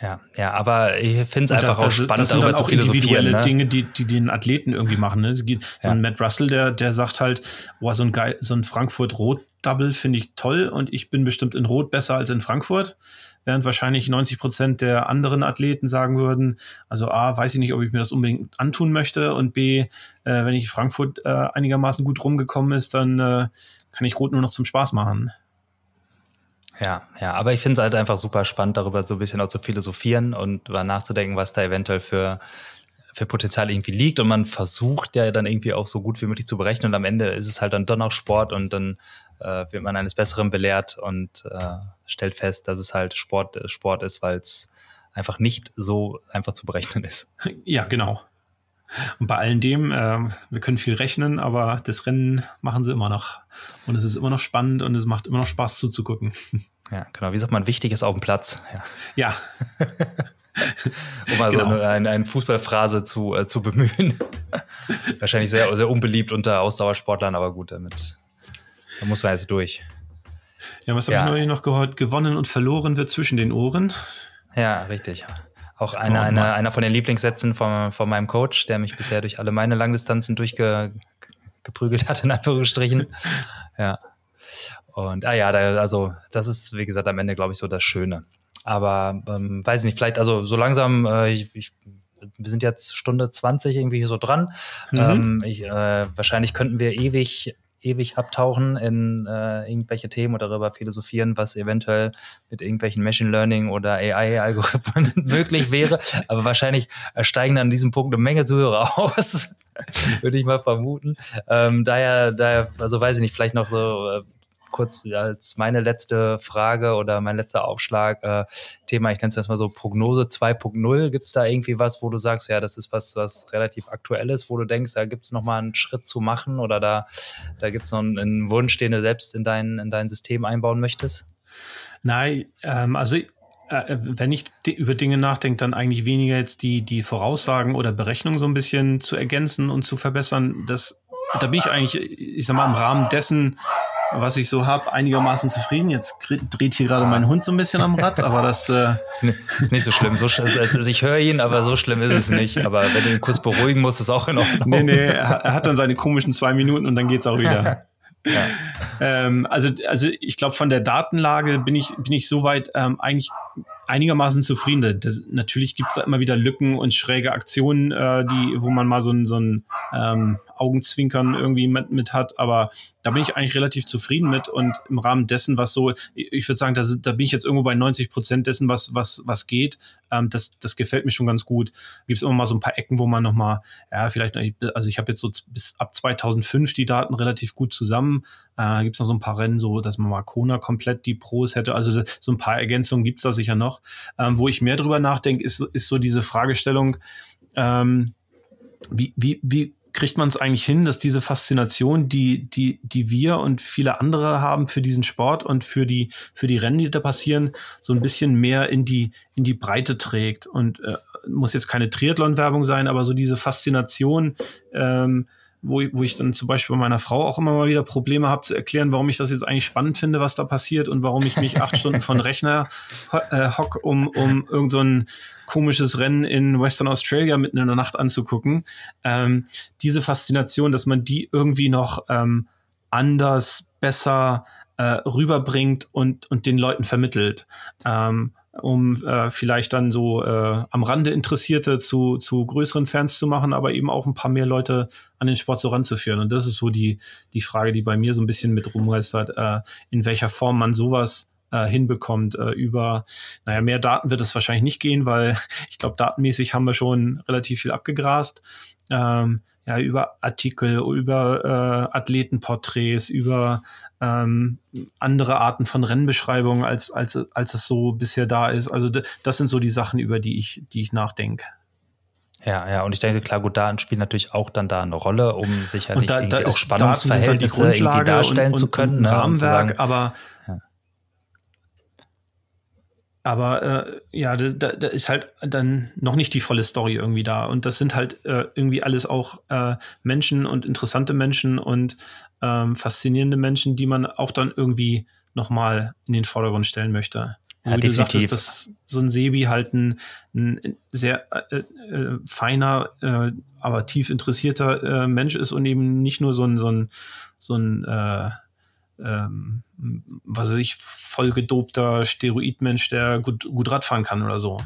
Speaker 1: Ja, ja, aber ich finde es einfach
Speaker 3: das,
Speaker 1: auch spannend,
Speaker 3: das sind
Speaker 1: darüber
Speaker 3: dann auch individuelle
Speaker 1: Ne?
Speaker 3: Dinge, die, die den Athleten irgendwie machen. Ne? So
Speaker 1: Ja.
Speaker 3: ein Matt Russell, der, der sagt halt, boah, so ein, geil, so ein Frankfurt-Rot-Double finde ich toll und ich bin bestimmt in Rot besser als in Frankfurt. Während wahrscheinlich 90 Prozent der anderen Athleten sagen würden, also A, weiß ich nicht, ob ich mir das unbedingt antun möchte und B, äh, wenn ich Frankfurt äh, einigermaßen gut rumgekommen ist, dann äh, kann ich Rot nur noch zum Spaß machen.
Speaker 1: Ja, ja, aber ich finde es halt einfach super spannend, darüber so ein bisschen auch zu philosophieren und darüber nachzudenken, was da eventuell für, für Potenzial irgendwie liegt. Und man versucht ja dann irgendwie auch so gut wie möglich zu berechnen. Und am Ende ist es halt dann doch noch Sport und dann äh, wird man eines Besseren belehrt und äh, stellt fest, dass es halt Sport, Sport ist, weil es einfach nicht so einfach zu berechnen ist.
Speaker 3: Ja, genau. Und bei allen dem, ähm, wir können viel rechnen, aber das Rennen machen sie immer noch. Und es ist immer noch spannend und es macht immer noch Spaß zuzugucken.
Speaker 1: Ja, genau. Wie sagt man, wichtig ist auf dem Platz. Ja.
Speaker 3: Ja,
Speaker 1: Um also
Speaker 3: Genau.
Speaker 1: eine, eine, eine Fußballphrase zu, äh, zu bemühen. Wahrscheinlich sehr, sehr unbeliebt unter Ausdauersportlern, aber gut, damit da muss man jetzt durch.
Speaker 3: ja was habe
Speaker 1: Ja.
Speaker 3: ich neulich noch gehört? Gewonnen und verloren wird zwischen den Ohren.
Speaker 1: Ja, richtig. Auch einer, einer, einer von den Lieblingssätzen von, von meinem Coach, der mich bisher durch alle meine Langdistanzen durchgeprügelt hat, in Anführungsstrichen. Ja. Und ah ja, da, also das ist, wie gesagt, am Ende, glaube ich, so das Schöne. Aber ähm, weiß nicht, vielleicht, also so langsam, äh, ich, ich, wir sind jetzt Stunde 20 irgendwie hier so dran.
Speaker 3: Mhm.
Speaker 1: Ähm, ich, äh, wahrscheinlich könnten wir ewig, ewig abtauchen in äh, irgendwelche Themen oder darüber philosophieren, was eventuell mit irgendwelchen Machine Learning oder AI-Algorithmen möglich wäre. Aber wahrscheinlich steigen an diesem Punkt eine Menge Zuhörer aus, würde ich mal vermuten. Ähm, daher, daher, also weiß ich nicht, vielleicht noch so äh, kurz als meine letzte Frage oder mein letzter Aufschlag, äh, Thema, ich nenne es jetzt mal so Prognose 2.0. Gibt es da irgendwie was, wo du sagst, ja, das ist was, was relativ aktuell ist, wo du denkst, da gibt es nochmal einen Schritt zu machen oder da, da gibt es noch einen, einen Wunsch, den du selbst in dein, in dein System einbauen möchtest?
Speaker 3: Nein, ähm, also äh, wenn ich über Dinge nachdenke, dann eigentlich weniger jetzt die, die Voraussagen oder Berechnungen so ein bisschen zu ergänzen und zu verbessern. Das, da bin ich eigentlich, ich sag mal, im Rahmen dessen, was ich so habe, einigermaßen zufrieden. Jetzt dreht hier gerade mein Hund so ein bisschen am Rad, aber das äh,
Speaker 1: Ist, ni- ist nicht so schlimm. So, also, also ich höre ihn, aber so schlimm ist es nicht. Aber wenn du ihn kurz beruhigen musst, ist auch in Ordnung.
Speaker 3: nee, nee, er, hat dann seine komischen zwei Minuten und dann geht's auch wieder. Ähm, also, also ich glaube, von der Datenlage bin ich, bin ich soweit ähm, eigentlich einigermaßen zufrieden. Das, natürlich gibt es da immer wieder Lücken und schräge Aktionen, äh, die, wo man mal so ein, so ein ähm, Augenzwinkern irgendwie mit, mit hat, aber da bin ich eigentlich relativ zufrieden mit und im Rahmen dessen, was so, ich, würde sagen, da, da bin ich jetzt irgendwo bei 90 Prozent dessen, was, was, was geht. Ähm, das, das gefällt mir schon ganz gut. Gibt es immer mal so ein paar Ecken, wo man noch mal, ja, vielleicht, also ich habe jetzt so bis ab 2005 die Daten relativ gut zusammen. Äh, gibt es noch so ein paar Rennen, so dass man mal Kona komplett die Pros hätte. Also so ein paar Ergänzungen gibt's da sicher noch. Ähm, wo ich mehr drüber nachdenke, ist, ist so diese Fragestellung, ähm, wie, wie, wie kriegt man es eigentlich hin, dass diese Faszination, die, die, die wir und viele andere haben für diesen Sport und für die, für die Rennen, die da passieren, so ein bisschen mehr in die, in die Breite trägt. Und äh, muss jetzt keine Triathlon-Werbung sein, aber so diese Faszination, ähm, wo, ich- wo ich dann zum Beispiel bei meiner Frau auch immer mal wieder Probleme habe zu erklären, warum ich das jetzt eigentlich spannend finde, was da passiert und warum ich mich acht Stunden von Rechner ho äh, hock, um, um irgend so ein komisches Rennen in Western Australia mitten in der Nacht anzugucken. Ähm, diese Faszination, dass man die irgendwie noch ähm, anders, besser äh, rüberbringt und, und den Leuten vermittelt. Ähm, um äh, vielleicht dann so äh, am Rande Interessierte zu, zu größeren Fans zu machen, aber eben auch ein paar mehr Leute an den Sport so ranzuführen. Und das ist so die, die Frage, die bei mir so ein bisschen mit rumgeistert, äh, in welcher Form man sowas äh, hinbekommt. Äh, über, naja, mehr Daten wird es wahrscheinlich nicht gehen, weil ich glaube, datenmäßig haben wir schon relativ viel abgegrast. Ähm, ja, über Artikel, über äh, Athletenporträts, über ähm, andere Arten von Rennbeschreibungen, als, als, als es so bisher da ist. Also das sind so die Sachen, über die ich, die ich nachdenke.
Speaker 1: Ja, ja, und ich denke, klar, gut, Daten spielen natürlich auch dann da eine Rolle, um sicherlich
Speaker 3: da, da
Speaker 1: auch Spannungsverhältnisse irgendwie darstellen
Speaker 3: und,
Speaker 1: zu
Speaker 3: und,
Speaker 1: können.
Speaker 3: und
Speaker 1: ne, und zu
Speaker 3: Rahmenwerk,
Speaker 1: sagen,
Speaker 3: aber
Speaker 1: Ja.
Speaker 3: Aber äh, ja, da, da ist halt dann noch nicht die volle Story irgendwie da. Und das sind halt äh, irgendwie alles auch äh, Menschen und interessante Menschen und ähm, faszinierende Menschen, die man auch dann irgendwie nochmal in den Vordergrund stellen möchte. Ja, wie definitiv. du sagtest, dass so ein Sebi halt ein, ein sehr äh, äh, feiner, äh, aber tief interessierter äh, Mensch ist und eben nicht nur so ein, so ein, so ein äh, ähm, was weiß ich, vollgedobter Steroidmensch, der gut, gut Radfahren kann oder so.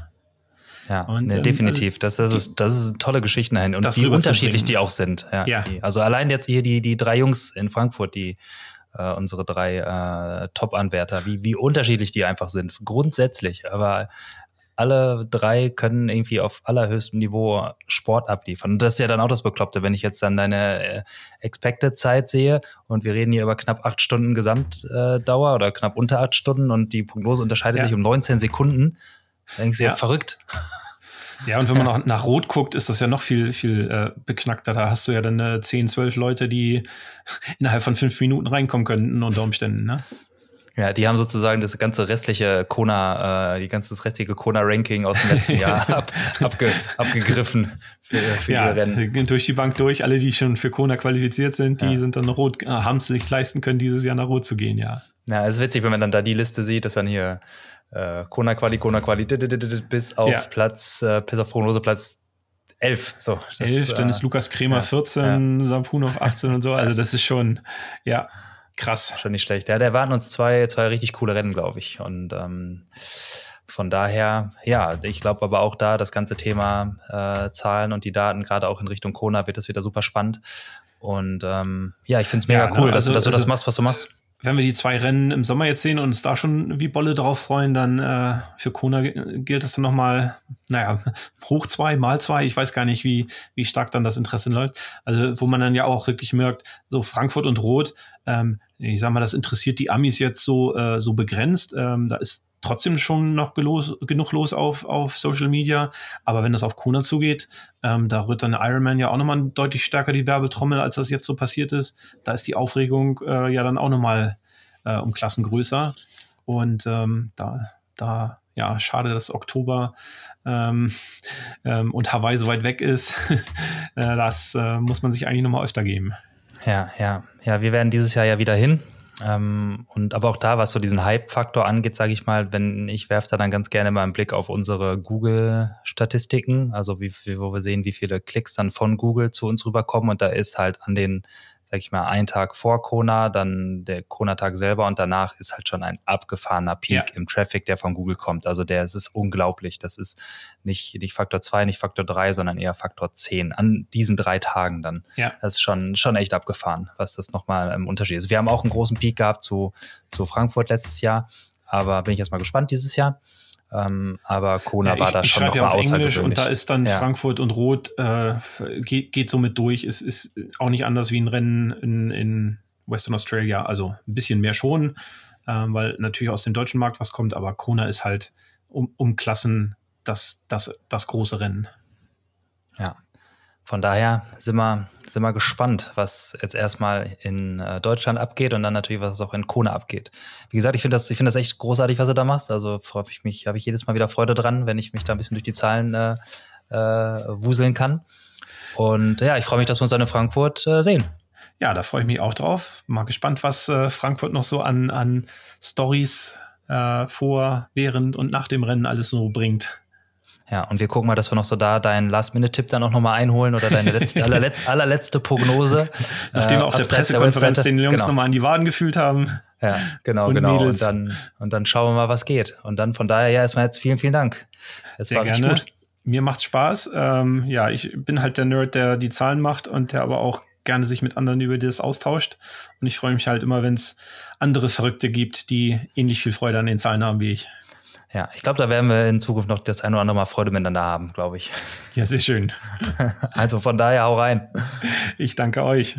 Speaker 1: Ja, und, ne, ähm, definitiv. Das, das, ist, das ist tolle Geschichten dahin. Und wie unterschiedlich die auch sind. Ja, ja. Die, also allein jetzt hier die, die drei Jungs in Frankfurt, die äh, unsere drei äh, Top-Anwärter, wie, wie unterschiedlich die einfach sind. Grundsätzlich. Aber alle drei können irgendwie auf allerhöchstem Niveau Sport abliefern. Und das ist ja dann auch das Bekloppte, wenn ich jetzt dann deine äh, Expected-Zeit sehe und wir reden hier über knapp acht Stunden Gesamtdauer oder knapp unter acht Stunden und die Prognose unterscheidet ja. sich um 19 Sekunden. Dann denkst du ja, ja verrückt.
Speaker 3: Ja, und wenn man noch nach Rot guckt, ist das ja noch viel, viel äh, beknackter. Da hast du ja dann äh, 10, 12 Leute, die innerhalb von fünf Minuten reinkommen könnten unter Umständen. Ne?
Speaker 1: Ja, die haben sozusagen das ganze restliche Kona, äh, die ganze restliche Kona-Ranking aus dem letzten Jahr ab, abge, abgegriffen
Speaker 3: für, für ja, ihr Rennen. Durch die Bank durch, alle, die schon für Kona qualifiziert sind, die ja. sind dann rot, äh, haben es sich leisten können, dieses Jahr nach Rot zu gehen, ja.
Speaker 1: Ja, es ist witzig, wenn man dann da die Liste sieht, dass dann hier äh, Kona Quali, Kona Quali, bis auf ja. Platz, äh, bis auf Prognoseplatz 11. So,
Speaker 3: das, 11, dann ist äh, Lukas Kremer 14, ja. Sapunov 18 und so. Also das ist schon, ja, Krass.
Speaker 1: Schon nicht schlecht. Ja, der waren uns zwei, zwei richtig coole Rennen, glaube ich. Und ähm, von daher, ja, ich glaube aber auch da, das ganze Thema äh, Zahlen und die Daten, gerade auch in Richtung Kona, wird das wieder super spannend. Und ähm, ja, ich finde es mega ja, cool, ne, also, dass, du, dass du das also machst, was du machst
Speaker 3: wenn wir die zwei Rennen im Sommer jetzt sehen und uns da schon wie Bolle drauf freuen, dann äh, für Kona gilt das dann nochmal, naja, hoch zwei, mal zwei. Ich weiß gar nicht, wie, wie stark dann das Interesse läuft. Also, wo man dann ja auch wirklich merkt, so Frankfurt und Rot, ähm, ich sag mal, das interessiert die Amis jetzt so, äh, so begrenzt. Ähm, da ist trotzdem schon noch gelos, genug los auf, auf Social Media. Aber wenn das auf Kona zugeht, ähm, da rührt dann Ironman ja auch nochmal deutlich stärker die Werbetrommel, als das jetzt so passiert ist. Da ist die Aufregung äh, ja dann auch nochmal äh, um Klassen größer. Und ähm, da, da, ja, schade, dass Oktober ähm, ähm, und Hawaii so weit weg ist. äh, das äh, muss man sich eigentlich nochmal öfter geben.
Speaker 1: Ja, ja, ja, wir werden dieses Jahr ja wieder hin. Ähm, und aber auch da, was so diesen Hype-Faktor angeht, sage ich mal, wenn ich werfe da dann ganz gerne mal einen Blick auf unsere Google-Statistiken, also wie, wo wir sehen, wie viele Klicks dann von Google zu uns rüberkommen. Und da ist halt an den sag ich mal, einen Tag vor Kona, dann der Kona-Tag selber und danach ist halt schon ein abgefahrener Peak ja. im Traffic, der von Google kommt. Also der, es ist unglaublich. Das ist nicht, nicht Faktor 2, nicht Faktor 3, sondern eher Faktor 10 an diesen drei Tagen dann. Ja. Das ist schon, schon echt abgefahren, was das nochmal im Unterschied ist. Wir haben auch einen großen Peak gehabt zu, zu Frankfurt letztes Jahr, aber bin ich erstmal gespannt dieses Jahr. Ähm, aber Kona ja, ich, war da schon noch ja mal auf Englisch
Speaker 3: und da ist dann ja. Frankfurt und Rot äh, geht, geht somit durch. Es ist auch nicht anders wie ein Rennen in, in Western Australia. Also ein bisschen mehr schon, äh, weil natürlich aus dem deutschen Markt was kommt, aber Kona ist halt um, um Klassen das, das, das große Rennen.
Speaker 1: Ja, von daher sind wir, sind wir gespannt, was jetzt erstmal in äh, Deutschland abgeht und dann natürlich, was auch in Kona abgeht. Wie gesagt, ich finde das, ich das echt großartig, was du da machst. Also habe ich mich, habe ich jedes Mal wieder Freude dran, wenn ich mich da ein bisschen durch die Zahlen äh, äh, wuseln kann. Und ja, ich freue mich, dass wir uns dann in Frankfurt äh, sehen.
Speaker 3: Ja, da freue ich mich auch drauf. Mal gespannt, was äh, Frankfurt noch so an, an Stories vor, während und nach dem Rennen alles so bringt.
Speaker 1: Ja, und wir gucken mal, dass wir noch so da deinen Last-Minute-Tipp dann auch nochmal einholen oder deine letzte, allerletzte, allerletzte Prognose.
Speaker 3: Nachdem wir auf der Pressekonferenz der den Jungs genau. nochmal an die Waden gefühlt haben.
Speaker 1: Ja, genau, und genau. Und dann, und dann schauen wir mal, was geht. Und dann von daher, ja, erstmal jetzt vielen, vielen Dank.
Speaker 3: Es war gerne. richtig gut. Mir macht's Spaß. Ähm, ja, ich bin halt der Nerd, der die Zahlen macht und der aber auch gerne sich mit anderen über das austauscht. Und ich freue mich halt immer, wenn es andere Verrückte gibt, die ähnlich viel Freude an den Zahlen haben wie ich.
Speaker 1: Ja, ich glaube, da werden wir in Zukunft noch das ein oder andere Mal Freude miteinander haben, glaube ich.
Speaker 3: Ja, sehr schön.
Speaker 1: also von daher hau rein.
Speaker 3: Ich danke euch.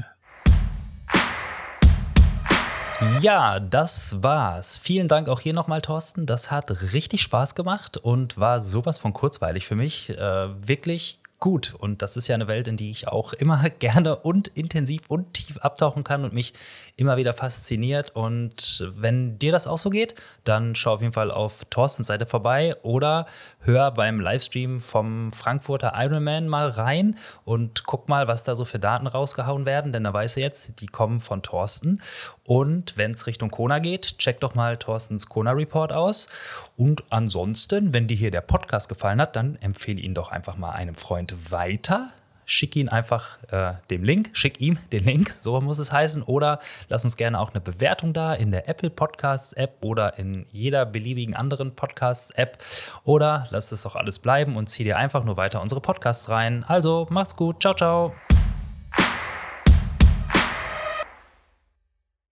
Speaker 1: Ja, das war's. Vielen Dank auch hier nochmal, Thorsten. Das hat richtig Spaß gemacht und war sowas von kurzweilig für mich. Äh, wirklich gut. Und das ist ja eine Welt, in die ich auch immer gerne und intensiv und tief abtauchen kann und mich immer wieder fasziniert. Und wenn dir das auch so geht, dann schau auf jeden Fall auf Thorstens Seite vorbei oder hör beim Livestream vom Frankfurter Ironman mal rein und guck mal, was da so für Daten rausgehauen werden, denn da weißt du jetzt, die kommen von Thorsten. Und wenn es Richtung Kona geht, check doch mal Thorstens Kona Report aus. Und ansonsten, wenn dir hier der Podcast gefallen hat, dann empfehle ihn doch einfach mal einem Freund weiter. Schick ihn einfach äh, dem Link, schick ihm den Link, so muss es heißen, oder lass uns gerne auch eine Bewertung da in der Apple Podcasts App oder in jeder beliebigen anderen Podcasts App. Oder lass es auch alles bleiben und zieh dir einfach nur weiter unsere Podcasts rein. Also macht's gut, ciao, ciao.